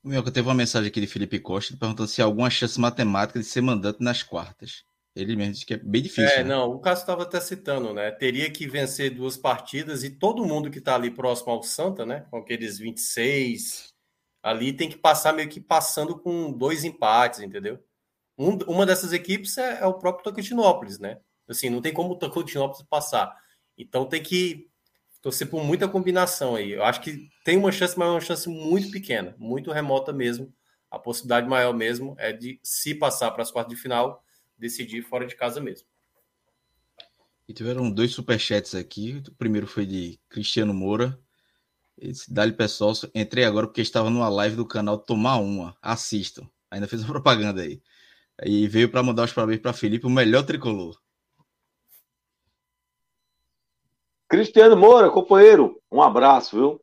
O meu teve uma mensagem aqui de Felipe Costa perguntando se há alguma chance matemática de ser mandante nas quartas. Ele mesmo disse que é bem difícil. É, né? não, o Cássio estava até citando, né? Teria que vencer duas partidas e todo mundo que está ali próximo ao Santa, né? Com aqueles 26 ali, tem que passar meio que passando com dois empates, entendeu? Um, uma dessas equipes é, é o próprio Tocantinópolis, né? Assim, não tem como o Tocantinópolis passar. Então tem que torcer por muita combinação aí. Eu acho que tem uma chance, mas é uma chance muito pequena, muito remota mesmo. A possibilidade maior mesmo é de, se passar para as quartas de final, decidir fora de casa mesmo. E tiveram dois superchats aqui. O primeiro foi de Cristiano Moura. Dá-lhe pessoal, entrei agora porque estava numa live do canal Tomar Uma. Assistam. Ainda fez uma propaganda aí. E veio para mandar os parabéns para Felipe, o melhor tricolor. Cristiano Moura, companheiro, um abraço, viu?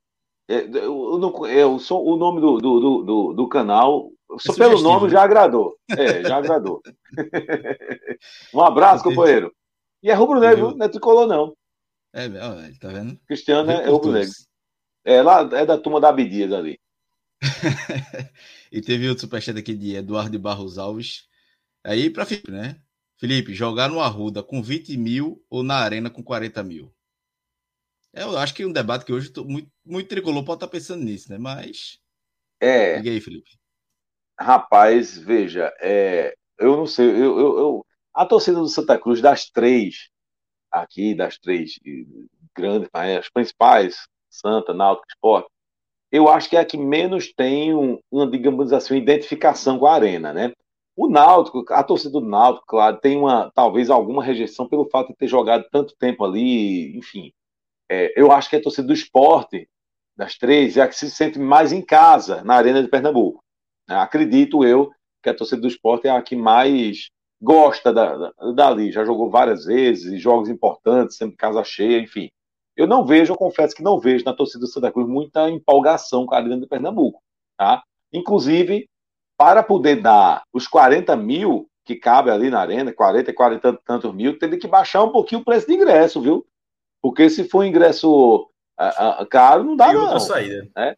É, eu, eu, eu sou, o nome do, do, do, do canal, só pelo nome já agradou. É, já agradou. (laughs) um abraço, companheiro. E é rubro-negro, não é tricolor, não. É, ó, tá vendo? Cristiano é rubro-negro. É, lá, é da turma da Abdias ali. (laughs) e teve outro superchat aqui de Eduardo de Barros Alves. Aí para Felipe, né? Felipe, jogar no Arruda com 20 mil ou na Arena com 40 mil? É, eu acho que é um debate que hoje muito, muito tricolor pode estar tá pensando nisso, né? Mas. É. Aí, Felipe. Rapaz, veja, é, eu não sei, eu, eu, eu, a torcida do Santa Cruz, das três, aqui, das três grandes, as principais, Santa, Náutico, Sport, eu acho que é a que menos tem um, uma, digamos assim, uma identificação com a arena, né? O Náutico, a torcida do Náutico, claro, tem uma, talvez alguma rejeição pelo fato de ter jogado tanto tempo ali, enfim, é, eu acho que a torcida do esporte, das três, é a que se sente mais em casa na Arena de Pernambuco. É, acredito eu que a torcida do esporte é a que mais gosta da, da, dali. Já jogou várias vezes, jogos importantes, sempre casa cheia, enfim. Eu não vejo, eu confesso que não vejo na torcida do Santa Cruz muita empolgação com a Arena de Pernambuco. Tá? Inclusive, para poder dar os 40 mil que cabe ali na arena, 40, 40 e tantos mil, teve que baixar um pouquinho o preço de ingresso, viu? Porque se for ingresso a, a, caro, não dá Tem não. saída. Né?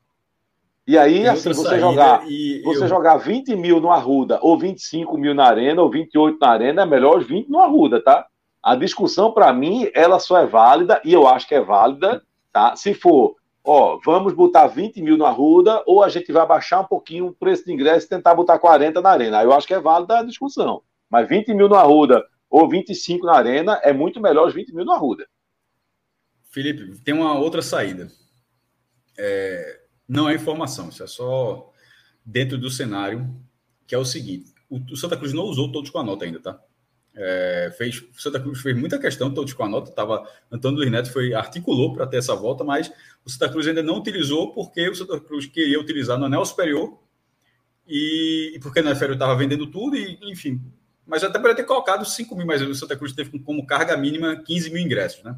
E aí, Tem assim, você jogar, você eu... jogar 20 mil no Arruda, ou 25 mil na Arena, ou 28 na Arena, é melhor os 20 no Arruda, tá? A discussão, para mim, ela só é válida, e eu acho que é válida, tá? Se for, ó, vamos botar 20 mil no Arruda, ou a gente vai baixar um pouquinho o preço de ingresso e tentar botar 40 na Arena. Aí eu acho que é válida a discussão. Mas 20 mil no Arruda, ou 25 na Arena, é muito melhor os 20 mil no Arruda. Felipe, tem uma outra saída. É, não é informação, isso é só dentro do cenário, que é o seguinte: o, o Santa Cruz não usou todos com a nota ainda, tá? É, fez, o Santa Cruz fez muita questão todos com a nota. Tava, Antônio Luiz Neto foi, articulou para ter essa volta, mas o Santa Cruz ainda não utilizou porque o Santa Cruz queria utilizar no anel superior e, e porque na inferior estava vendendo tudo, e enfim. Mas até poderia ter colocado 5 mil, mas o Santa Cruz teve como carga mínima 15 mil ingressos, né?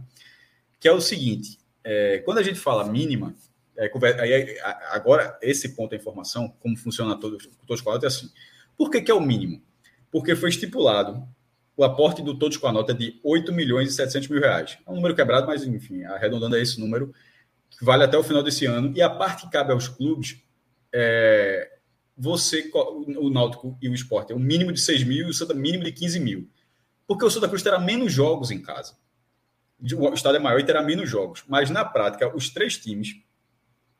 Que é o seguinte: é, quando a gente fala mínima, é, aí, agora esse ponto da informação, como funciona todo, todos com a nota, é assim. Por que, que é o mínimo? Porque foi estipulado o aporte do Todos com a Nota de 8 milhões e 700 mil reais. É um número quebrado, mas enfim, arredondando a esse número, que vale até o final desse ano. E a parte que cabe aos clubes, é, você, o Náutico e o Esporte, é um mínimo de 6 mil e o Santa mínimo de 15 mil. Porque o Santa Cruz terá menos jogos em casa o estado é maior e terá menos jogos. Mas na prática, os três times,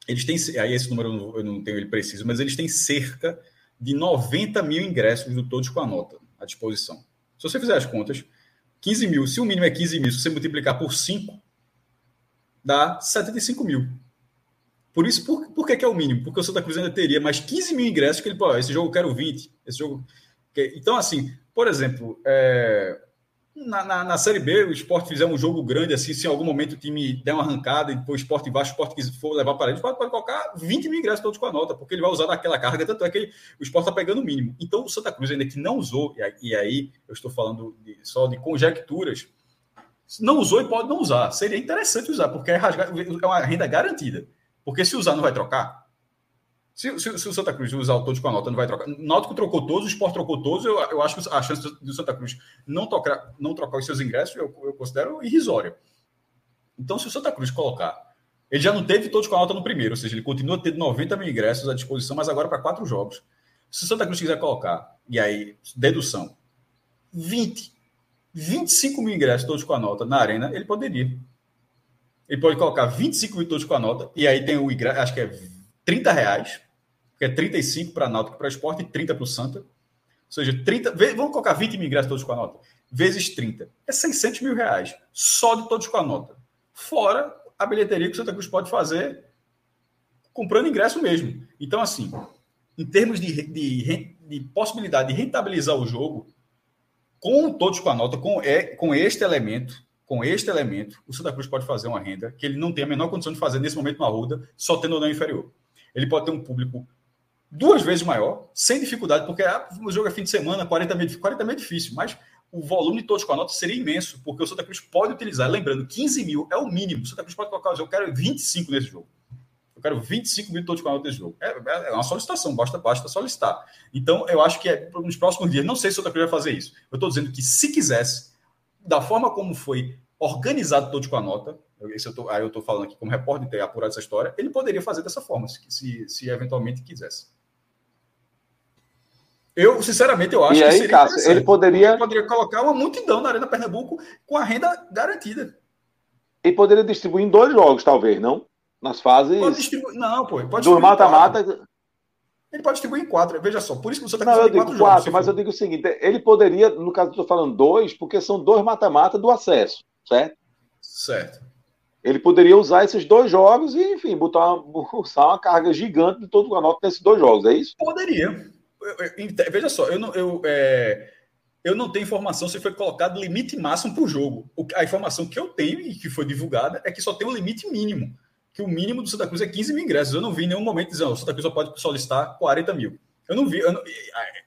eles têm, aí esse número eu não tenho ele preciso, mas eles têm cerca de 90 mil ingressos do todos com a nota à disposição. Se você fizer as contas, 15 mil, se o mínimo é 15 mil, se você multiplicar por 5, dá 75 mil. Por isso, por, por que, que, é o mínimo? Porque o Santa Cruz ainda teria mais 15 mil ingressos que ele, pô, esse jogo eu quero 20, esse jogo... Então, assim, por exemplo, é, na, na, na, Série B, o esporte fizer um jogo grande assim, se em algum momento o time der uma arrancada e depois o esporte baixo, o esporte for levar para ele, pode, pode colocar 20 mil ingressos todos com a nota, porque ele vai usar daquela carga, tanto é que ele, o esporte está pegando o mínimo. Então o Santa Cruz, ainda que não usou, e aí eu estou falando de, só de conjecturas, não usou e pode não usar. Seria interessante usar, porque é, rasgar, é uma renda garantida. Porque se usar, não vai trocar. Se, se, se, o Santa Cruz usar o todos com a nota, não vai trocar. Náutico trocou todos, o Sport trocou todos. Eu, eu acho que a chance do Santa Cruz não, tocar, não trocar os seus ingressos, eu, eu considero irrisória. Então, se o Santa Cruz colocar. Ele já não teve todos com a nota no primeiro, ou seja, ele continua tendo 90 mil ingressos à disposição, mas agora para quatro jogos. Se o Santa Cruz quiser colocar, e aí, dedução, 20, 25 mil ingressos todos com a nota na arena, ele poderia. Ele pode colocar 25 mil todos com a nota, e aí tem o ingresso, acho que é 30 reais, que é 35 para Náutico para Esporte e 30 para o Santa. Ou seja, 30, vamos colocar 20 mil ingressos todos com a nota. vezes 30. É 600 mil reais. Só de todos com a nota. Fora a bilheteria que o Santa Cruz pode fazer comprando ingresso mesmo. Então, assim, em termos de, de, de possibilidade de rentabilizar o jogo, com todos com a nota, com, é, com este elemento, com este elemento, o Santa Cruz pode fazer uma renda que ele não tem a menor condição de fazer nesse momento na Ruda, só tendo ou não inferior. Ele pode ter um público duas vezes maior, sem dificuldade, porque ah, o jogo é fim de semana, 40 mil, 40 mil é difícil, mas o volume de todos com a nota seria imenso, porque o Santa Cruz pode utilizar, lembrando, 15 mil é o mínimo. O Santa Cruz pode colocar, eu quero 25 nesse jogo. Eu quero 25 mil todos com a nota nesse jogo. É, é, uma solicitação, basta, basta solicitar. Então, eu acho que é, nos próximos dias, não sei se o Santa Cruz vai fazer isso. Eu estou dizendo que, se quisesse, da forma como foi organizado todos com a nota, esse eu tô, aí eu estou falando aqui como repórter ter apurado essa história, ele poderia fazer dessa forma, se, se, se eventualmente quisesse. Eu, sinceramente, eu acho e aí, que seria Cássio, ele poderia... ele poderia colocar uma multidão na Arena Pernambuco com a renda garantida. E poderia distribuir em dois jogos, talvez, não? Nas fases. Pode distribuir... Não, pô. Pode do mata-mata. Ele pode distribuir em quatro. Veja só, por isso que você está digo quatro, quatro mas eu digo o seguinte: ele poderia, no caso, eu estou falando dois, porque são dois mata-mata do acesso, certo? Certo. Ele poderia usar esses dois jogos e, enfim, botar (laughs) uma, usar uma carga gigante de todo o nota nesses dois jogos, é isso? Poderia veja só, eu não, eu, é, eu não tenho informação se foi colocado limite máximo para o jogo. A informação que eu tenho e que foi divulgada é que só tem um limite mínimo. Que o mínimo do Santa Cruz é 15 mil ingressos. Eu não vi em nenhum momento dizendo o Santa Cruz só pode solicitar 40 mil. Eu não vi, eu não,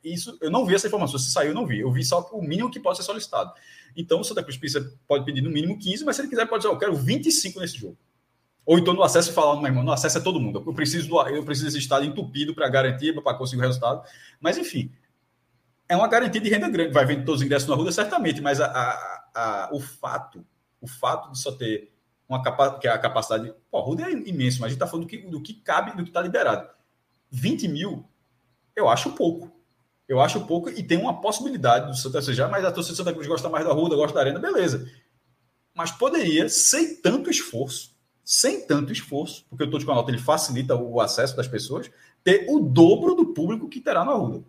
isso, eu não vi essa informação. Se saiu, eu não vi. Eu vi só o mínimo que pode ser solicitado. Então, o Santa Cruz precisa, pode pedir no mínimo 15, mas se ele quiser, pode dizer, eu quero 25 nesse jogo. Ou então no acesso falar, meu irmão, no acesso é todo mundo. Eu preciso, eu preciso desse estado entupido para garantir, para conseguir o resultado. Mas, enfim, é uma garantia de renda grande. Vai vender todos os ingressos na rua, certamente, mas a, a, a, o fato, o fato de só ter uma capacidade, que é a capacidade. Pô, a Ruda é imenso, mas a gente está falando do que, do que cabe, do que está liberado. 20 mil, eu acho pouco. Eu acho pouco e tem uma possibilidade do Santa Cruz, mas a torcida do Santa Cruz gosta mais da Ruda, gosta da Arena, beleza. Mas poderia, sem tanto esforço, sem tanto esforço, porque o Tô de Nota ele facilita o acesso das pessoas, ter o dobro do público que terá na rua.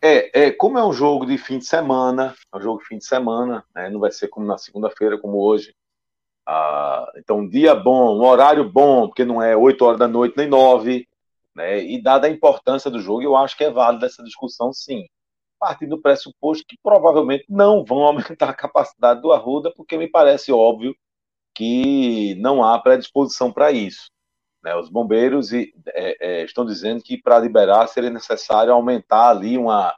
É, é, como é um jogo de fim de semana, é um jogo de fim de semana, né, não vai ser como na segunda-feira, como hoje. Ah, então, um dia bom, um horário bom, porque não é 8 horas da noite nem 9, né, e dada a importância do jogo, eu acho que é válida essa discussão, sim partindo do pressuposto que provavelmente não vão (laughs) aumentar a capacidade do Arruda, porque me parece óbvio que não há predisposição para isso. Né? Os bombeiros é, é, estão dizendo que para liberar seria necessário aumentar ali uma,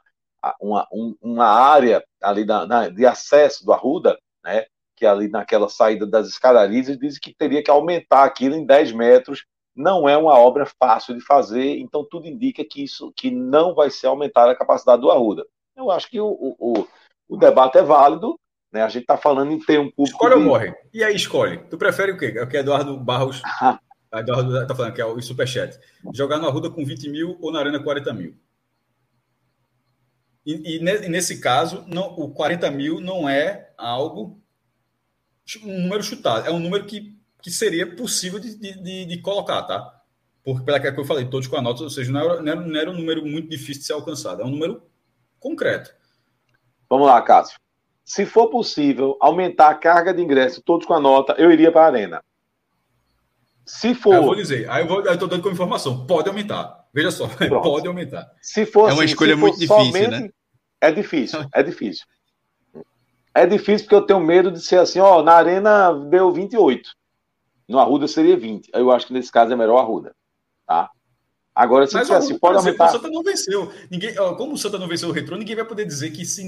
uma, uma área ali na, na, de acesso do Arruda, né? que ali naquela saída das escadarias, e dizem que teria que aumentar aquilo em 10 metros. Não é uma obra fácil de fazer, então tudo indica que isso que não vai ser aumentar a capacidade do Arruda. Eu acho que o, o, o debate é válido. Né? A gente está falando em ter um público. Escolhe de... ou morre? E aí escolhe. Tu prefere o quê? É o que Eduardo Barros. (laughs) Eduardo está falando que é o superchat. Jogar no Arruda com 20 mil ou na Arena 40 mil? E, e, nesse caso, não, o 40 mil não é algo, um número chutado, é um número que, que seria possível de, de, de colocar, tá? Porque, pela que eu falei, todos com a nota, ou seja, não era, não era, não era um número muito difícil de ser alcançado, é um número concreto. Vamos lá, Cássio. Se for possível aumentar a carga de ingresso, todos com a nota, eu iria para a Arena. Se for. Eu vou dizer, aí eu estou dando como informação, pode aumentar. Veja só, (laughs) Pronto. pode aumentar. Se for, é uma assim, escolha muito difícil, somente, né? É difícil, (laughs) é difícil. É difícil porque eu tenho medo de ser assim, ó, na Arena deu 28. No Arruda seria 20. Eu acho que nesse caso é melhor Arruda. Tá? Agora, se, Mas, se pode aumentar. O Santa não venceu. Ninguém, como o Santa não venceu o retrô, ninguém vai poder dizer que se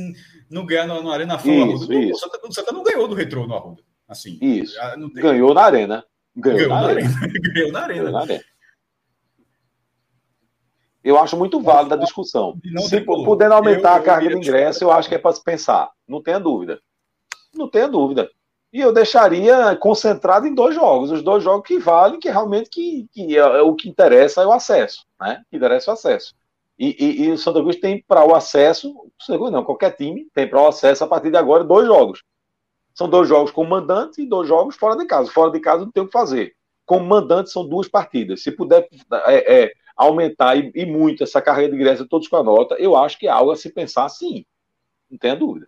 não ganhar na, na Arena foi isso, Arruda. O Santa, o Santa, não ganhou do retrô no Arruda. Assim, isso. Ganhou na Arena. Ganhou, ganhou na, na, arena. arena. (laughs) ganhou na Arena. Ganhou na Arena. Eu acho muito válida a discussão. Se puder aumentar eu, a carga de ingresso, eu acho que é para se pensar. Não tenha dúvida. Não tenha dúvida. E eu deixaria concentrado em dois jogos, os dois jogos que valem, que realmente que, que é, é, o que interessa é o acesso, né? Que interessa é o acesso. E, e, e o Santa Cruz tem para o acesso, não, qualquer time tem para o acesso a partir de agora dois jogos. São dois jogos com mandante e dois jogos fora de casa. Fora de casa não tem o que fazer. Com mandante são duas partidas. Se puder é, é, aumentar e, e muito essa carreira de ingresso todos com a nota, eu acho que é algo a se pensar sim. Não tenha dúvida.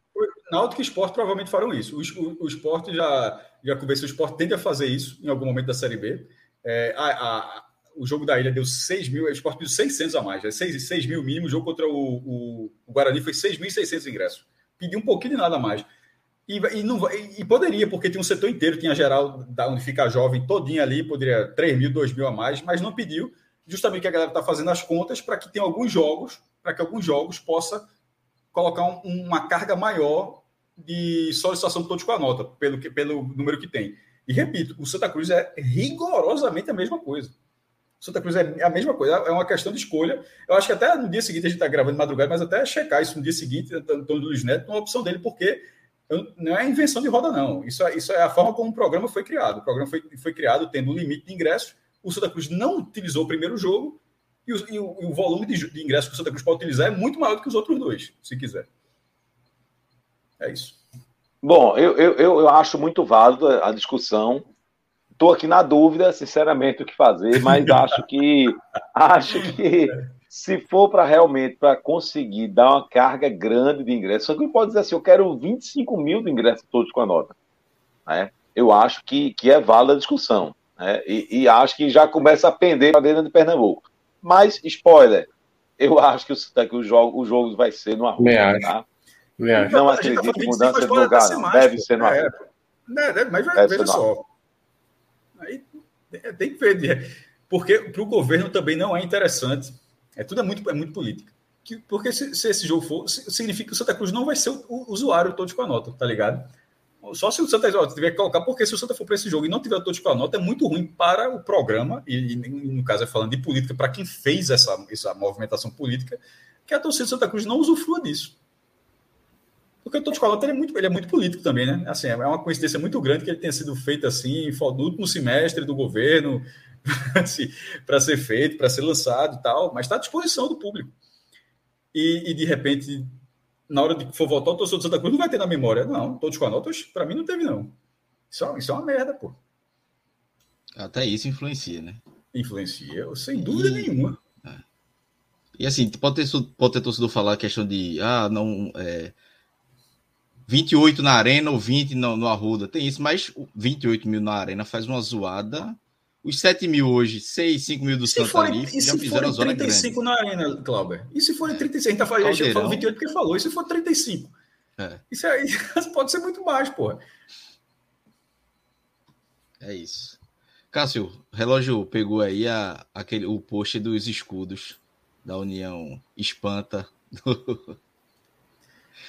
Náutico e Esporte provavelmente farão isso. O, o, o Esporte já, já conversou, o Esporte tende a fazer isso em algum momento da Série B. É, a, a, o jogo da Ilha deu 6 mil, o Esporte pediu 600 a mais, é 6, 6 mil mínimo, o jogo contra o, o, o Guarani foi 6.600 ingressos. Pediu um pouquinho de nada a mais. E, e, não, e, poderia, porque tinha um setor inteiro, tinha geral, da onde fica jovem, todinha ali, poderia 3 mil, 2 mil a mais, mas não pediu, justamente que a galera está fazendo as contas para que tenha alguns jogos, para que alguns jogos possa colocar um, uma carga maior de solicitação de todos com a nota, pelo, que, pelo número que tem. E repito, o Santa Cruz é rigorosamente a mesma coisa. Santa Cruz é a mesma coisa, é uma questão de escolha. Eu acho que até no dia seguinte a gente está gravando de madrugada, mas até checar isso no dia seguinte, Antônio Luiz Neto, uma opção dele, porque não é invenção de roda, não. Isso é, isso é a forma como o programa foi criado. O programa foi, foi criado tendo um limite de ingressos. O Santa Cruz não utilizou o primeiro jogo e o, e o, e o volume de, de ingressos que o Santa Cruz pode utilizar é muito maior do que os outros dois, se quiser. É isso. Bom, eu, eu, eu acho muito válido a discussão. Estou aqui na dúvida, sinceramente, o que fazer, mas (laughs) acho que acho que se for para realmente para conseguir dar uma carga grande de ingressos, só que pode dizer assim, eu quero 25 mil de ingressos todos com a nota. Né? Eu acho que, que é válida a discussão. Né? E, e, acho que já começa a pender para dentro de Pernambuco. Mas, spoiler, eu acho que o, que o, jogo, o jogo vai ser no Arruda. Tá? Não acredito em mudança de lugar, não. Deve ser no é, Arruda. É, mas veja só. Aí, tem que ver. Porque para o governo também não é interessante é tudo é muito, é muito política. Que, porque se, se, esse jogo for, significa que o Santa Cruz não vai ser o, o usuário todo com a nota, tá ligado? Só se o Santa ó, tiver que colocar, porque se o Santa for para esse jogo e não tiver todos com a nota, é muito ruim para o programa, e, e no caso é falando de política, para quem fez essa, essa movimentação política, que a torcida Santa Cruz não usufrua disso. Porque o Todos com a nota ele é, muito, ele é muito político também, né? Assim, é uma coincidência muito grande que ele tenha sido feito assim, no último semestre do governo, (laughs) assim, para ser feito, para ser lançado e tal, mas está à disposição do público. E, e, de repente, na hora de for votar, o torcedor do Santa Cruz não vai ter na memória. Não, todos com a nota, para mim não teve, não. Isso, é, isso é uma merda, pô. Até isso influencia, né? Influencia, sem dúvida e... nenhuma. É. E assim, pode ter, pode ter torcedor falar a questão de ah, não. É, 28 na arena ou 20 no, no Arruda. Tem isso, mas 28 mil na arena faz uma zoada os 7 mil hoje, 6, 5 mil do e Santa forem, e já fizeram a zona 35 grande. na arena, Clauber? E se forem 35? A gente tá falando, já falou 28 porque falou. E se for 35? É. Isso aí (laughs) pode ser muito mais, porra. É isso. Cássio, relógio pegou aí a, aquele, o post dos escudos da União Espanta. (laughs)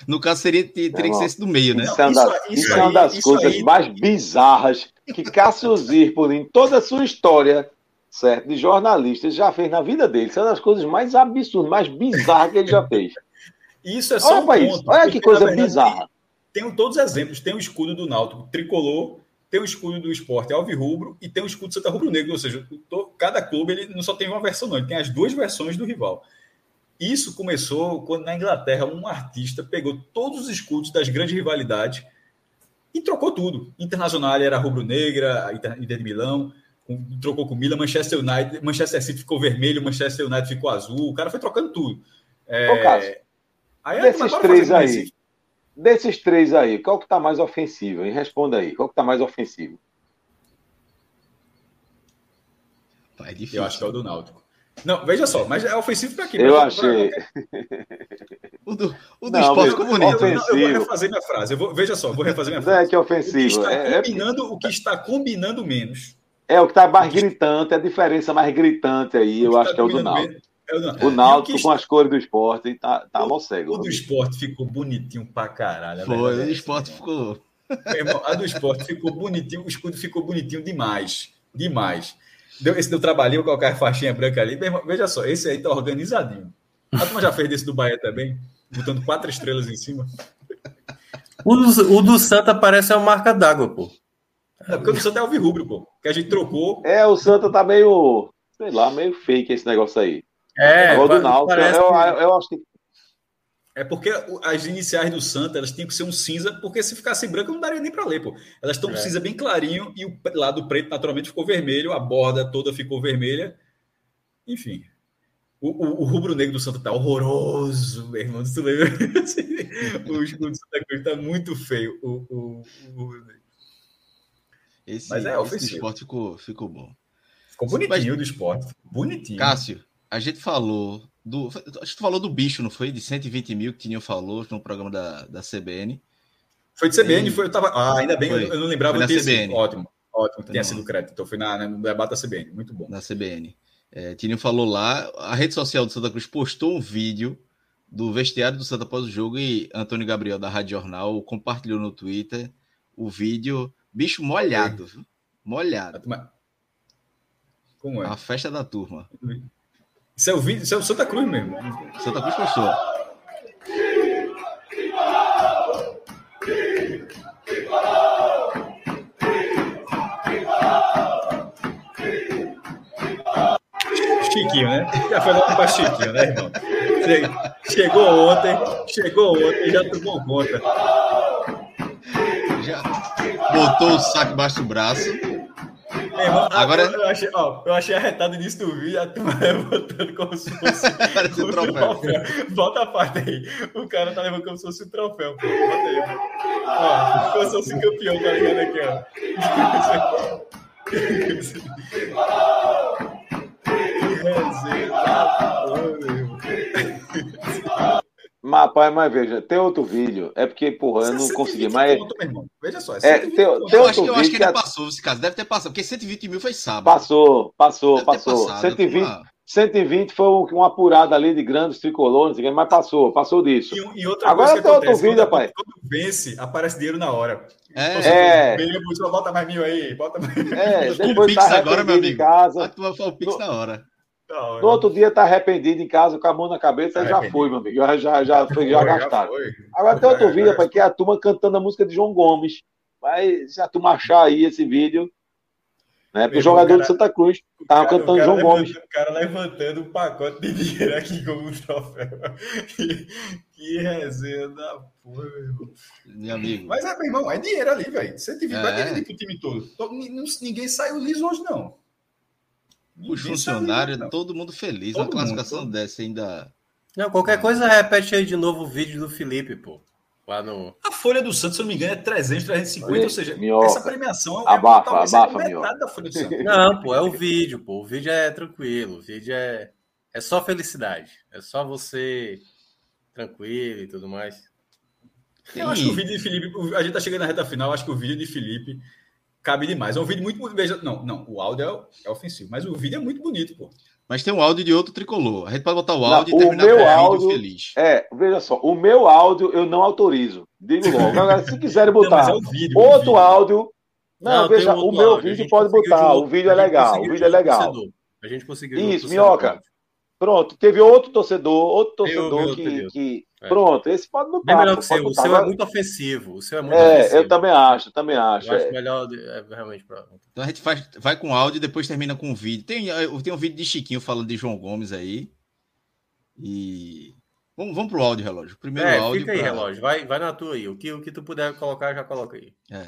No caso, seria, teria que ser esse do meio, né? Isso é uma, isso, isso é uma das coisas aí... mais bizarras que Cássio Zirpoli, em toda a sua história certo, de jornalista, já fez na vida dele. Isso é uma das coisas mais absurdas, mais bizarras que ele já fez. Isso é só olha um ponto, isso. Olha que coisa verdade, bizarra. Tem, tem, todos os exemplos. Tem o escudo do Náutico tricolor, tem o escudo do esporte alvirrubro e tem o escudo do Santa Rubro Negro. Ou seja, cada clube ele não só tem uma versão, não. Ele tem as duas versões do rival. Isso começou quando na Inglaterra um artista pegou todos os escudos das grandes rivalidades e trocou tudo. Internacional era rubro-negra, Inter de Milão, trocou com Milan, Manchester United, Manchester City ficou vermelho, Manchester United ficou azul, o cara foi trocando tudo. É... Ô, Cássio, aí, desses três aí, desses três aí, qual que tá mais ofensivo? Hein? Responda aí, qual que tá mais ofensivo? É difícil. Eu acho que é o do Náutico. Não, veja só, mas é ofensivo para quê? Eu achei. O do, o do não, esporte comunista. Eu, eu, vou refazer minha frase. Eu vou, veja só, vou refazer minha frase. Não é que é ofensivo. O que está, é, é combinando, é... o que está combinando menos. É o que está mais gritante, a diferença mais gritante aí, eu acho que é o do Náutico. É o, o Náutico está... com as cores do esporte tá, tá o, cego. O do esporte ficou bonitinho pra caralho. Foi, o do esporte ficou. A do esporte ficou bonitinho, o escudo ficou bonitinho demais. Demais. Deu, esse deu trabalhinho colocar a faixinha branca ali. Veja só, esse aí tá organizadinho. A turma já fez desse do Bahia também, botando quatro estrelas em cima. O do, o do Santa parece uma marca d'água, pô. É porque o do Santa é o rubro, pô. Que a gente trocou. É, o Santa tá meio, sei lá, meio fake esse negócio aí. É, o do Náutico, parece... eu, eu, eu, acho que é porque as iniciais do Santa, elas tinham que ser um cinza, porque se ficasse branco não daria nem para ler, pô. Elas estão é. cinza bem clarinho e o lado preto naturalmente ficou vermelho, a borda toda ficou vermelha. Enfim, O, o, o rubro-negro do Santa tá horroroso, meu irmão. Lembra? (laughs) o escudo do Santa Cruz tá muito feio. O, o, o. Esse, Mas é esse ofensivo. esporte ficou, ficou bom. Ficou bonitinho do esporte. Bonitinho. Cássio, a gente falou do. Acho que tu falou do bicho, não foi? De 120 mil que tinha falou no programa da, da CBN. Foi de CBN, E- foi, eu tava. Ah, ainda bem, Foi. eu, não lembrava sido. CBN. Ótimo, ótimo que tenha Não. sido crédito. Então foi na, no debate da CBN. Muito bom. na CBN. É, Tininho falou lá, a rede social do Santa Cruz postou um vídeo do vestiário do Santa após o jogo e Antônio Gabriel da Rádio Jornal compartilhou no Twitter o vídeo, bicho molhado, viu? molhado. Como é? A festa da turma. Isso é o isso é o Santa Cruz mesmo. Santa Cruz postou. Chiquinho, né? Já foi logo para Chiquinho, né, irmão? Che- Chegou ontem, chegou ontem, já tomou conta. Já botou o saco embaixo do braço. Irmão, Agora- eu, eu achei, ó, eu achei arretado o início do vídeo, a turma (laughs) levantando como se fosse (laughs) um troféu. Bota a parte aí. O cara tá levando como se fosse um troféu, pô. Bota aí. Ó, como se fosse campeão, tá ligado aqui, ó. Que (laughs) resenha da porra, meu irmão. Mas, rapaz, mas veja, tem outro vídeo. É porque, porra, eu não 120 consegui. Meu irmão. Veja só, é É, 120 tem- tem Eu outro acho, que- eu acho vídeo que que ainda a- passou esse caso. Deve ter passado, porque 120 mil foi sábado. passou, passou, Deve passou. passado, 120, turma. 120 foi um- uma apurada ali de grandes tricolores, não sei o quê, mas passou, passou disso. E, e outra Agora coisa que tem outro acontece, vídeo, quando, rapaz. quando vence, aparece dinheiro na hora. É, É. Bota mais mil aí, bota mais É, (laughs) Com depois Pix tá agora, meu amigo. casa. a turma faz o Pix na hora. Hora. No outro dia tá arrependido em casa, com a mão na cabeça, já foi, meu amigo. Já, já, já, (laughs) foi, já gastaram. foi. Agora tem outro (laughs) Já- vídeo, rapaz, que é a turma cantando a música de João Gomes. Mas se a turma achar aí esse vídeo, né? Pro Meu jogador irmão, de Santa Cruz, tava cara- cantando o cara João Gomes. O cara levantando um pacote de dinheiro aqui como um troféu. (laughs) que, que resenha da porra, meu irmão. Meu amigo. Mas, é, meu irmão, é dinheiro ali, velho. 120 É. vai dividir pro time todo. Todo- ni- Ninguém saiu liso hoje, não. Os funcionários, todo mundo feliz. Todo Uma classificação mundo. dessa ainda. Não, qualquer coisa repete aí de novo o vídeo do Felipe, pô. Lá no. A folha do Santos, se eu não me engano, é 300, 350, Olha, ou seja, minhoca. essa premiação é Abafa, talvez abafa, seja minhoca. metade da folha do Santos. (laughs) Não, pô, é o vídeo, pô. O vídeo é tranquilo. O vídeo é. É só felicidade. É só você tranquilo e tudo mais. Eu acho que o vídeo de Felipe, a gente tá chegando na reta final, acho que o vídeo de Felipe cabe demais. É um vídeo muito bonito. Não, não, o áudio é, é ofensivo, mas o vídeo é muito bonito, pô. Mas tem um áudio de outro tricolor. A gente pode botar o Não, áudio o e terminar meu com o vídeo áudio- feliz. É, veja só, o meu áudio eu não autorizo. Digo logo. (laughs) Agora, se quiserem Não, botar é o vídeo. outro vídeo. áudio. Não, Não, veja, um o meu áudio. Vídeo pode botar. outro- O vídeo é legal. O de vídeo é legal. torcedor. A gente conseguiu. Isso, minhoca. Pronto, teve outro torcedor, outro torcedor meu, que, que- É. Pronto, esse pode botar. Bem melhor que o seu. O seu é muito ofensivo. O seu é muito É, ofensivo. eu também acho, também acho. Eu acho é. melhor de- é, realmente pra. Então a gente faz, vai com áudio e depois termina com vídeo. Tem, tem um vídeo de Chiquinho falando de João Gomes aí. E. Vamos, vamos pro áudio, relógio. Primeiro É, áudio. fica aí, pra- relógio. Vai, vai na tua aí. O que, o que tu puder colocar, já coloca aí. É.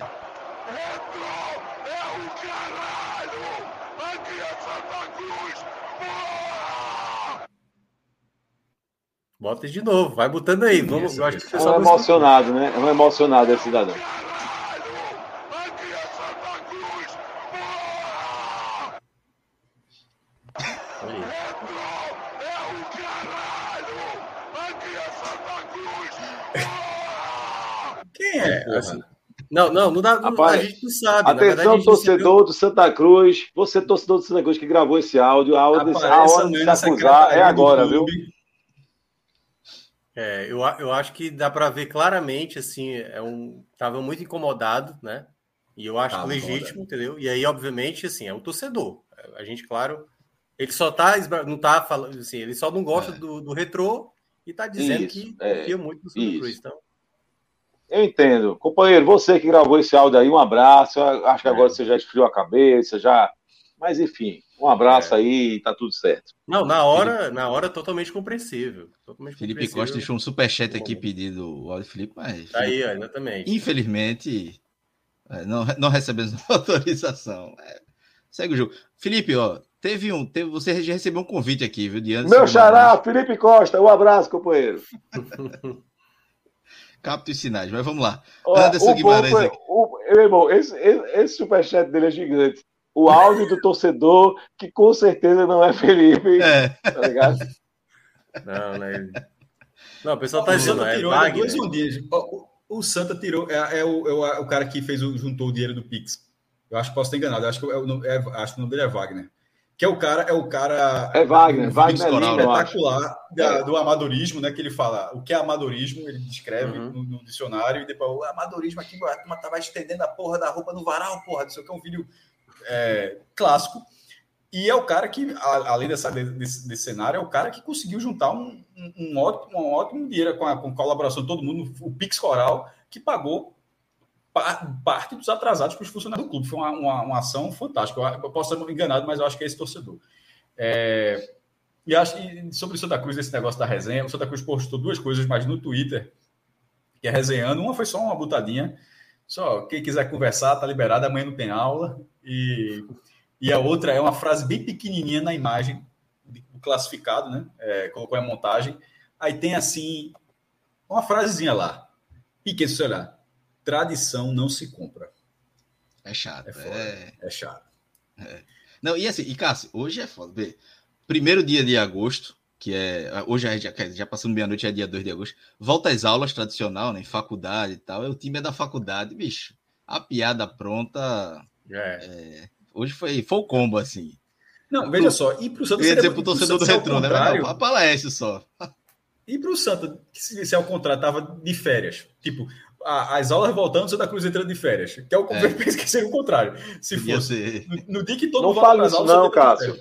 Bota de novo, vai botando aí. Vamos, eu acho que É um gostou. emocionado, né? É um emocionado esse cidadão. Quem é, assim, Não, não, não dá. Rapaz, a gente não sabe. verdade, Atenção, recebeu- torcedor do Santa Cruz. Você, torcedor do Santa Cruz, que gravou esse áudio. A hora, de, a Apareça hora de amanhã se acusar é do agora, viu? É, eu, eu acho que dá para ver claramente, assim, é um, tava muito incomodado, né? E eu acho Tava legítimo, entendeu? E aí, obviamente, assim, é o torcedor. A gente, claro, ele só tá, não tá falando, assim, ele só não gosta É. do, do retrô e tá dizendo Isso, que é, confia muito no Santa. Cruz. Então, Eu entendo. Companheiro, você que gravou esse áudio aí, um abraço. Eu Acho que É. agora você já esfriou a cabeça, já. Mas enfim, um abraço É. aí e tá tudo certo. não, na hora, na hora totalmente compreensível. Totalmente Felipe compreensível. Costa deixou um superchat aqui Bom. pedindo o áudio Felipe, mas. Tá aí, ó, exatamente. Infelizmente, é, não, não recebemos (laughs) autorização. É, segue o jogo. Felipe, ó, Teve um, teve, você já recebeu um convite aqui, viu, de Meu xará, Felipe Costa, um abraço, companheiro. (laughs) Capta os sinais, mas vamos lá. Olha, Anderson Guimarães. Foi, o, meu irmão, esse, esse, esse superchat dele é gigante. O áudio do torcedor, que com certeza não é Felipe. É. Tá ligado? Não, né? Não, o pessoal tá dizendo, é Wagner. Dois o, o Santa tirou, é, é, o, é, o, é, o, cara que fez o, juntou o dinheiro do Pix. Eu acho que posso estar enganado. Eu acho que, é, acho que o nome dele é Wagner que é o cara, é o cara. É Wagner, Wagner é espetacular da, do amadorismo, né? Que ele fala o que é amadorismo, ele descreve uhum. no, no, dicionário, e depois o amadorismo aqui, a turma tava estendendo a porra da roupa no varal, porra, isso aqui é um vídeo é, clássico. E é o cara que, além dessa, desse, desse, cenário, é o cara que conseguiu juntar um, um, ótimo, um ótimo dinheiro com a, com a colaboração de todo mundo, o Pix Coral, que pagou parte dos atrasados para os funcionários do clube. Foi uma, uma, uma, ação fantástica. Eu posso estar enganado, mas eu acho que é esse torcedor. É, e acho que sobre o Santa Cruz, esse negócio da resenha, o Santa Cruz postou duas coisas, mas no Twitter, que é resenhando. Uma foi só uma botadinha. Só quem quiser conversar, tá liberado. Amanhã não tem aula. E, e a outra é uma frase bem pequenininha na imagem, do classificado, né? É, colocou a montagem. Aí tem assim, uma frasezinha lá. Pique esse olhar tradição não se compra. É chato. É, é... é chato. É. Não, e assim, e Cássio, hoje é foda. Vê, primeiro dia de agosto, que é. Hoje é, já, já passando meia-noite, é dia 2 de agosto. Volta às aulas tradicional, né? Faculdade e tal. É o time é da faculdade, bicho. A piada pronta. É. é hoje foi, foi o combo, assim. Não, veja só, e pro Santos. Eu ia dizer pro torcedor do retrô, né? Não, a palestra só. E pro Santos, que se, se ao contrário, tava de férias. Tipo, as aulas voltando, Santa Cruz entrando de férias. Que é o é. penso que seria o contrário. Se fosse no, no, dia que todo não mundo fala isso não, Cássio.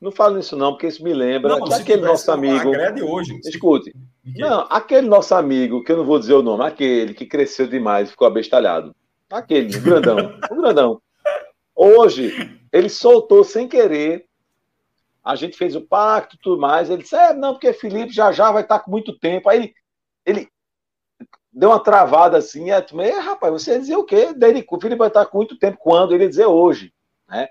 Não falo isso não, porque isso me lembra não, que aquele nosso amigo. hoje. Escute. Não, aquele nosso amigo, que eu não vou dizer o nome, aquele que cresceu demais, ficou abestalhado. Aquele, o grandão, o grandão. Hoje, ele soltou sem querer. A gente fez o pacto e tudo mais. Ele disse: É, não, porque Felipe já já vai estar com muito tempo. Aí ele, ele deu uma travada assim, é, rapaz, você ia dizer o quê? O Felipe vai estar com muito tempo quando ele ia dizer hoje, né?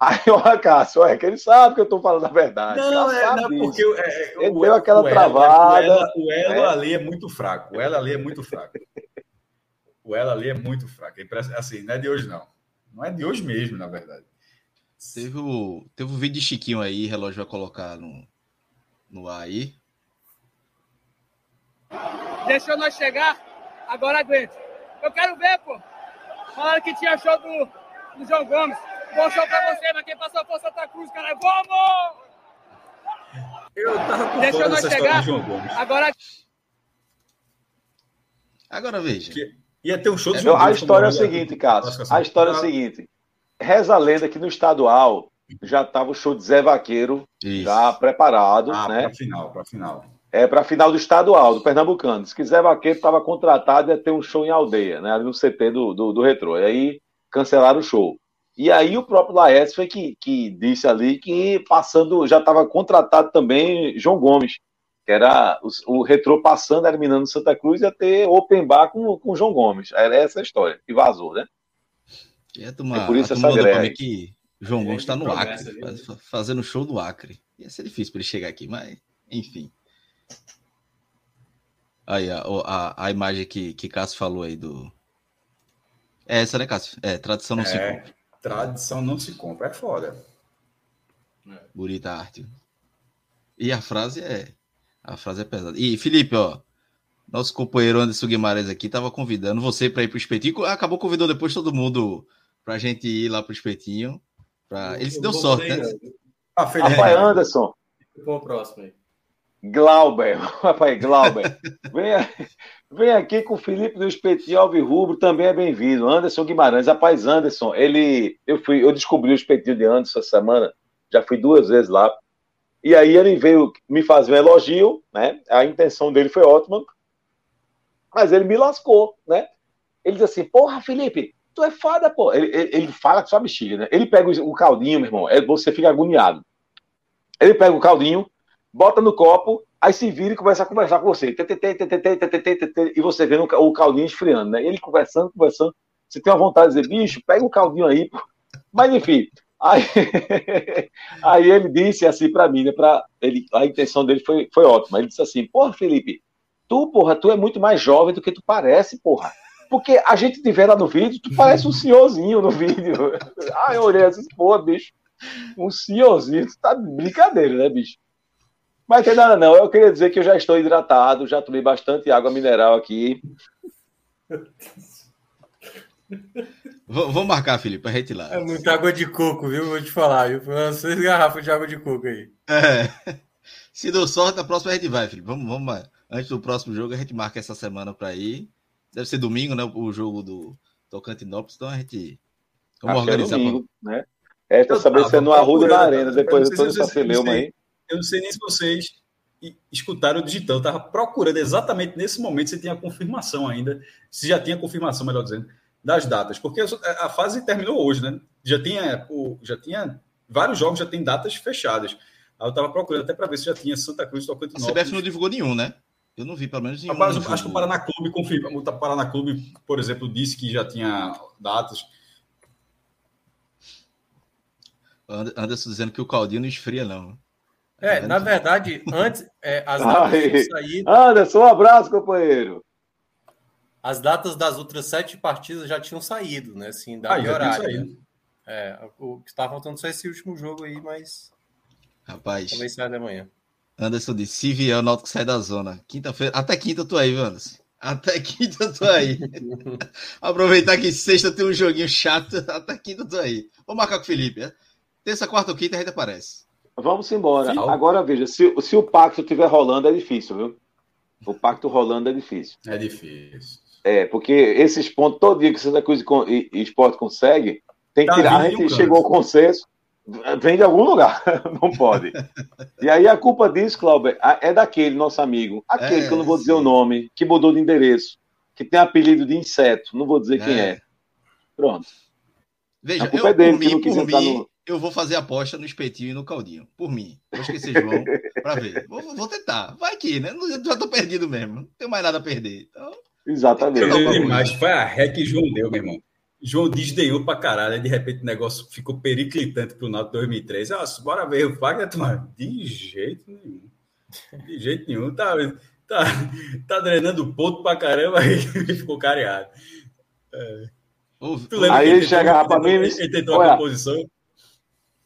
Aí, (laughs) olha, Cássio, é que ele sabe que eu estou falando a verdade. Não, é, não porque é, é, ele deu aquela o travada. Ela, o elo, né? ali é muito fraco. O elo ali é muito fraco. O elo ali é muito fraco. É assim, não é de hoje, não. Não é de hoje mesmo, na verdade. Teve o, teve o vídeo de Chiquinho aí, relógio vai colocar no, no ar aí. Deixou nós chegar, agora aguenta. Eu quero ver, pô. Falaram que tinha show do, do João Gomes. Bom show pra você, mas quem passou foi Santa Cruz, cara. Vamos! Eu tava com Deixou nós chegar, agora... Agora veja. Que ia ter um show do João A história é o seguinte, Cássio. A história é o seguinte. Reza a lenda que no estadual já estava o show de Zé Vaqueiro Isso. já preparado, ah, né? Para final, para final é, para a final do estadual, do Pernambucano. Se quiser, Vaqueiro estava contratado ia ter um show em aldeia, né, ali no CT do, do, do Retrô. E aí cancelaram o show. E aí o próprio Laércio foi que, que disse ali que passando, já estava contratado também João Gomes, que era o, o Retrô passando, eliminando Santa Cruz, ia ter open bar com, com João Gomes. Era essa a história, que vazou, né? E é, tomar, é por isso essa greve. que João Gomes está no Acre, fazendo show do Acre. Ia ser difícil para ele chegar aqui, mas enfim. Aí, a, a, a imagem que, que Cássio falou aí do. É essa, né, Cássio? É, tradição não é, se compra. Tradição não se compra, é foda. Bonita arte. E a frase é. A frase é pesada. E, Felipe, ó. Nosso companheiro Anderson Guimarães aqui estava convidando você para ir para o espetinho. Acabou convidando depois todo mundo para a gente ir lá para o espetinho. Pra... Ele se deu sorte, né? Ah, Rapaz, Anderson. Vou próximo aí. Glauber, (laughs) rapaz, Glauber, vem, vem aqui com o Felipe do Espetinho Rubro, também é bem-vindo. Anderson Guimarães, rapaz, Anderson, ele, eu fui, eu descobri o Espetinho de Anderson essa semana, já fui duas vezes lá, e aí ele veio me fazer um elogio, né? A intenção dele foi ótima, mas ele me lascou, né? Ele diz assim, porra, Felipe, tu é foda, pô. Ele, ele, ele fala que só bexiga, né? Ele pega o, caldinho, meu irmão, você fica agoniado. Ele pega o caldinho, bota no copo, aí se vira e começa a conversar com você. E você vendo o caldinho esfriando, né? Ele conversando, conversando. Você tem uma vontade de dizer, bicho, pega o caldinho aí. Mas enfim, Aí, (laughs) aí ele disse assim para mim, né, pra, ele, a intenção dele foi, foi ótima. Ele disse assim: Porra, Felipe, tu, porra, tu é muito mais jovem do que tu parece, porra. Porque a gente te vê lá no vídeo, tu parece um senhorzinho no vídeo. (laughs) Ah, eu olhei assim, porra, bicho, um senhorzinho, tu tá de brincadeira, né, bicho? Mas tem nada não, eu queria dizer que eu já estou hidratado, já tomei bastante água mineral aqui. (laughs) Vamos marcar, Felipe, a gente ir lá. É muita água de coco, viu? Vou te falar, viu? Seis garrafas de água de coco aí. É. (laughs) Se deu sorte, na próxima a gente vai, Felipe. Vamos, vamos, antes do próximo jogo, a gente marca essa semana para ir. Deve ser domingo, né? O jogo do Tocantinópolis, então a gente. Vamos Acho que é organizar. domingo, né? É, pra saber se é no Arruda na Arena, depois de todo essa celeuma aí. Eu não sei nem se vocês escutaram o digital. Eu tava procurando exatamente nesse momento se tinha confirmação ainda, se já tinha confirmação, melhor dizendo, das datas, porque a fase terminou hoje, né? Já tinha, já tinha vários jogos, já tem datas fechadas. Aí eu estava procurando até para ver se já tinha Santa Cruz Tocantinópolis. A CBF não divulgou nenhum, né? Eu não vi, pelo menos nenhum. Rapaz, acho que o Paraná Clube confirma. O Paraná Clube, por exemplo, disse que já tinha datas. Anderson dizendo que o Caldinho não esfria, não. É, na verdade, antes, é, as (laughs) datas. Anderson, um abraço, companheiro. As datas das outras sete partidas já tinham saído, né? Assim, da Ah, horário. né? É, o que está faltando só esse último jogo aí, mas Rapaz, talvez saia de manhã. Anderson disse: se vier, o Náutico sai da zona. Quinta-feira, até quinta eu tô aí, viu, Anderson? Até (laughs) quinta eu tô aí. (laughs) Aproveitar que sexta tem um joguinho chato, (laughs) até quinta eu tô aí. Vou marcar com o Felipe, né? Terça, quarta ou quinta a gente aparece. Vamos embora. Sim. Agora veja, se, se o pacto estiver rolando, é difícil, viu? O pacto rolando é difícil. É difícil. É, porque esses pontos, todo dia que Santa Cruz e, e Esporte consegue, tem que Tá tirar. A gente chegou ao consenso, vem de algum lugar, (laughs) não pode. E aí a culpa disso, Cláudio, é daquele nosso amigo, aquele É, que eu não vou dizer sim. o nome, que mudou de endereço, que tem apelido de inseto, não vou dizer quem É. é. Pronto. Veja, A culpa eu, é dele por mim, por mim no- eu vou fazer aposta no espetinho e no caldinho. Por mim. Vou esquecer João pra ver. Vou, vou tentar. Vai que, né? Já tô perdido mesmo. Não tenho mais nada a perder. Então, Exatamente. Eu não- demais. Foi a ré que João deu, meu irmão. João desdenhou pra caralho. Aí, de repente, o negócio ficou periclitante pro Náutico 2003. Ah, bora ver o Fagner tomar. De jeito nenhum. De jeito nenhum. Tá, tá, tá drenando ponto pra caramba aí ficou careado. lembra Aí que ele chegava pra mim, Ele tentou olha, a composição.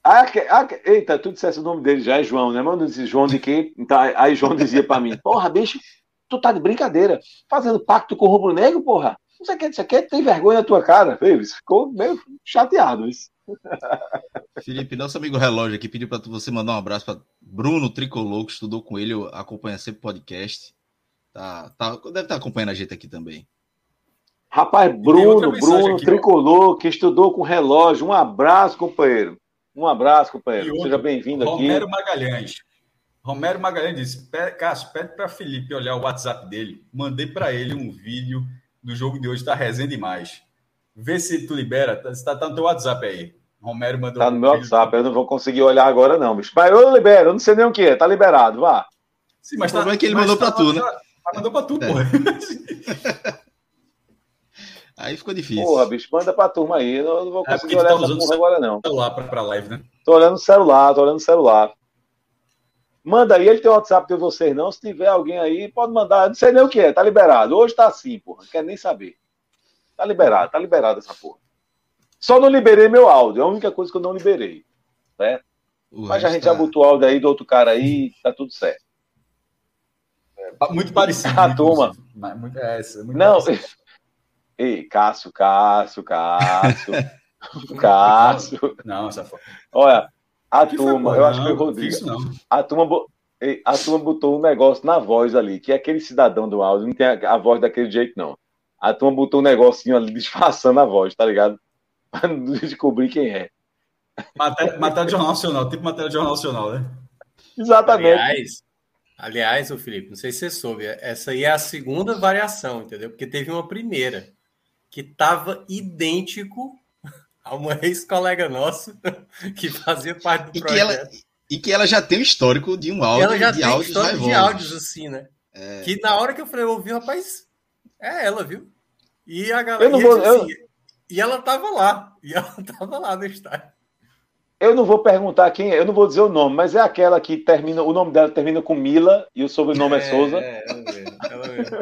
Ah, que- ah, que- eita, tu dissesse o nome dele já é João, né? Mano, disse João de quê? Então, aí João dizia pra mim, porra, bicho, tu tá de brincadeira, fazendo pacto com o rubro negro, porra. Não sei o que, não sei o que, tem vergonha na tua cara. Isso ficou meio chateado. Isso. (laughs) Felipe, nosso amigo Relógio aqui pediu para você mandar um abraço para Bruno Tricolor, que estudou com ele, acompanha sempre o podcast. Tá, tá, deve estar acompanhando a gente aqui também. Rapaz, Bruno, Bruno, aqui, ó. tricolor, que estudou com relógio. Um abraço, companheiro. Um abraço, companheiro. outro, Seja bem-vindo aqui. Romero Magalhães. Romero Magalhães disse: "Pe- Cássio, pede para Felipe olhar o WhatsApp dele. Mandei para ele um vídeo do jogo de hoje, tá resenha demais. Vê se tu libera. Tá, tá, tá no teu WhatsApp aí. Romero mandou Tá no um meu vídeo. WhatsApp, eu não vou conseguir olhar agora, não, bicho. Mas eu libero, eu não sei nem o que é, tá liberado, vá. Sim, mas O problema é que ele mandou pra tu, né? tá- mandou pra tu, É. porra. (laughs) Aí ficou difícil. Porra, bicho, manda pra turma aí. Eu não vou É conseguir tu olhar tá essa porra agora, não. lá pra, pra live, né? Tô olhando no celular, tô olhando no celular. Manda aí, ele tem o WhatsApp de vocês, não. Se tiver alguém aí, pode mandar. Não sei nem o que é, tá liberado. Hoje tá assim, porra. Não quero nem saber. Tá liberado, tá liberado essa porra. Só não liberei meu áudio, é a única coisa que eu não liberei. O Mas a gente já tá- botou o áudio aí do outro cara aí, tá tudo certo. Muito parecido. A turma. Mas muito- é, essa, muito Não. parecido. (laughs) Ei, Cássio, Cássio, Cássio, (laughs) Cássio. Não, essa foto. Olha, a Que turma, eu acho que foi o Rodrigo. Isso não. A turma, a turma botou um negócio na voz ali, que é aquele cidadão do áudio, não tem a, a voz daquele jeito, não. A turma botou um negocinho ali (laughs) disfarçando a voz, tá ligado? (laughs) Pra não descobrir quem é. Matéria, matéria de Jornal Nacional, tipo matéria de Jornal Nacional, né? Exatamente. Aliás, aliás, ô Felipe, não sei se você soube, essa aí é a segunda variação, entendeu? Porque teve uma primeira que estava idêntico a uma ex-colega nossa (laughs) que fazia parte do E que, ela, projeto. e que ela já tem um histórico de um áudio, ela já de tem áudios história de áudios assim, né? Que na hora que eu falei, eu ouvi, rapaz, é ela, viu? E a galera. Eu não e, vou- assim, e ela tava lá. E (laughs) ela tava lá no estádio. eu não vou perguntar quem é, eu não vou dizer o nome, mas é aquela que termina, o nome dela termina com Mila e o sobrenome é, é Souza. É, ela mesmo, ela mesmo.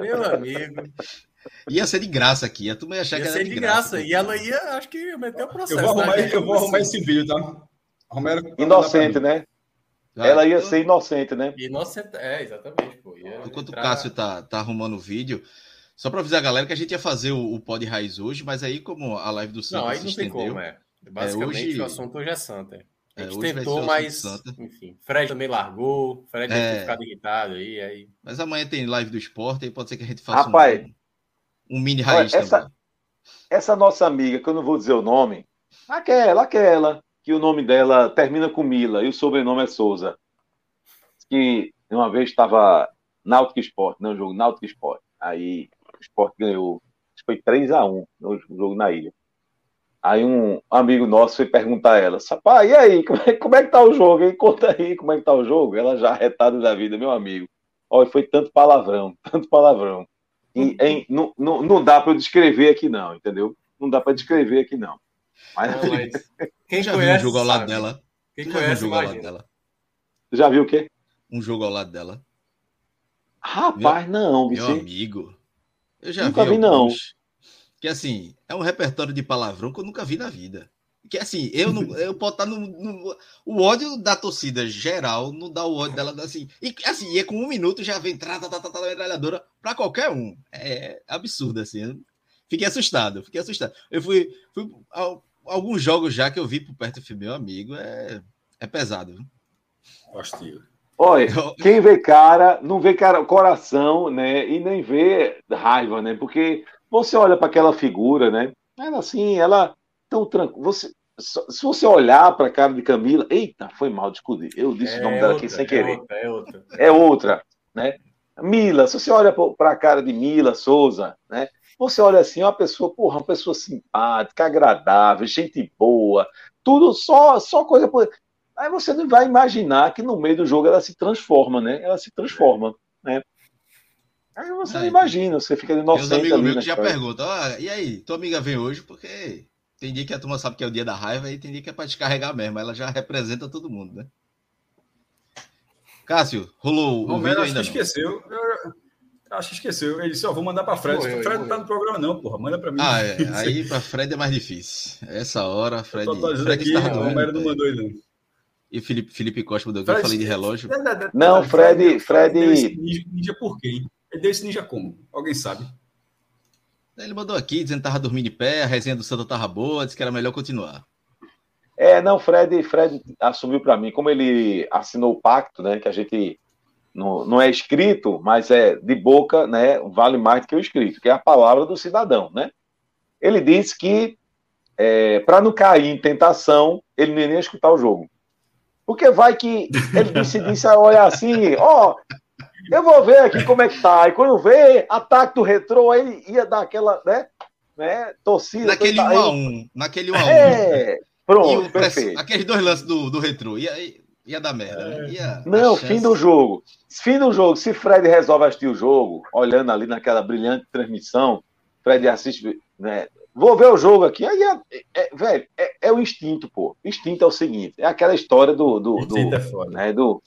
Meu amigo. Ia ser de graça aqui, a turma ia achar ia que era ser de, de graça. graça. E ela ia, acho que ia meter o processo. Eu vou arrumar, né? eu vou arrumar esse vídeo, tá? Romero, inocente, né? Ela ia ser inocente, né? Inocente, é, exatamente. Pô. Enquanto entrar... o Cássio tá, tá arrumando o vídeo, só para avisar a galera que a gente ia fazer o, o Pod Raiz hoje, mas aí, como a live do Santos não, aí não estendeu, tem como, é. Basicamente, é, hoje... o assunto hoje é Santa. A gente é, tentou, mas enfim, Fred também largou, Fred é... ficado irritado aí, aí. Mas amanhã tem live do esporte, aí pode ser que a gente faça Rapaz, um, um mini raiz olha, essa, essa nossa amiga, que eu não vou dizer o nome, aquela, aquela, que o nome dela termina com Mila e o sobrenome é Souza. Que uma vez estava Náutico Esporte, não, jogo Náutico Esporte. Aí o Esporte ganhou, acho que foi 3 a 1 no jogo na ilha. Aí um amigo nosso foi perguntar a ela, pai, e aí, como é, como é que tá o jogo? Hein? Conta aí como é que tá o jogo. Ela já retada da vida, meu amigo. Olha, foi tanto palavrão, (laughs) tanto palavrão. E, em, não, não, não dá para eu descrever aqui não, entendeu? Não dá para descrever aqui não. Mas, não, mas... (laughs) Quem já conhece, viu um jogo ao lado sabe. dela? Quem já conhece, viu um jogo imagina. ao lado dela? Já viu o quê? Um jogo ao lado dela. Rapaz, meu, não, Vicente. Meu amigo. Eu já Nunca vi, vi não que assim, é um repertório de palavrão que eu nunca vi na vida. Que assim, eu não, eu posso estar no, no, o ódio da torcida geral não dá o ódio dela assim. E assim, e é com um minuto já vem tra, tra, tra, tra, metralhadora para qualquer um. É absurdo assim. Fiquei assustado, fiquei assustado. Eu fui, fui alguns jogos já que eu vi por perto do meu amigo, é, é pesado. Hostil. Olha, (laughs) quem vê cara, não vê cara, coração, né? E nem vê raiva, né? Porque você olha para aquela figura, né? Ela assim, ela tão tranquila. Você, se você olhar para a cara de Camila, eita, foi mal, desculpe. Eu disse é o nome dela aqui sem é querer. Outra, é outra. É outra, né? Mila, se você olha para a cara de Mila Souza, né? Você olha assim, uma pessoa, porra, uma pessoa simpática, agradável, gente boa, tudo só, só coisa. Aí você não vai imaginar que no meio do jogo ela se transforma, né? Ela se transforma, né? Aí você não imagina, você fica inocente Tem uns amigos meus que já perguntam, ah, e aí, tua amiga vem hoje porque tem dia que a turma sabe que é o dia da raiva e tem dia que é para descarregar mesmo, ela já representa todo mundo, né? Cássio, rolou o vídeo acho ainda que esqueceu. Eu, acho que esqueceu. Ele disse, ó, vou mandar para Fred. Foi, Fred não tá no programa não, porra, manda para mim. Ah, é. aí para Fred é mais difícil. Essa hora, Fred... Fred aqui, o Romero não mandou ele não. E Felipe, Felipe Costa mandou, eu falei de relógio. Não, Fred, Fred... Ninja por quem? Ele deu esse ninja como? Alguém sabe? Ele mandou aqui dizendo que tava dormindo de pé, a resenha do Santa tava boa, disse que era melhor continuar. É, não, Fred, Fred assumiu para mim, como ele assinou o pacto, né, que a gente não, não é escrito, mas é de boca, né, vale mais do que o escrito, que é a palavra do cidadão, né? Ele disse que é, para não cair em tentação, ele nem ia escutar o jogo. Porque vai que ele disse, disse olha assim, ó, oh, eu vou ver aqui como é que tá. E quando vê, ataque do retrô, aí ia dar aquela, né? né torcida. Naquele 1x1. Um naquele 1x1. Um é, pronto, perfeito. Aqueles dois lances do, do retrô. Ia, ia dar merda, né? Ia, Não, fim do jogo. Fim do jogo. Se Fred resolve assistir o jogo, olhando ali naquela brilhante transmissão, Fred assiste, né? Vou ver o jogo aqui. Aí, é, é, velho, é, é, o instinto, pô. Instinto é o seguinte: é aquela história do. do, do, instinto é foda. Né, do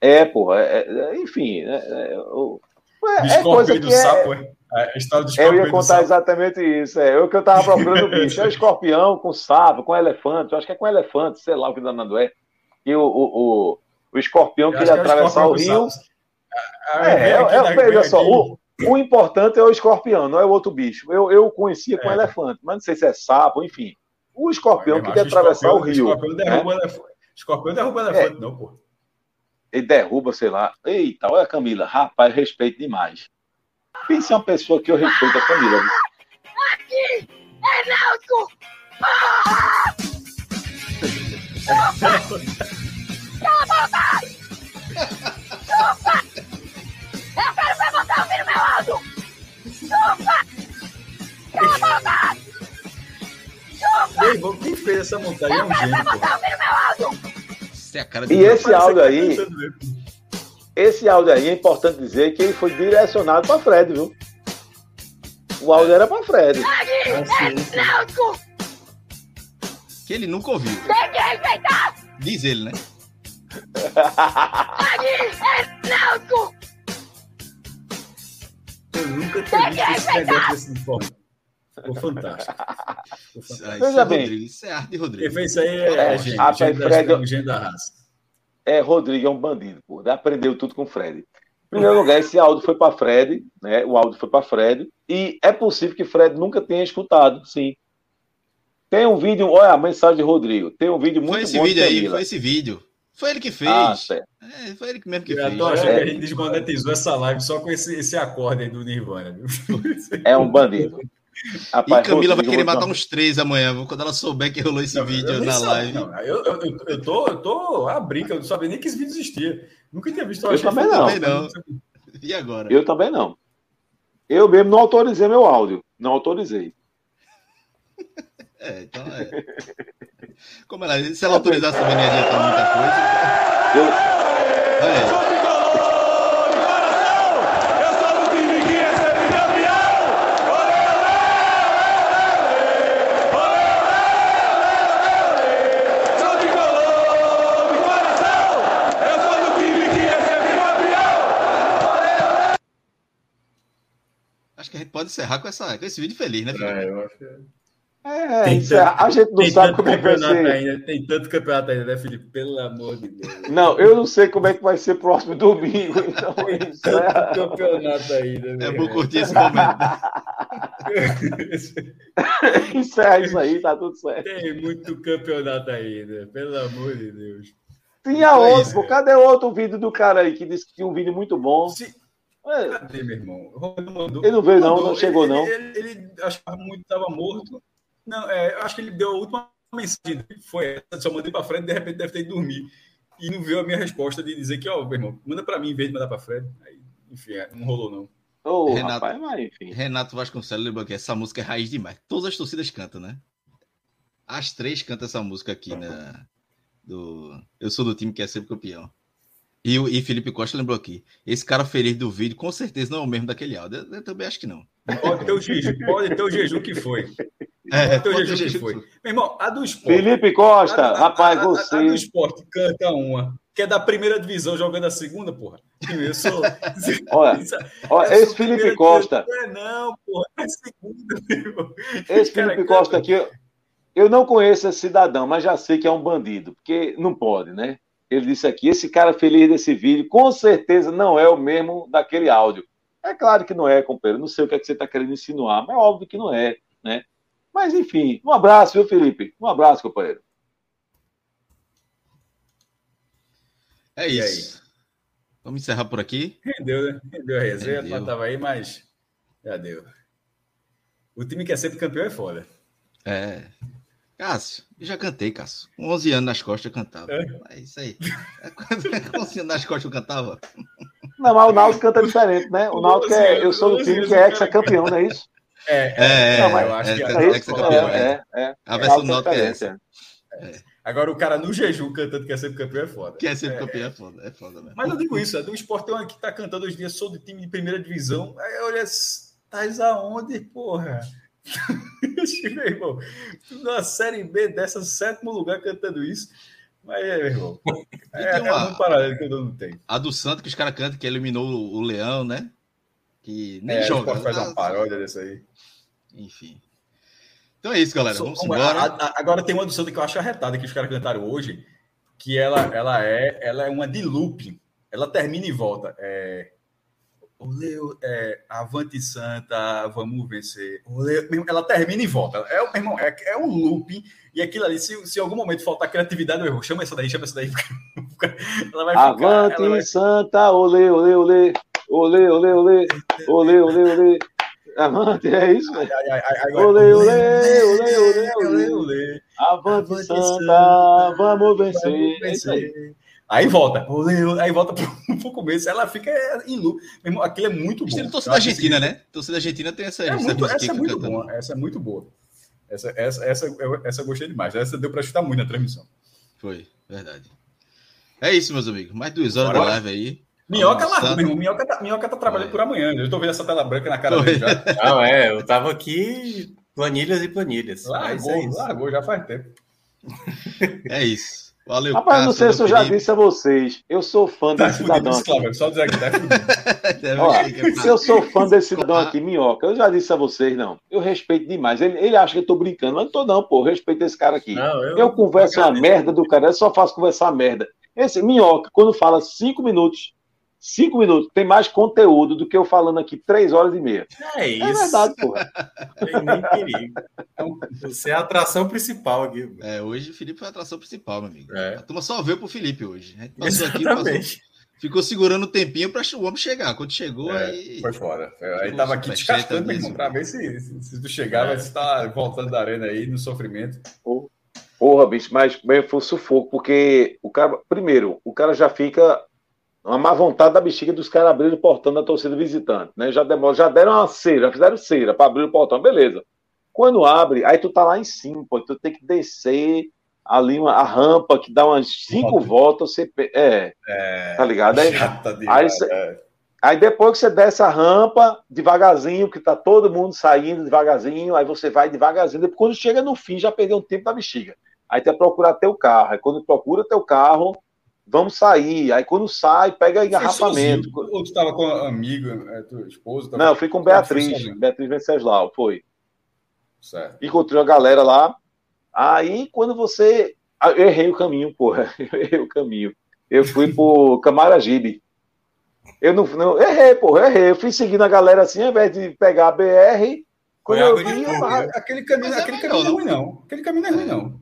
é, porra, é, é, enfim, é, é, é coisa que do sapo, é. A história do eu ia contar exatamente isso. É o que eu tava procurando o bicho. É o escorpião com sapo, com elefante. Eu acho que é com elefante, sei lá o que danado é. E o, o, o, o escorpião queria atravessar o rio. É, é, veja só, o, o importante é o escorpião, não é o outro bicho. Eu, eu conhecia com elefante, mas não sei se é sapo, enfim. O escorpião queria atravessar o rio. O escorpião derruba né? elefante. Escorpião derruba elefante, não, pô ele derruba, sei lá. Eita, olha a Camila, rapaz, respeito demais. Pense uma pessoa que eu respeito a Camila. Aqui é Náutico! Porra! Cala a boca! Chupa! Eu quero ver você ouvir meu áudio! Chupa! Cala a boca! Chupa! Quem fez essa montagem é um gênio, é a cara de E esse áudio aí, esse áudio aí é importante dizer que ele foi direcionado para Fred, viu? O áudio era para Fred. que ele nunca ouviu. Tem que respeitar! Diz ele, né? É! Eu nunca tinha visto esse negócio desse forma. Ficou fantástico. Veja é bem. Rodrigo, isso é arte Rodrigo. fez isso aí é, É, é gênio. rapaz, Gênio da, Fred- gênio da raça. É, Rodrigo é um bandido, pô. Aprendeu tudo com o Fred. Em primeiro lugar, esse áudio foi para Fred, né? O áudio foi para Fred. E é possível que Fred nunca tenha escutado, sim. Tem um vídeo, olha a mensagem de Rodrigo. Tem um vídeo muito Foi esse bom de vídeo aí, Camila. foi esse vídeo. Foi ele que fez. Ah. É, foi ele que mesmo que Eu fez. tô achando É. que a gente desmonetizou essa live só com esse, esse acorde aí do Nirvana. Viu? É um bandido. (laughs) E Rapaz, Camila vai querer matar uns três amanhã, quando ela souber que rolou esse Não, vídeo eu na live. não. Eu, eu, eu, eu tô, eu tô a brinca, eu não sabia nem que esse vídeo existia. Nunca tinha visto. Eu achei também não. fantástico. (laughs) E agora? Eu também não. Eu mesmo não autorizei meu áudio. Não autorizei. (laughs) É, então é. Como ela, se ela autorizasse também não ia adiantar muita coisa. Eu, Olha aí. Acho que a gente pode encerrar com, essa, com esse vídeo feliz, né, Felipe? É, eu acho que- é, Tem isso é- a gente não sabe tanto como é que vai campeonato ser. ainda, tem tanto campeonato ainda, né, Felipe? Pelo amor de Deus. Não, eu não sei como é que vai ser próximo domingo. Então, isso é... Tanto campeonato ainda. É meu bom curtir esse momento. (laughs) Encerra isso aí, tá tudo certo. Tem muito campeonato ainda, pelo amor de Deus. Tinha Então é outro, isso. Cadê outro vídeo do cara aí que disse que tinha um vídeo muito bom? Se- É, Cadê, meu irmão? Mandou. Ele não veio, não, Mandou. não chegou, Ele- não. Ele, ele, ele achava muito que estava morto. Não, é, eu acho que ele deu a última mensagem. dele, Foi essa, só mandei para frente, de repente deve ter ido dormir. E não viu a minha resposta de dizer que, ó, meu irmão, manda para mim em vez de mandar para Fred. Aí, enfim, é, não rolou, não. Ô, Renato. rapaz, mas enfim. Renato Vasconcelos lembrou que essa música é raiz demais. Todas as torcidas cantam, né? As três cantam essa música aqui, né? Do... Eu sou do time que é sempre campeão. E, o- e Felipe Costa lembrou aqui. Esse cara feliz do vídeo, com certeza não é o mesmo daquele áudio. Eu, eu também acho que não. Pode ter o jejum, pode ter o jejum que foi. É, Pode ter o ter jejum que jejum foi. Meu irmão, a do esporte. Felipe Costa, a- a- rapaz, a- a- A, do você. esporte canta uma. Que é da primeira divisão jogando a segunda, porra. Eu sou. (laughs) Olha, olha, eu sou esse Felipe primeira Costa, divisão. Não é não, porra. É segunda, meu irmão. esse Cara, Felipe. Costa aqui, eu- eu não conheço esse cidadão, mas já sei que é um bandido, porque não pode, né? Ele disse aqui, esse cara feliz desse vídeo, com certeza não é o mesmo daquele áudio. É claro que não é, companheiro. Não sei o que, é que você está querendo insinuar, mas é óbvio que não é, né? Mas enfim, um abraço, viu, Felipe? Um abraço, companheiro. É E isso. Vamos encerrar por aqui. Rendeu, né? Rendeu a resenha, não tava aí, mas já deu. O time que é sempre campeão é foda. É. Cássio, eu já cantei, Cássio. Com 11 anos nas costas eu cantava. É? É, isso aí. É (laughs) Com 11 anos nas costas eu cantava. Não, mas o Náutico canta diferente, né? O Náutico é. Eu sou do time que é ex-campeão, não é isso? É, É, Não, mas é, eu acho é, que é, é é, É é, é. É, é, é. A versão do Náutico é essa. Agora o cara no jejum cantando que é sempre campeão é foda. Que é sempre campeão, é foda. É foda mesmo. Mas eu digo isso, é do esporte tem que tá cantando hoje em dia, sou do time de primeira divisão. Aí olha, tais aonde, porra? (laughs) meu irmão, na série B dessa, sétimo lugar cantando isso. Mas é, meu irmão. (laughs) É, é uma- um paralelo que eu não tenho. A do Santos, que os caras cantam, que eliminou o Leão, né? Que nem É, joga. esporte faz Ah, uma paródia dessa aí. Enfim. Então é isso, galera. Vamos é? embora. A- a- Agora tem uma do Santa que eu acho arretada que os caras cantaram hoje, que ela, ela, é, ela é uma de looping. Ela termina e volta. É, Olê, é, Avante Santa, vamos vencer. Olê, ela termina e volta. É, meu irmão, é, é um looping. E aquilo ali, se, se em algum momento faltar criatividade, meu irmão, chama essa daí, chama essa daí. (laughs) ela vai ficar. Avante, ela vai- Santa, olê, olê, olê. Olê, olê, olê. Olê, olê, olê. Avante, é isso, ai, ai, ai, Olê, olê, olê, olê, olê. Avante, Avante, Santa, Santa, vamos vencer. Vamos É vencer. Aí volta, aí volta pro, (laughs) pro começo, ela fica em irmão, Aquilo é muito bom. Estilo torcida acho argentina, que- né? Torcida argentina tem essa. É essa muito, essa é muito canta. boa, essa é muito boa. Essa, essa, essa, eu- essa eu gostei demais. Essa deu para chutar muito na transmissão. Foi, verdade. É isso, meus amigos. Mais duas horas Bora. da live aí. Minhoca largou, meu irmão. Minhoca tá, Minhoca tá trabalhando Foi. por amanhã. Eu tô vendo essa tela branca na cara Foi. dele já. (laughs) Não, é, eu tava aqui planilhas e planilhas. É Largou, isso. largou já faz tempo. É isso. Valeu, Rapaz, não sei se eu já disse a vocês. Eu sou fã Tá desse cidadão fudido, aqui. Cláudio, só dizer que tá fudido. (laughs) Ó, eu sou fã desse cidadão aqui, Minhoca. Eu já disse a vocês, não. Eu respeito demais. Ele, ele acha que eu tô brincando, mas não tô, não, pô. Eu respeito esse cara aqui. Não, Eu converso uma merda do cara, eu só faço conversar merda. Esse Minhoca, quando fala cinco minutos, cinco minutos, tem mais conteúdo do que eu falando aqui três horas e meia. É isso. É verdade, porra. Tem nem perigo. Então, Você é a atração principal aqui. É, hoje o Felipe foi a atração principal, meu amigo. É. A turma só veio pro Felipe hoje. A gente passou aqui, passou, Exatamente. ficou segurando o tempinho para o homem chegar. Quando chegou, É, aí. Foi fora. Aí Tipo, tava aqui descascando, pra ver se, se, se tu chegar, vai estar voltando da arena aí no sofrimento. Porra, bicho, mas mas foi um sufoco, porque o cara, primeiro, o cara já fica uma má vontade da bexiga dos caras abrirem o portão da torcida visitante, né? Já, demora, já deram uma cera, já fizeram cera para abrir o portão, beleza. Quando abre, aí tu tá lá em cima, pô, tu tem que descer ali uma, a rampa que dá umas cinco Volta. voltas, você, é, É, tá ligado? Aí, demais. cê- é. Aí depois que você desce a rampa, devagarzinho, que tá todo mundo saindo devagarzinho, aí você vai devagarzinho. Depois, quando chega no fim, já perdeu um tempo da bexiga. Aí tem que procurar teu carro. Aí quando procura teu carro, vamos sair. Aí quando sai, pega engarrafamento. Foi sozinho? Ou tu tava com um amigo, é, tua esposa? tava- Não, eu fui com Beatriz. Beatriz Venceslau, foi. Certo. Encontrei a galera lá. Aí quando você. Ah, Eu errei o caminho, porra. (laughs) Eu errei o caminho. Eu fui pro (laughs) Camaragibe. Eu não, não errei, porra, errei. Eu fui seguindo a galera assim, ao invés de pegar a BR. Quando eu vi, né? Aquele caminho, é aquele caminho não é ruim, não. Aquele caminho não é ruim, não.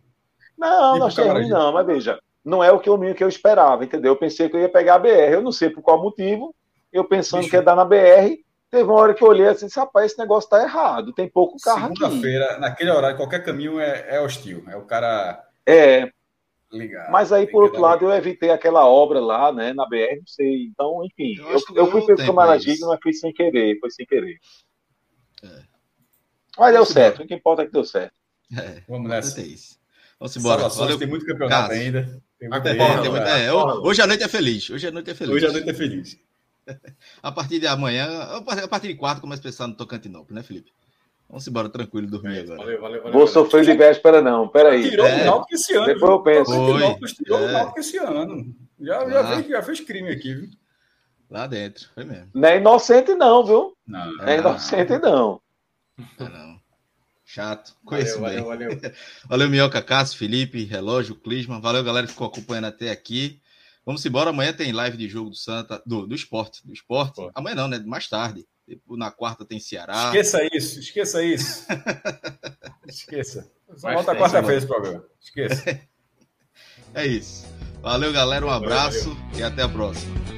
Não, não achei ruim, não, mas veja, não é o caminho que eu esperava, entendeu? Eu pensei que eu ia pegar a BR, eu não sei por qual motivo, eu pensando Bicho. que ia dar na BR, teve uma hora que eu olhei assim, rapaz, esse negócio tá errado, tem pouco carro aqui. Segunda-feira, naquele horário, qualquer caminho é, é hostil. É o cara É, ligar. mas aí, por outro lado, eu evitei aquela obra lá, né, na BR, não sei, então, enfim, Eu eu, eu fui pelo Camaragibe, mas fui sem querer, foi sem querer. É. Mas deu certo, o que importa é que deu certo. É, Vamos nessa. é isso. Vamos embora. Salvações, Valeu. tem muito campeonato Cássio. ainda. Tem muita Tem, muita- é, ho- hoje a noite é feliz. Hoje a noite é feliz. Hoje a noite é feliz. (laughs) A partir de amanhã, a partir- de quarta, começa a pensar no Tocantinópolis, né, Felipe? Vamos embora tranquilo dormir agora. Valeu, valeu, valeu. Vou sofrer de véspera não, peraí. Tirou É. o Náutico esse ano. Depois eu penso. O Foi. Náutico tirou É. o Náutico esse ano. Já, já, Ah. fez, já fez crime aqui, viu? Lá dentro, foi mesmo. Não é inocente não, viu? Não. É Ah. inocente não. Ah, não. Chato. Conheço Valeu, bem. valeu, valeu. (laughs) Valeu, Minhoca, Cássio, Felipe, Relógio, Clisma. Valeu, galera que ficou acompanhando até aqui. Vamos embora. Amanhã tem live de jogo do Santa, do, do esporte. Do esporte. Pô. Amanhã não, né? Mais tarde. Na quarta tem Ceará. Esqueça isso, esqueça isso. (laughs) esqueça. Só volta quarta-feira esse programa. Esqueça. (laughs) É isso. Valeu, galera. Um Valeu, abraço e até a próxima.